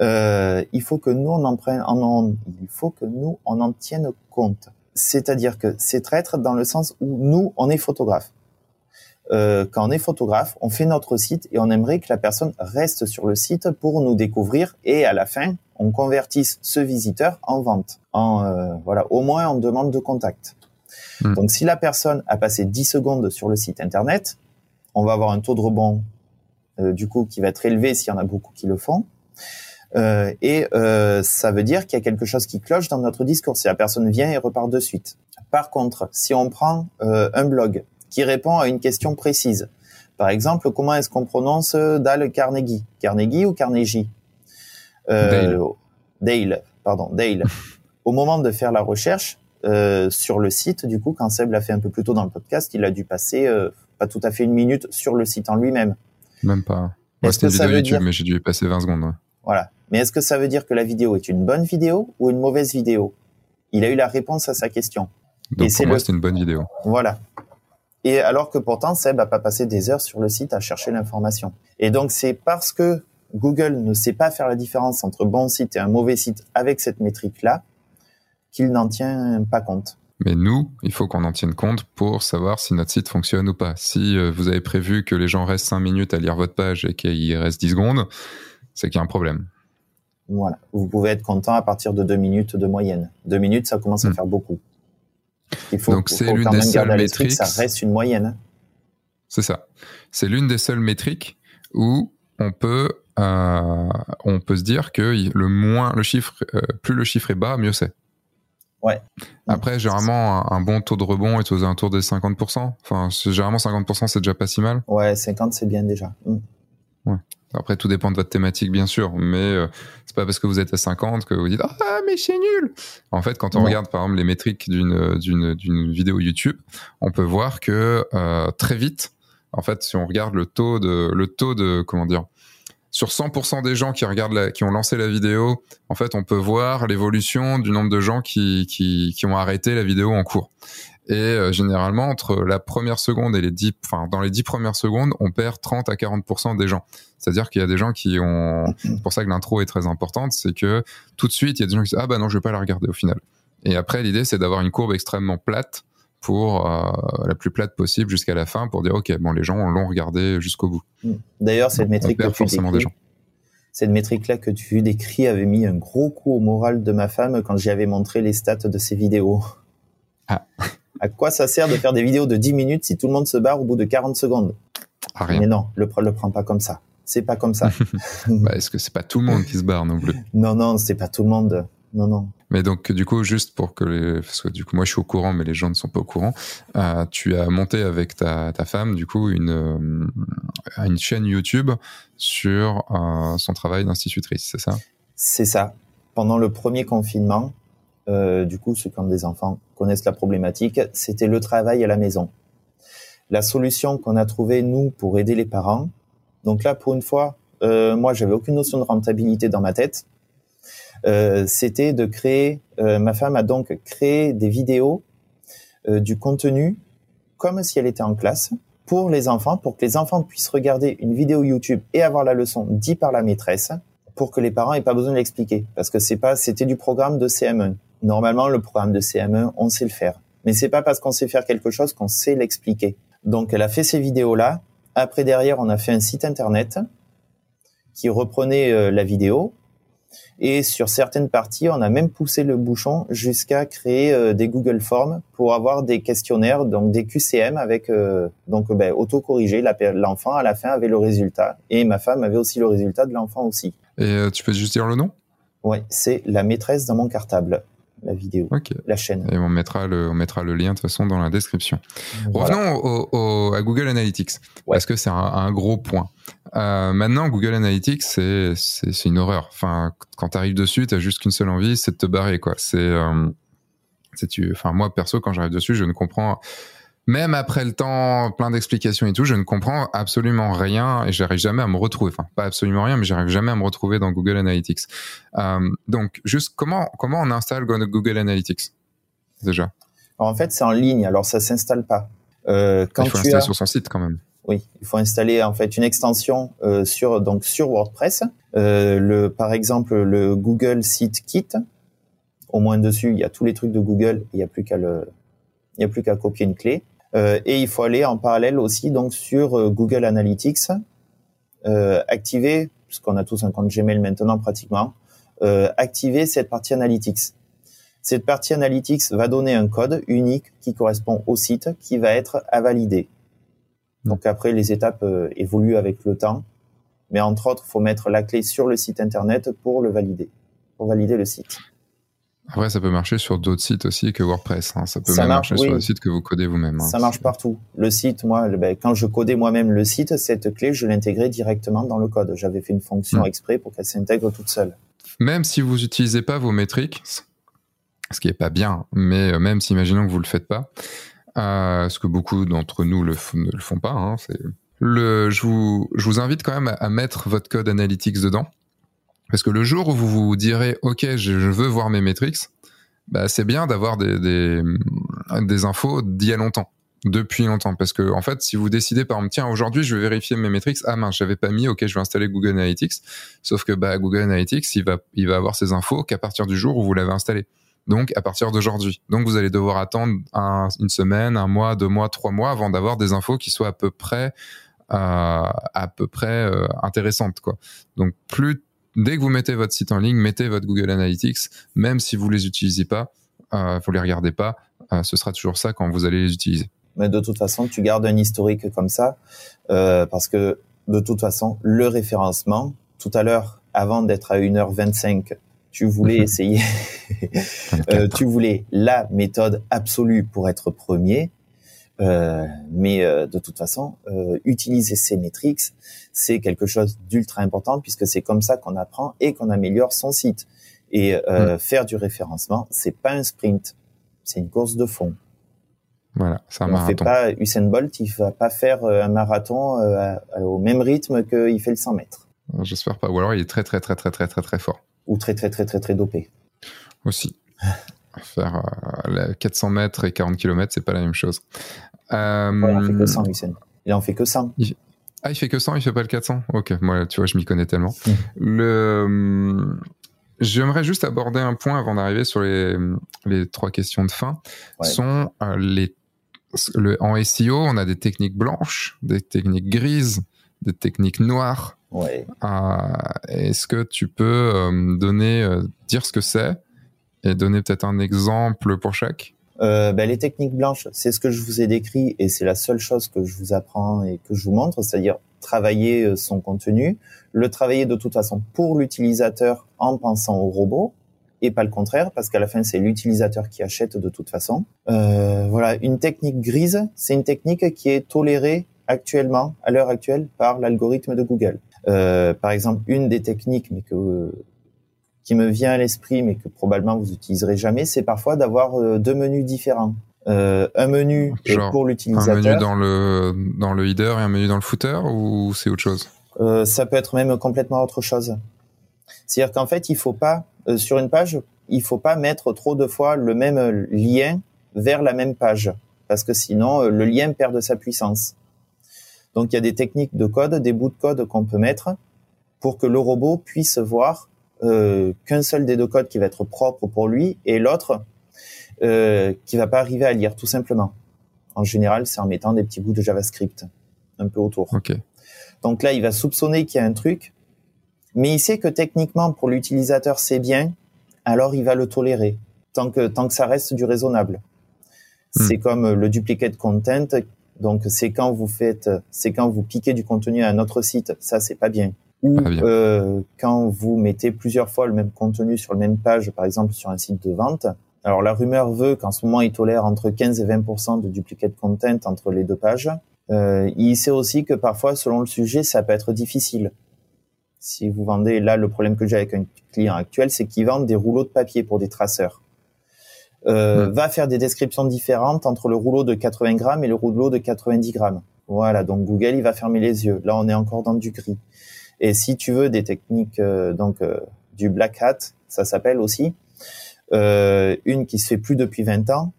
euh, il faut que nous on en prenne, en, il faut que nous on en tienne compte. C'est-à-dire que c'est traître dans le sens où nous, on est photographe. Euh, quand on est photographe, on fait notre site et on aimerait que la personne reste sur le site pour nous découvrir et à la fin, on convertisse ce visiteur en vente. En euh, voilà, au moins en demande de contact. Hmm. Donc si la personne a passé 10 secondes sur le site internet, on va avoir un taux de rebond euh, du coup qui va être élevé s'il y en a beaucoup qui le font. Euh, et euh, ça veut dire qu'il y a quelque chose qui cloche dans notre discours si la personne vient et repart de suite. Par contre, si on prend euh, un blog qui répond à une question précise, par exemple, comment est-ce qu'on prononce Dale Carnegie? Carnegie ou Carnegie? Dale. Dale, pardon, Dale. Au moment de faire la recherche sur le site, du coup, quand Seb l'a fait un peu plus tôt dans le podcast, il a dû passer pas tout à fait une minute sur le site en lui-même. Même pas. Moi, c'était une vidéo YouTube, mais j'ai dû y passer 20 secondes. Voilà. Mais est-ce que ça veut dire que la vidéo est une bonne vidéo ou une mauvaise vidéo? Il a eu la réponse à sa question. Donc pour moi, c'est une bonne vidéo. Voilà. Et alors que pourtant, Seb a pas passé des heures sur le site à chercher l'information. Et donc, c'est parce que Google ne sait pas faire la différence entre bon site et un mauvais site avec cette métrique-là qu'il n'en tient pas compte. Mais nous, il faut qu'on en tienne compte pour savoir si notre site fonctionne ou pas. Si euh, vous avez prévu que les gens restent 5 minutes à lire votre page et qu'il reste 10 secondes, c'est qu'il y a un problème. Voilà. Vous pouvez être content à partir de deux minutes de moyenne. Deux minutes, ça commence à hmm. faire beaucoup. Il faut, Donc c'est l'une des seules métriques. Ça reste une moyenne. C'est ça. C'est l'une des seules métriques où on peut euh, on peut se dire que le moins le chiffre euh, plus le chiffre est bas, mieux c'est. Ouais. Après, généralement, un, bon taux de rebond est aux alentours des 50%. Enfin, généralement, 50%, c'est déjà pas si mal. Ouais, 50, c'est bien déjà. Hmm. Ouais. Après, tout dépend de votre thématique, bien sûr, mais euh, c'est pas parce que vous êtes à 50 que vous dites ah mais c'est nul. En fait, quand on regarde par exemple les métriques d'une vidéo YouTube, on peut voir que euh, très vite, en fait, si on regarde le taux de le taux de comment dire sur 100% des gens qui regardent la, qui ont lancé la vidéo, en fait, on peut voir l'évolution du nombre de gens qui, qui, qui ont arrêté la vidéo en cours. Et euh, généralement, entre la première seconde et les dix, enfin, dans les dix premières secondes, on perd 30 à 40% des gens. C'est-à-dire qu'il y a des gens qui ont, c'est pour ça que l'intro est très importante, c'est que tout de suite, il y a des gens qui disent, ah bah non, je vais pas la regarder au final. Et après, l'idée, c'est d'avoir une courbe extrêmement plate pour euh, la plus plate possible jusqu'à la fin pour dire, OK, bon, les gens l'ont regardé jusqu'au bout. D'ailleurs, cette métrique que tu décris, cette métrique-là que tu décris avait mis un gros coup au moral de ma femme quand j'y avais montré les stats de ses vidéos. Ah. À quoi ça sert de faire des vidéos de 10 minutes si tout le monde se barre au bout de 40 secondes ah, rien. Mais non, le, le prend pas comme ça. C'est pas comme ça. bah, Est-ce que c'est pas tout le monde qui se barre non plus? Non, non, c'est pas tout le monde. Non, non. Mais donc, du coup, juste pour que les, parce que du coup, moi, je suis au courant, mais les gens ne sont pas au courant. Euh, tu as monté avec ta, ta femme, du coup, une, euh, une chaîne YouTube sur euh, son travail d'institutrice, c'est ça? C'est ça. Pendant le premier confinement, euh, du coup, ceux qui ont des enfants connaissent la problématique, c'était le travail à la maison. La solution qu'on a trouvée, nous, pour aider les parents, donc là, pour une fois, euh, moi, j'avais aucune notion de rentabilité dans ma tête, euh, c'était de créer, euh, ma femme a donc créé des vidéos, euh, du contenu, comme si elle était en classe, pour les enfants, pour que les enfants puissent regarder une vidéo YouTube et avoir la leçon dit par la maîtresse, pour que les parents aient pas besoin de l'expliquer, parce que c'est pas, c'était du programme de CM1. Normalement, le programme de CM1, on sait le faire. Mais c'est pas parce qu'on sait faire quelque chose qu'on sait l'expliquer. Donc, elle a fait ces vidéos-là. Après, derrière, on a fait un site internet qui reprenait euh, la vidéo. Et sur certaines parties, on a même poussé le bouchon jusqu'à créer euh, des Google Forms pour avoir des questionnaires, donc des QCM avec euh, donc ben, autocorrigé. L'enfant à la fin avait le résultat et ma femme avait aussi le résultat de l'enfant aussi. Et tu peux juste dire le nom? Oui, c'est la maîtresse dans mon cartable la vidéo, la chaîne. Et on mettra le, on mettra le lien de toute façon dans la description. Revenons au, à Google Analytics, parce que c'est un, gros point. Euh, maintenant, Google Analytics, c'est, c'est, une horreur. Enfin, quand tu arrives dessus, tu as juste qu'une seule envie, c'est de te barrer. Quoi. C'est, euh, c'est tu, enfin, moi, perso, quand j'arrive dessus, je ne comprends même après le temps, plein d'explications et tout, je ne comprends absolument rien et j'arrive jamais à me retrouver. Enfin, pas absolument rien, mais j'arrive jamais à me retrouver dans Google Analytics. Euh, donc, juste comment comment on installe Google Analytics déjà? En fait, c'est en ligne, alors ça s'installe pas. Euh, quand il faut l'installer sur son site quand même. Oui, il faut installer en fait une extension euh, sur donc sur WordPress. Le par exemple le Google Site Kit. Au moins dessus, il y a tous les trucs de Google. Il n'y a plus qu'à le il n'y a plus qu'à copier une clé. Euh, et il faut aller en parallèle aussi donc sur euh, Google Analytics, euh, activer, puisqu'on a tous un compte Gmail maintenant pratiquement, activer cette partie Analytics. Cette partie Analytics va donner un code unique qui correspond au site qui va être à valider. Donc après, les étapes évoluent avec le temps. Mais entre autres, il faut mettre la clé sur le site internet pour le valider, pour valider le site. Après, ça peut marcher sur d'autres sites aussi que WordPress. Hein. Ça peut même marcher sur le site que vous codez vous-même. Hein. Ça marche partout. Le site, moi, ben, quand je codais moi-même le site, cette clé, je l'intégrais directement dans le code. J'avais fait une fonction hmm. exprès pour qu'elle s'intègre toute seule. Même si vous n'utilisez pas vos métriques, ce qui est pas bien, mais euh, même si imaginons que vous le faites pas, euh, ce que beaucoup d'entre nous le ne le font pas, hein, c'est le, je vous, je vous invite quand même à mettre votre code Analytics dedans parce que le jour où vous vous direz, OK, je, veux voir mes métriques, bah, c'est bien d'avoir des, des, des infos d'il y a longtemps depuis longtemps. Parce que en fait si vous décidez par exemple tiens aujourd'hui je vais vérifier mes métriques ah mince j'avais pas mis ok je vais installer Google Analytics. Sauf que bah Google Analytics il va il va avoir ces infos qu'à partir du jour où vous l'avez installé. Donc à partir d'aujourd'hui. Donc vous allez devoir attendre une semaine un mois deux mois trois mois avant d'avoir des infos qui soient à peu près euh, à peu près euh, intéressantes quoi. Donc plus dès que vous mettez votre site en ligne, mettez votre Google Analytics, même si vous les utilisez pas, euh, vous les regardez pas, euh, ce sera toujours ça quand vous allez les utiliser. Mais de toute façon, tu gardes un historique comme ça, euh, parce que de toute façon, le référencement, tout à l'heure, avant d'être à 1h25, tu voulais essayer, euh, tu voulais la méthode absolue pour être premier. Euh, mais euh, de toute façon, euh, utiliser ces métriques, c'est quelque chose d'ultra important puisque c'est comme ça qu'on apprend et qu'on améliore son site. Et mm. faire du référencement, c'est pas un sprint, c'est une course de fond. Voilà, c'est un On fait pas Usain Bolt, il va pas faire un marathon au même rythme qu'il fait le 100 mètres. J'espère pas. Ou alors il est très très très très très très très fort. Ou très très très très très dopé. Aussi. Faire 400 mètres et 40 km, c'est pas la même chose. Euh, il en fait que 100, Hussein. Il en fait que 100. Ah, il fait que 100, il fait pas le 400 Ok, moi, tu vois, je m'y connais tellement. Mmh. Le... J'aimerais juste aborder un point avant d'arriver sur les, les trois questions de fin. Sont euh, les, le, en SEO, on a des techniques blanches, des techniques grises, des techniques noires. Ouais. Euh, Est-ce que tu peux euh, donner, euh, dire ce que c'est? Et donner peut-être un exemple pour chaque euh, ben, les techniques blanches, c'est ce que je vous ai décrit et c'est la seule chose que je vous apprends et que je vous montre, c'est-à-dire travailler euh, son contenu, le travailler de toute façon pour l'utilisateur en pensant au robot et pas le contraire parce qu'à la fin c'est l'utilisateur qui achète de toute façon. Euh, voilà, une technique grise, c'est une technique qui est tolérée actuellement, à l'heure actuelle, par l'algorithme de Google. Euh, par exemple, une des techniques, mais que qui me vient à l'esprit, mais que probablement vous utiliserez jamais, c'est parfois d'avoir euh, deux menus différents. Euh, un menu pour l'utilisateur. Un menu dans le dans le header et un menu dans le footer ou c'est autre chose? Euh, Ça peut être même complètement autre chose. C'est-à-dire qu'en fait, il faut pas euh, sur une page, il faut pas mettre trop de fois le même lien vers la même page, parce que sinon le lien perd de sa puissance. Donc il y a des techniques de code, des bouts de code qu'on peut mettre pour que le robot puisse voir euh, qu'un seul des deux codes qui va être propre pour lui et l'autre euh, qui va pas arriver à lire tout simplement. En général, c'est en mettant des petits bouts de JavaScript un peu autour. Donc là, il va soupçonner qu'il y a un truc, mais il sait que techniquement pour l'utilisateur c'est bien, alors il va le tolérer tant que tant que ça reste du raisonnable. Hmm. C'est comme le duplicate content. Donc c'est quand vous faites, c'est quand vous piquez du contenu à un autre site, ça c'est pas bien ou euh, quand vous mettez plusieurs fois le même contenu sur la même page, par exemple sur un site de vente. Alors la rumeur veut qu'en ce moment il tolère entre 15 et 20% de duplicate content entre les deux pages. Euh, il sait aussi que parfois, selon le sujet, ça peut être difficile. Si vous vendez, là, le problème que j'ai avec un client actuel, c'est qu'il vend des rouleaux de papier pour des traceurs. Euh, Va faire des descriptions différentes entre le rouleau de 80 grammes et le rouleau de 90 grammes. Voilà, donc Google, il va fermer les yeux. Là, on est encore dans du gris. Et si tu veux des techniques euh, donc euh, du black hat, ça s'appelle aussi euh, une qui se fait plus depuis 20 ans,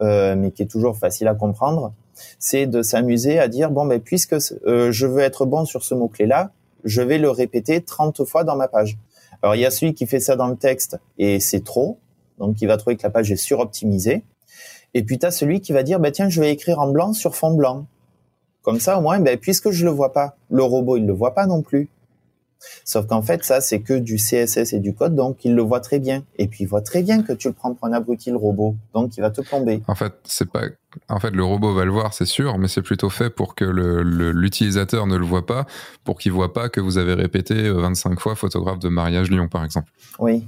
mais qui est toujours facile à comprendre, c'est de s'amuser à dire bon ben puisque je veux être bon sur ce mot clé là, je vais le répéter 30 fois dans ma page. Alors il y a celui qui fait ça dans le texte et c'est trop, donc il va trouver que la page est suroptimisée. Et puis tu as celui qui va dire bah tiens, je vais écrire en blanc sur fond blanc. Comme ça au moins ben puisque je le vois pas, le robot il le voit pas non plus. Sauf qu'en fait, ça, c'est que du CSS et du code, donc il le voit très bien. Et puis il voit très bien que tu le prends pour un abruti, le robot. Donc il va te plomber. En fait, c'est pas, en fait, le robot va le voir, c'est sûr, mais c'est plutôt fait pour que l'utilisateur ne le voit pas, pour qu'il voit pas que vous avez répété 25 euh, fois photographe de mariage Lyon, par exemple. Oui.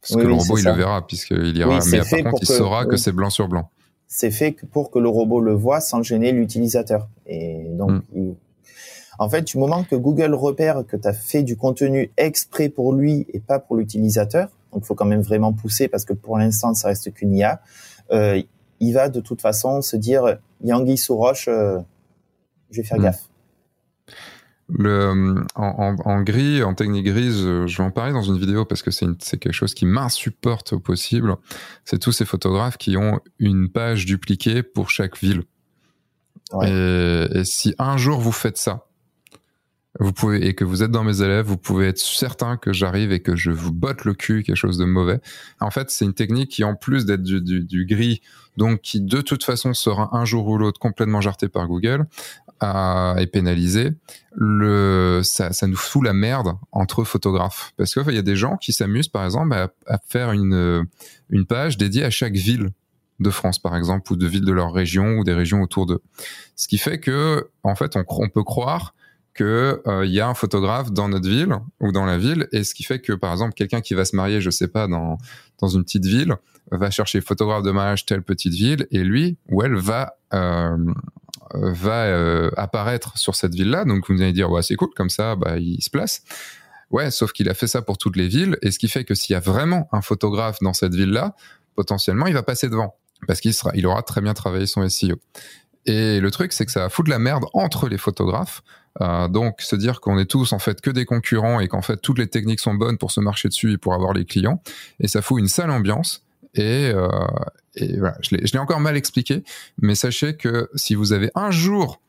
Parce que le robot, il le verra, puisqu'il ira, mais par contre, il saura que c'est blanc sur blanc. C'est fait pour que le robot le voit sans gêner l'utilisateur. Et donc, hmm. il en fait, du moment que Google repère que tu as fait du contenu exprès pour lui et pas pour l'utilisateur, donc il faut quand même vraiment pousser parce que pour l'instant, ça reste qu'une IA, euh, il va de toute façon se dire, Yangui sous roche, euh, je vais faire hmm. gaffe. Le, en, gris, en technique grise, je vais en parler dans une vidéo parce que c'est quelque chose qui m'insupporte au possible. C'est tous ces photographes qui ont une page dupliquée pour chaque ville. et, si un jour vous faites ça, vous pouvez et que vous êtes dans mes élèves, vous pouvez être certain que j'arrive et que je vous botte le cul quelque chose de mauvais. En fait, c'est une technique qui, en plus d'être du, gris, donc qui de toute façon sera un jour ou l'autre complètement jarté par Google euh, et pénalisé, le ça, ça nous fout la merde entre photographes parce qu'il y a des gens qui s'amusent par exemple à, à faire une une page dédiée à chaque ville de France par exemple ou de villes de leur région ou des régions autour d'eux. Ce qui fait que en fait on, on peut croire que il y a un photographe dans notre ville ou dans la ville, et ce qui fait que par exemple quelqu'un qui va se marier, je sais pas, dans dans une petite ville, va chercher photographe de mariage telle petite ville, et lui ou elle va va apparaître sur cette ville-là. Donc vous allez dire ouais c'est cool comme ça, bah il se place. Ouais, sauf qu'il a fait ça pour toutes les villes, et ce qui fait que s'il y a vraiment un photographe dans cette ville-là, potentiellement, il va passer devant, parce qu'il sera, il aura très bien travaillé son SEO. Et le truc, c'est que ça va foutre la merde entre les photographes. Euh, donc, se dire qu'on est tous en fait que des concurrents et qu'en fait toutes les techniques sont bonnes pour se marcher dessus et pour avoir les clients, et ça fout une sale ambiance. Et, euh, et voilà, je l'ai encore mal expliqué, mais sachez que si vous avez un jour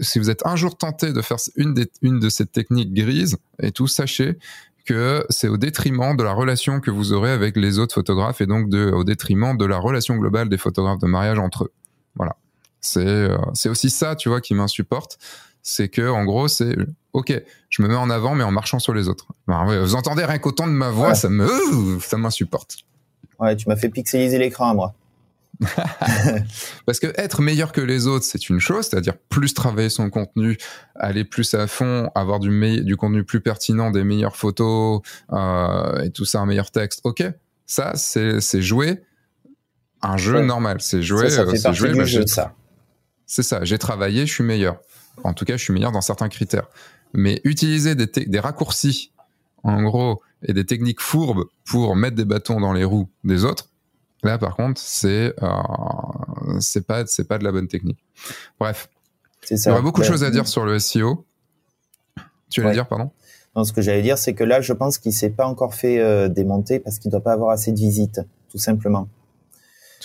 si vous êtes un jour tenté de faire une, une de ces techniques grises et tout, sachez que c'est au détriment de la relation que vous aurez avec les autres photographes et donc au détriment de la relation globale des photographes de mariage entre eux. Voilà. C'est euh, aussi ça, tu vois, qui m'insupporte. C'est que, en gros, c'est OK, je me mets en avant, mais en marchant sur les autres. vous entendez rien qu'au ton de ma voix, ça me ça m'insupporte. Ouais, tu m'as fait pixeliser l'écran, moi. Parce que être meilleur que les autres, c'est une chose, c'est-à-dire plus travailler son contenu, aller plus à fond, avoir du, du contenu plus pertinent, des meilleures photos euh, et tout ça, un meilleur texte. Ok, ça c'est jouer un jeu normal, c'est jouer. Euh, jouer, bah, jeu, ça. C'est ça. J'ai travaillé, je suis meilleur. En tout cas, je suis meilleur dans certains critères. Mais utiliser des, des raccourcis, en gros, et des techniques fourbes pour mettre des bâtons dans les roues des autres, Là, par contre, c'est euh, c'est pas c'est pas de la bonne technique. Bref, il y aurait beaucoup de choses à dire sur le SEO. Tu allais dire, pardon? Non, ce que j'allais dire, c'est que là, je pense qu'il s'est pas encore fait euh, démonter parce qu'il doit pas avoir assez de visites, tout simplement.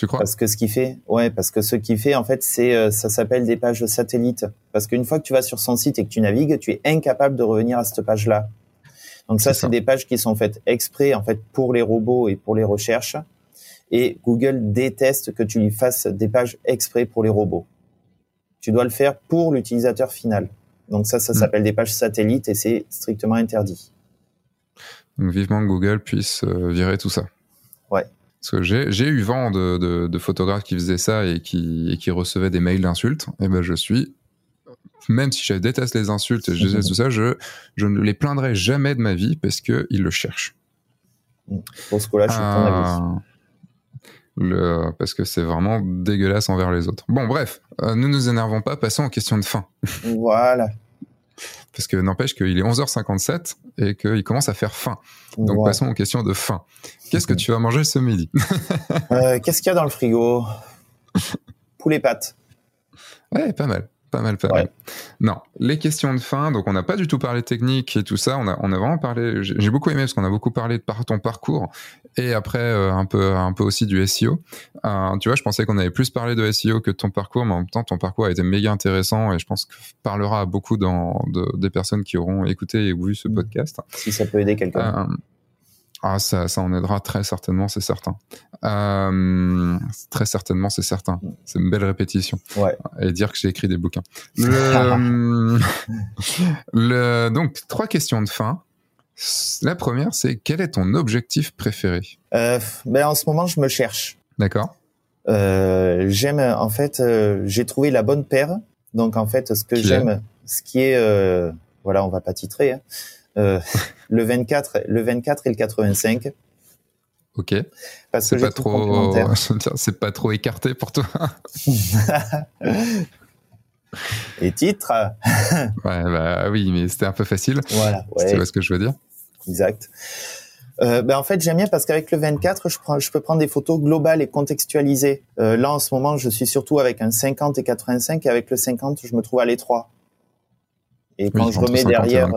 Tu crois? Parce que ce qui fait, ouais, parce que ce qui fait, en fait, c'est euh, ça s'appelle des pages satellites. Parce qu'une fois que tu vas sur son site et que tu navigues, tu es incapable de revenir à cette page-là. Donc ça, c'est des pages qui sont faites exprès, en fait, pour les robots et pour les recherches et Google déteste que tu lui fasses des pages exprès pour les robots. Tu dois le faire pour l'utilisateur final. Donc ça, ça hmm. s'appelle des pages satellites et c'est strictement interdit. Donc vivement que Google puisse euh, virer tout ça. Parce que j'ai eu vent de, de, photographes qui faisaient ça et qui, et qui recevaient des mails d'insultes. Et ben je suis, même si je déteste les insultes et je déteste tout ça, je, je ne les plaindrai jamais de ma vie parce qu'ils le cherchent. Pour ce coup-là, je suis. Euh, le, parce que c'est vraiment dégueulasse envers les autres. Bon, bref, euh, ne nous énervons pas, passons aux questions de fin. Voilà. Parce que n'empêche qu'il est 11h57 et qu'il commence à faire faim. Donc passons aux questions de faim. Qu'est-ce que tu vas manger ce midi? Euh, Qu'est-ce qu'il y a dans le frigo? Poulet pâtes. Ouais, pas mal. Pas mal, pas mal. Non, les questions de fin, donc on n'a pas du tout parlé technique et tout ça, on a, on a vraiment parlé, j'ai beaucoup aimé parce qu'on a beaucoup parlé de par ton parcours et après euh, un, peu, un peu aussi du SEO. Euh, tu vois, je pensais qu'on avait plus parlé de SEO que de ton parcours, mais en même temps, ton parcours a été méga intéressant et je pense que parlera à beaucoup dans, des personnes qui auront écouté et vu ce mm. podcast. Si ça peut aider quelqu'un. Euh, ah, ça, ça en aidera très certainement, c'est certain. Euh, très certainement, c'est certain. C'est une belle répétition. Ouais. Et dire que j'ai écrit des bouquins. Le, le, donc, trois questions de fin. La première, c'est quel est ton objectif préféré? Euh, ben En ce moment, je me cherche. D'accord. Euh, j'aime, en fait, euh, j'ai trouvé la bonne paire. Donc, en fait, ce que j'aime, ce qui est, euh, voilà, on va pas titrer, hein, le 24, le 24 et le 85. Ok. Parce que pas trop, c'est pas trop écarté pour toi. et titre. ouais, bah oui, mais c'était un peu facile. Voilà. Tu vois ce que je veux dire. Exact. Euh, ben en fait, j'aime bien parce qu'avec le 24, je, prends, je peux prendre des photos globales et contextualisées. Euh, là, en ce moment, je suis surtout avec un 50 et 85, et avec le 50, je me trouve à l'étroit. Et quand je remets derrière,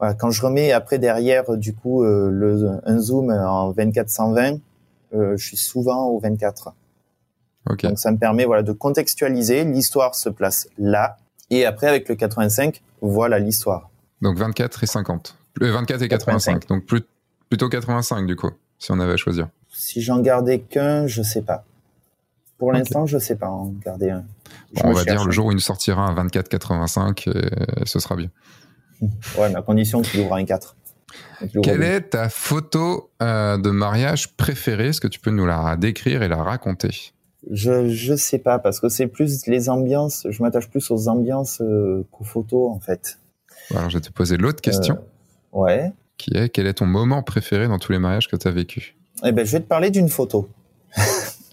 euh, quand je remets après derrière du coup euh, le, un zoom en 24-120, euh, je suis souvent au 24. Donc ça me permet voilà de contextualiser. L'histoire se place là, et après avec le 85, voilà l'histoire. Donc 24 et 50. 24 et 85. Donc plutôt 85 du coup, si on avait à choisir. Si j'en gardais qu'un, je sais pas. Pour l'instant, je sais pas en garder un on va dire le jour où il nous sortira un 24-85, et ce sera bien. Ouais, mais à condition qu'il ouvre un 4. Quelle est ta photo euh, de mariage préférée? Est-ce que tu peux nous la décrire et la raconter? Je je sais pas parce que c'est plus les ambiances. Je m'attache plus aux ambiances euh, qu'aux photos en fait. Alors je vais te poser l'autre question. Euh, ouais. Qui est quel est ton moment préféré dans tous les mariages que tu as vécu? Eh ben je vais te parler d'une photo.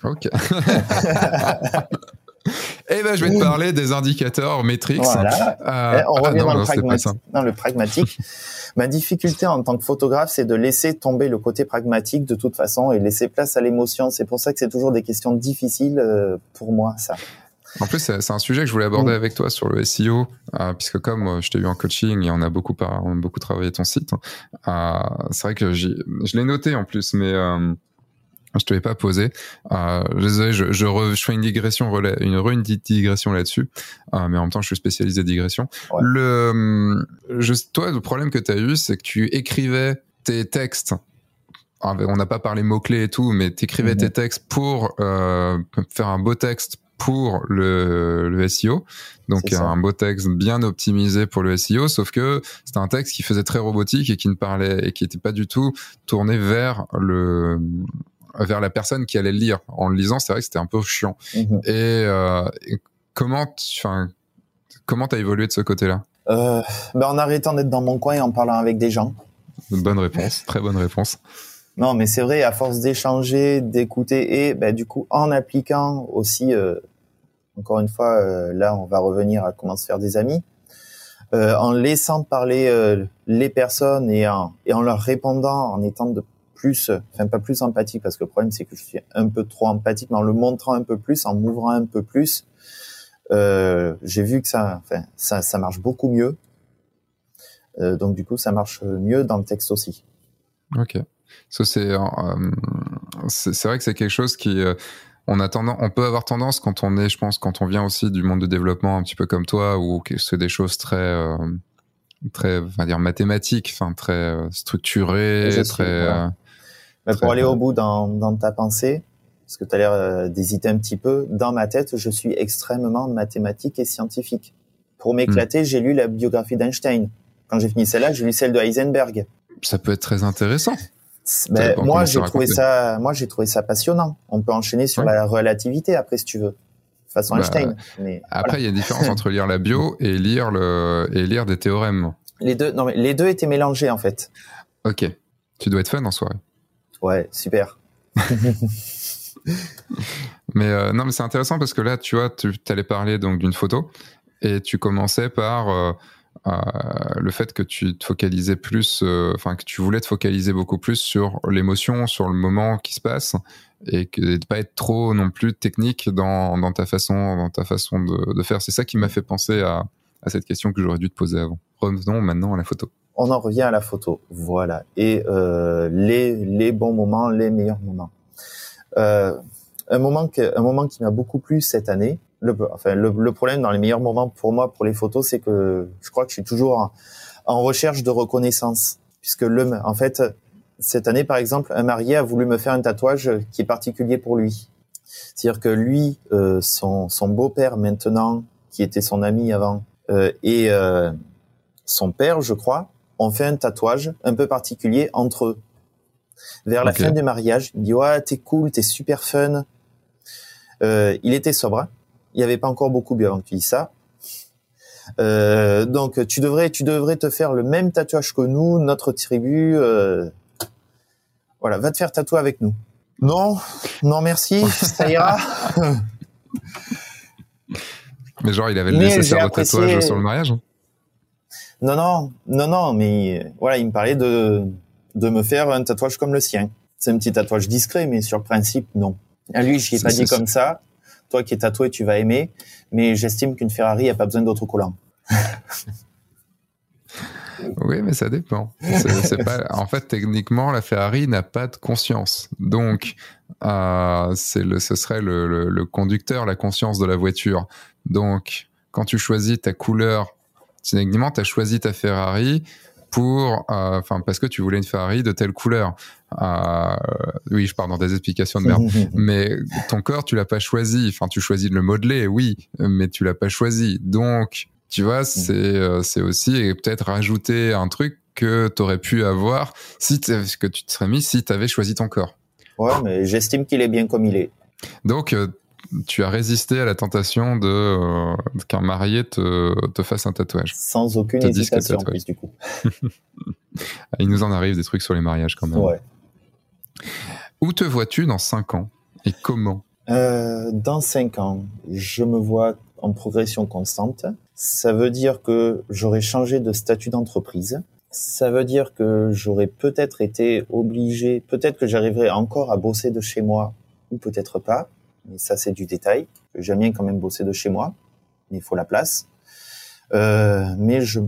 ok. Eh ben, je vais te parler des indicateurs métriques. Voilà. Euh, eh, on revient dans, le dans, le pragmatique. Ma difficulté en tant que photographe, c'est de laisser tomber le côté pragmatique de toute façon et laisser place à l'émotion. C'est pour ça que c'est toujours des questions difficiles euh, pour moi, ça. En plus, c'est un sujet que je voulais aborder avec toi sur le SEO, euh, puisque comme je t'ai eu en coaching et on a beaucoup, on a beaucoup travaillé ton site, c'est vrai que je l'ai noté en plus, mais je te l'ai pas posé. Euh, désolé, je, je, je, fais une digression, une, une digression là-dessus, euh, mais en même temps, je suis spécialisé digression. Le, je, toi, le problème que tu as eu, c'est que tu écrivais tes textes. Ah, on n'a pas parlé mots-clés et tout, mais tu écrivais mhm. tes textes pour euh, faire un beau texte pour le, le SEO. Donc un beau texte bien optimisé pour le SEO, sauf que c'était un texte qui faisait très robotique et qui ne parlait et qui n'était pas du tout tourné vers le vers la personne qui allait le lire. En le lisant, c'est vrai que c'était un peu chiant. Mhm. Euh, et, comment, enfin, comment t'as évolué de ce côté-là? Euh, ben En arrêtant d'être dans mon coin et en parlant avec des gens. bonne réponse, très bonne réponse. Non, mais c'est vrai, à force d'échanger, d'écouter et ben, du coup en appliquant aussi, euh, encore une fois, euh, là on va revenir à comment se faire des amis, en laissant parler les personnes et en, et en leur répondant, en étant de plus, enfin pas plus empathique parce que le problème c'est que je suis un peu trop empathique, mais en le montrant un peu plus, en m'ouvrant un peu plus, euh, j'ai vu que ça, enfin ça, ça marche beaucoup mieux. Euh, donc du coup, ça marche mieux dans le texte aussi. Ok. Ça c'est euh, vrai que c'est quelque chose qui euh, on a tendance, on peut avoir tendance quand on est, je pense, quand on vient aussi du monde de développement un petit peu comme toi, ou que c'est des choses très très, on va dire mathématiques, enfin très structurées, très. Mais pour aller au bout dans, dans ta pensée, parce que tu as l'air euh, d'hésiter un petit peu, dans ma tête, je suis extrêmement mathématique et scientifique. Pour m'éclater, hmm. j'ai lu la biographie d'Einstein. Quand j'ai fini celle-là, j'ai lu celle de Heisenberg. Ça peut être très intéressant. Ben, moi, j'ai trouvé ça, moi, j'ai trouvé ça passionnant. On peut enchaîner sur la relativité après, si tu veux. Façon bah, Einstein. Mais après, il y a une différence entre lire la bio et lire le, et lire des théorèmes. Les deux, non, mais les deux étaient mélangés, en fait. Ok. Tu dois être fun en soirée. Ouais, super. mais euh, non, mais c'est intéressant parce que là, tu vois, tu allais parler donc d'une photo et tu commençais par euh, euh, le fait que tu te focalisais plus, enfin que tu voulais te focaliser beaucoup plus sur l'émotion, sur le moment qui se passe et que de pas être trop non plus technique dans, ta façon, dans ta façon de, faire. C'est ça qui m'a fait penser à cette question que j'aurais dû te poser avant. Revenons maintenant à la photo on en revient à la photo. Voilà. Et euh, les, les bons moments, les meilleurs moments. Euh, un moment que, un moment qui m'a beaucoup plu cette année. Le, enfin, le, problème dans les meilleurs moments pour moi pour les photos, c'est que je crois que je suis toujours en, recherche de reconnaissance, puisque le, en fait, cette année par exemple, un marié a voulu me faire un tatouage qui est particulier pour lui. C'est-à-dire que lui, euh, son, son beau-père maintenant, qui était son ami avant, euh, et euh, son père, je crois, on fait un tatouage un peu particulier entre eux. Vers la fin du mariage, il me dit ouais t'es cool, t'es super fun. Euh, il était sobre, hein. il n'y avait pas encore beaucoup bu avant que tu dis ça. Euh, donc tu devrais tu devrais te faire le même tatouage que nous, notre tribu. Euh, voilà, va te faire tatouer avec nous. Non, non merci, ça ira. Mais genre il avait le nécessaire de tatouage sur le mariage. Hein. Non, non, non, non, mais voilà, il me parlait de, de me faire un tatouage comme le sien. C'est un petit tatouage discret, mais sur le principe, non. À lui, je ai pas dit comme ça. Toi qui es tatoué, tu vas aimer, mais j'estime qu'une Ferrari a pas besoin d'autocollant. oui, mais ça dépend. Pas... En fait, techniquement, la Ferrari n'a pas de conscience. Donc, euh, le, ce serait le, le, le conducteur, la conscience de la voiture. Donc, quand tu choisis ta couleur Techniquement, tu as choisi ta Ferrari pour, euh, parce que tu voulais une Ferrari de telle couleur. Euh, oui, je pars dans des explications de merde. mais ton corps, tu l'as pas choisi. Enfin, tu choisis de le modeler, oui, mais tu l'as pas choisi. Donc, tu vois, mm. c'est euh, c'est aussi et peut-être rajouter un truc que tu aurais pu avoir si que tu te serais mis si tu avais choisi ton corps. Ouais, mais j'estime qu'il est bien comme il est. Donc, tu as résisté à la tentation de euh, qu'un marié te, te, fasse un tatouage. Sans aucune hésitation, plus, du coup. Il nous en arrive des trucs sur les mariages quand même. Ouais. Où te vois-tu dans 5 ans? Et comment? Euh, Dans 5 ans, je me vois en progression constante. Ça veut dire que j'aurais changé de statut d'entreprise. Ça veut dire que j'aurais peut-être été obligé, peut-être que j'arriverai encore à bosser de chez moi ou peut-être pas. Mais ça, c'est du détail. J'aime bien quand même bosser de chez moi, mais il faut la place. Euh, mais je,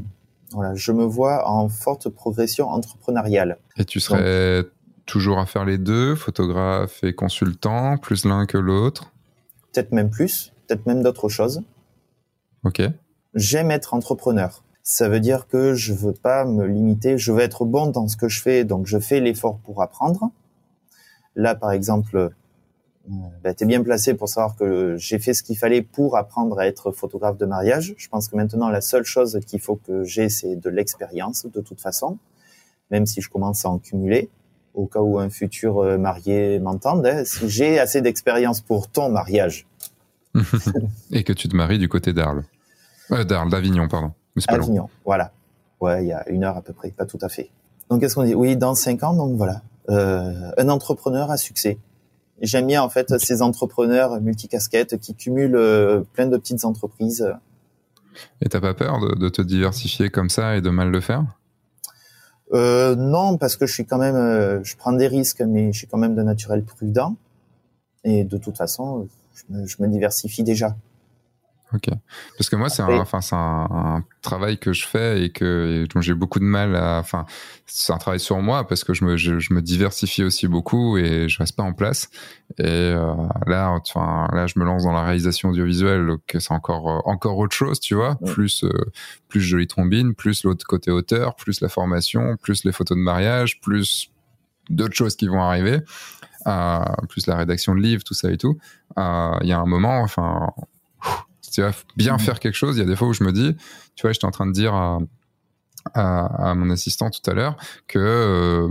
voilà, je me vois en forte progression entrepreneuriale. Et tu serais toujours à faire les deux, photographe et consultant, plus l'un que l'autre? Peut-être même plus, peut-être même d'autres choses. Ok. J'aime être entrepreneur. Ça veut dire que je veux pas me limiter, je veux être bon dans ce que je fais, donc je fais l'effort pour apprendre. Là, par exemple, ben, tu es bien placé pour savoir que j'ai fait ce qu'il fallait pour apprendre à être photographe de mariage. Je pense que maintenant, la seule chose qu'il faut que j'ai, c'est de l'expérience, de toute façon, même si je commence à en cumuler au cas où un futur euh, marié m'entende, hein, si j'ai assez d'expérience pour ton mariage. et que tu te maries du côté d'Arles. Euh, D'Arles, d'Avignon, pardon. Avignon, voilà. Ouais, il y a une heure à peu près, pas tout à fait. Donc, qu'est-ce qu'on dit? Oui, dans cinq ans, donc voilà. Euh, un entrepreneur à succès. J'aime bien, en fait, ces entrepreneurs multicasquettes qui cumulent euh, plein de petites entreprises. Et t'as pas peur de, de te diversifier comme ça et de mal le faire? Euh, non, parce que je suis quand même, euh, je prends des risques, mais je suis quand même de naturel prudent. Et de toute façon, je me diversifie déjà. Ok. Parce que moi, c'est un, enfin, c'est un, travail que je fais et que dont j'ai beaucoup de mal à. Enfin, c'est un travail sur moi parce que je me, je, me diversifie aussi beaucoup et je reste pas en place. Et euh, là, enfin, là, je me lance dans la réalisation audiovisuelle, donc c'est encore euh, encore autre chose, tu vois. Plus euh, plus jolie trombine, plus l'autre côté auteur, plus la formation, plus les photos de mariage, plus d'autres choses qui vont arriver. Plus la rédaction de livres, tout ça et tout. Il y a un moment, enfin tu vas bien mm. faire quelque chose, il y a des fois où je me dis, tu vois, j'étais en train de dire à, à, mon assistant tout à l'heure que euh,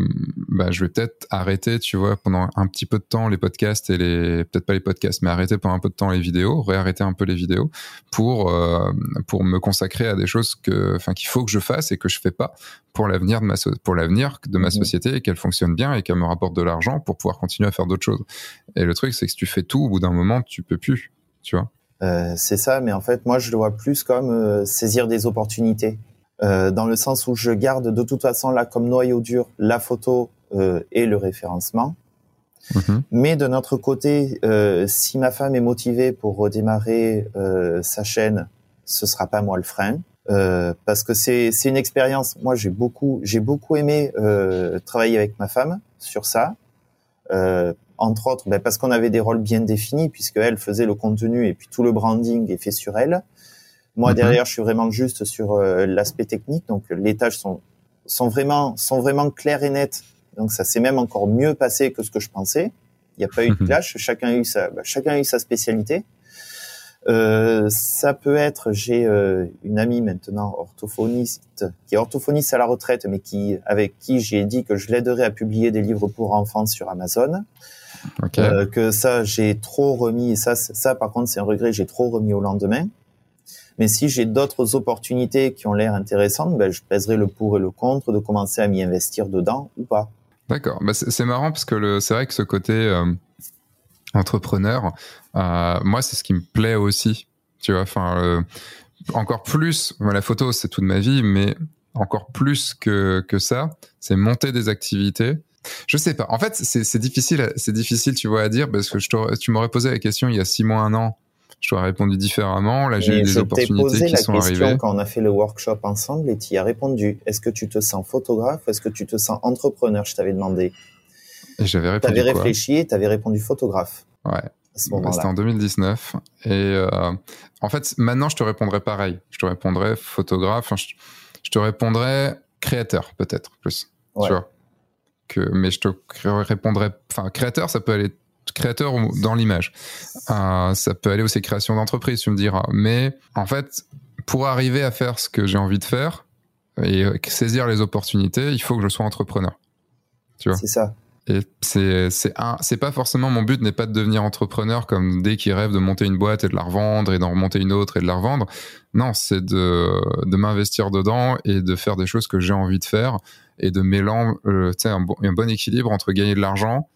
bah, je vais peut-être arrêter, tu vois, pendant un petit peu de temps les podcasts et les peut-être pas les podcasts, mais arrêter pendant un peu de temps les vidéos, réarrêter un peu les vidéos pour euh, pour me consacrer à des choses que, enfin, qu'il faut que je fasse et que je fais pas pour l'avenir de ma pour l'avenir de ma mm. société et qu'elle fonctionne bien et qu'elle me rapporte de l'argent pour pouvoir continuer à faire d'autres choses. Et le truc, c'est que si tu fais tout, au bout d'un moment, tu peux plus, tu vois. Euh, c'est ça, mais en fait, moi, je le vois plus comme euh, saisir des opportunités, euh, dans le sens où je garde de toute façon là comme noyau dur la photo et le référencement. Mhm. Mais de notre côté, si ma femme est motivée pour redémarrer sa chaîne, ce sera pas moi le frein. parce que c'est c'est une expérience. Moi, j'ai beaucoup j'ai beaucoup aimé travailler avec ma femme sur ça entre autres ben, parce qu'on avait des rôles bien définis, puisque elle faisait le contenu et puis tout le branding est fait sur elle. Moi, mhm. derrière, je suis vraiment juste sur euh, l'aspect technique, donc les tâches sont, sont, vraiment, sont vraiment claires et nettes. Donc ça s'est même encore mieux passé que ce que je pensais. Il n'y a pas eu de mhm. clash, chacun a eu sa, ben, chacun a eu sa spécialité. Euh, ça peut être, j'ai euh, une amie maintenant orthophoniste qui est orthophoniste à la retraite, mais qui avec qui j'ai dit que je l'aiderais à publier des livres pour enfants sur Amazon. Euh, que ça, j'ai trop remis. Ça, ça, par contre, c'est un regret. J'ai trop remis au lendemain. Mais si j'ai d'autres opportunités qui ont l'air intéressantes, ben, je pèserai le pour et le contre de commencer à m'y investir dedans ou pas. D'accord. Bah, c'est marrant parce que c'est vrai que ce côté euh, entrepreneur, euh, moi, c'est ce qui me plaît aussi. Tu vois, enfin, encore plus. la photo, c'est toute ma vie, mais encore plus que, que ça, c'est monter des activités je sais pas. En fait, c'est difficile, c'est difficile, tu vois, à dire parce que je tu m'aurais posé la question il y a six mois, un an. Je t'aurais répondu différemment. Là, j'ai eu des opportunités qui sont arrivées. Quand on a fait le workshop ensemble et tu y as répondu. Est-ce que tu te sens photographe? Ou est-ce que tu te sens entrepreneur? Je t'avais demandé. Et j'avais répondu. Tu avais réfléchi et tu avais répondu photographe. Ouais. Bah, c'était en 2019. Et euh, en fait, maintenant, je te répondrais pareil. Je te répondrais photographe. je, je, te répondrais créateur, peut-être plus. Tu vois? Mais je te répondrai. Enfin, créateur, ça peut aller créateur dans l'image. Euh, ça peut aller aussi création d'entreprise, tu me diras. Mais en fait, pour arriver à faire ce que j'ai envie de faire et saisir les opportunités, il faut que je sois entrepreneur. Tu vois? C'est ça. Et c'est c'est un c'est pas forcément mon but n'est pas de devenir entrepreneur comme dès qu'il rêve de monter une boîte et de la revendre et d'en remonter une autre et de la revendre. Non, c'est de de m'investir dedans et de faire des choses que j'ai envie de faire et de mélanger euh, un, bon, un bon équilibre entre gagner de l'argent,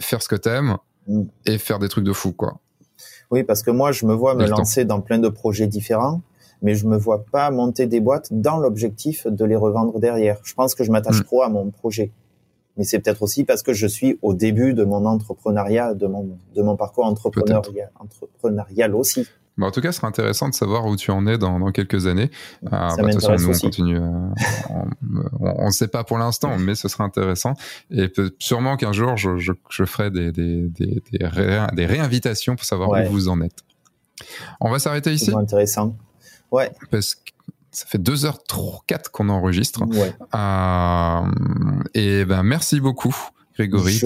faire ce que t'aimes mm. et faire des trucs de fou quoi. Oui, parce que moi je me vois me lancer dans plein de projets différents mais je me vois pas monter des boîtes dans l'objectif de les revendre derrière. Je pense que je m'attache mm. trop à mon projet mais c'est peut-être aussi parce que je suis au début de mon entrepreneuriat, de mon, de mon parcours entrepreneurial, entrepreneurial aussi. Bah en tout cas, ce serait intéressant de savoir où tu en es dans, dans quelques années. Euh, bah, de toute façon, nous, on continue. Euh, on ne sait pas pour l'instant, mais ce serait intéressant. Et peut, sûrement qu'un jour, je, je, je, ferai des, des, des, des, des, réinvitations pour savoir où vous en êtes. On va s'arrêter ici. C'est intéressant. Ouais. Parce que ça fait 2h04 qu'on enregistre. Euh, et ben merci beaucoup, Grégory,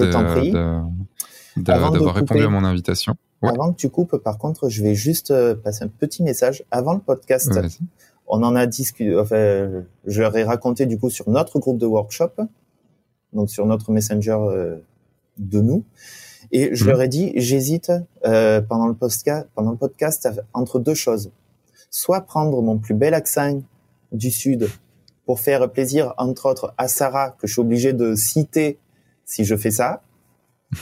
d'avoir répondu à mon invitation. Avant que tu coupes, par contre, je vais juste euh, passer un petit message. Avant le podcast, on en a discuté. Enfin, je leur ai raconté du coup sur notre groupe de workshop, donc sur notre messenger euh, de nous. Et je mhm. leur ai dit, j'hésite pendant le podcast, pendant le podcast entre deux choses soit prendre mon plus bel accent du Sud pour faire plaisir, entre autres, à Sarah, que je suis obligé de citer si je fais ça,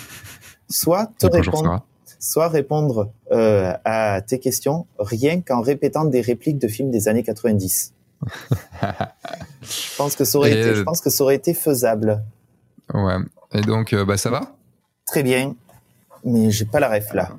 soit te répondre, soit répondre euh, à tes questions rien qu'en répétant des répliques de films des années 90. je pense que ça aurait été, je pense que ça aurait été faisable. Ouais. Et donc, euh, bah ça va? Très bien, mais j'ai pas la ref là.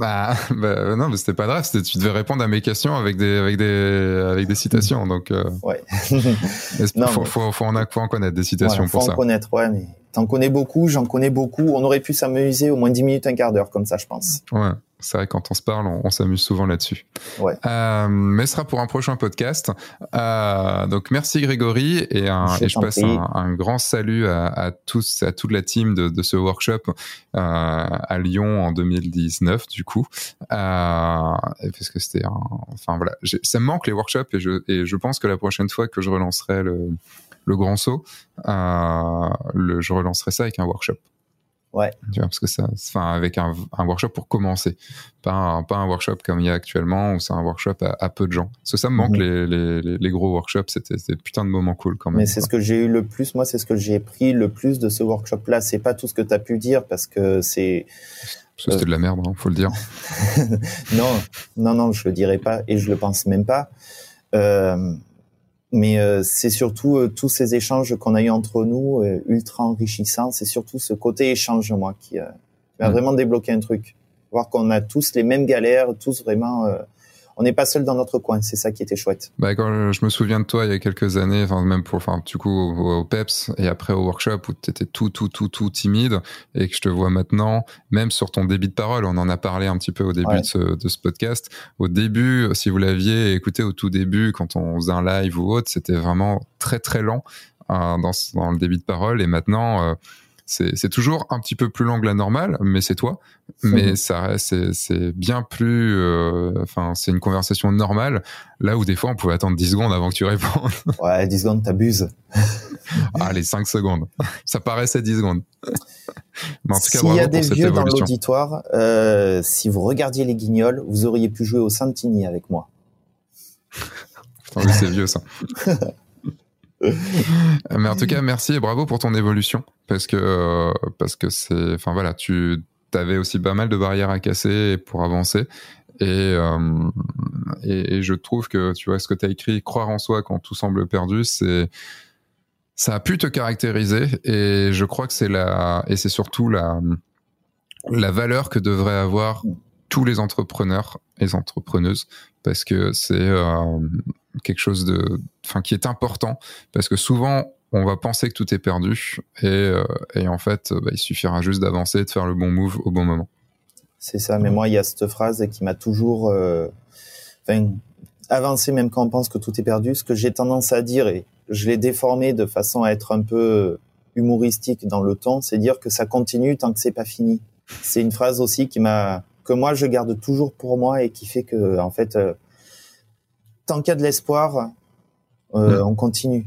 Bah, bah, non, mais c'était pas grave. Tu devais répondre à mes questions avec des avec des avec des citations. Donc euh, ouais. non, faut, faut, faut, en, faut en connaître des citations pour ça. Faut en connaître, ouais. Mais t'en connais beaucoup, j'en connais beaucoup. On aurait pu s'amuser au moins 10 minutes, un quart d'heure comme ça, je pense. Ouais c'est vrai quand on se parle, on, s'amuse souvent là-dessus. Ouais. Euh, mais ce sera pour un prochain podcast. Euh, donc merci Grégory et, un, je, et je passe un, grand salut à, à, tous, à toute la team de, de ce workshop euh, à Lyon en 2019 du coup, parce que c'était, enfin voilà, ça me manque les workshops et je, et je pense que la prochaine fois que je relancerai le, le grand saut, le, je relancerai ça avec un workshop. Ouais. Tu vois, parce que ça, enfin, avec un, un, workshop pour commencer, pas un, pas un workshop comme il y a actuellement où c'est un workshop à, peu de gens. Parce que ça me manque mhm. les, les, les, gros workshops, c'était des putain de moments cool quand même. Mais c'est ce que j'ai eu le plus, moi, c'est ce que j'ai pris le plus de ce workshop-là. C'est pas tout ce que tu as pu dire parce que c'est. Parce que c'était de la merde, hein, faut le dire. non, non, non, je le dirais pas et je le pense même pas. Euh, mais euh, c'est surtout euh, tous ces échanges qu'on a eu entre nous, euh, ultra enrichissants. C'est surtout ce côté échange, moi, qui, qui m'a mm. vraiment débloqué un truc. Voir qu'on a tous les mêmes galères, tous vraiment on n'est pas seul dans notre coin. C'est ça qui était chouette. Bah, quand je me souviens de toi il y a quelques années, enfin même pour, enfin du coup au, PEPS et après au workshop où tu étais tout, tout, tout, tout timide et que je te vois maintenant, même sur ton débit de parole, on en a parlé un petit peu au début de, ce, de, ce, podcast. Au début, si vous l'aviez écouté au tout début, quand on faisait un live ou autre, c'était vraiment très très lent euh, dans, dans, le débit de parole et maintenant. Euh, c'est toujours un petit peu plus long que la normale, mais c'est toi. Mais ça, c'est bien plus, euh, enfin, c'est une conversation normale. Là où des fois, on pouvait attendre 10 secondes avant que tu répondes. Ouais, 10 secondes, t'abuses. Allez, 5 secondes. Ça paraissait 10 secondes. Mais en tout cas, S'il y a des vieux dans l'auditoire, euh, si vous regardiez les guignols, vous auriez pu jouer au Santini avec moi. Putain, c'est vieux ça. Mais en tout cas, merci et bravo pour ton évolution parce que euh, parce que c'est, enfin voilà, tu avais aussi pas mal de barrières à casser pour avancer. Euh, et, et, je trouve que tu vois ce que tu as écrit, croire en soi quand tout semble perdu, c'est ça a pu te caractériser et je crois que c'est la et c'est surtout la la valeur que devraient avoir tous les entrepreneurs et entrepreneuses parce que c'est euh, quelque chose de, enfin, qui est important parce que souvent on va penser que tout est perdu et, euh, et en fait, bah, il suffira juste d'avancer, de faire le bon move au bon moment. C'est ça. Mais moi, il y a cette phrase qui m'a toujours, euh, enfin, avancé même quand on pense que tout est perdu. Ce que j'ai tendance à dire et je l'ai déformé de façon à être un peu humoristique dans le ton, c'est dire que ça continue tant que c'est pas fini. C'est une phrase aussi qui m'a que moi je garde toujours pour moi et qui fait que en fait euh, tant qu'il y a de l'espoir, euh, on continue.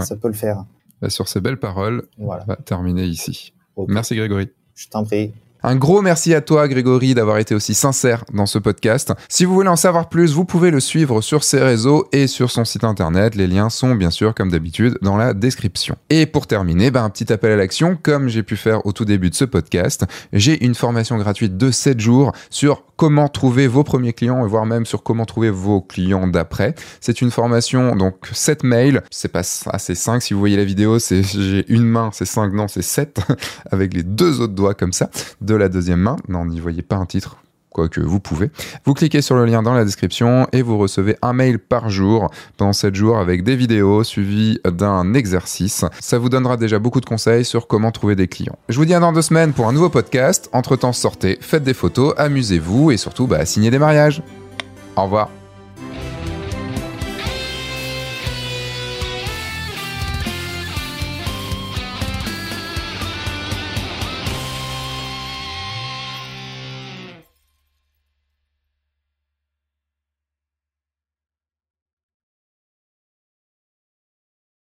Ça peut le faire. Bah, sur ces belles paroles, Voilà. on va terminer ici. Merci Grégory. Je t'en prie. Un gros merci à toi, Grégory, d'avoir été aussi sincère dans ce podcast. Si vous voulez en savoir plus, vous pouvez le suivre sur ses réseaux et sur son site internet. Les liens sont bien sûr, comme d'habitude, dans la description. Et pour terminer, ben, un petit appel à l'action, comme j'ai pu faire au tout début de ce podcast. J'ai une formation gratuite de 7 jours sur comment trouver vos premiers clients et voire même sur comment trouver vos clients d'après. C'est une formation, donc 7 mails. C'est pas assez 5. Si vous voyez la vidéo, c'est, j'ai une main, c'est 5, non, c'est 7, avec les deux autres doigts comme ça, de la deuxième main. Non, n'y voyez pas un titre. Quoique vous pouvez. Vous cliquez sur le lien dans la description et vous recevez un mail par jour pendant 7 jours avec des vidéos suivies d'un exercice. Ça vous donnera déjà beaucoup de conseils sur comment trouver des clients. Je vous dis à dans deux semaines pour un nouveau podcast. Entre temps, sortez, faites des photos, amusez-vous et surtout, bah, signez des mariages. Au revoir.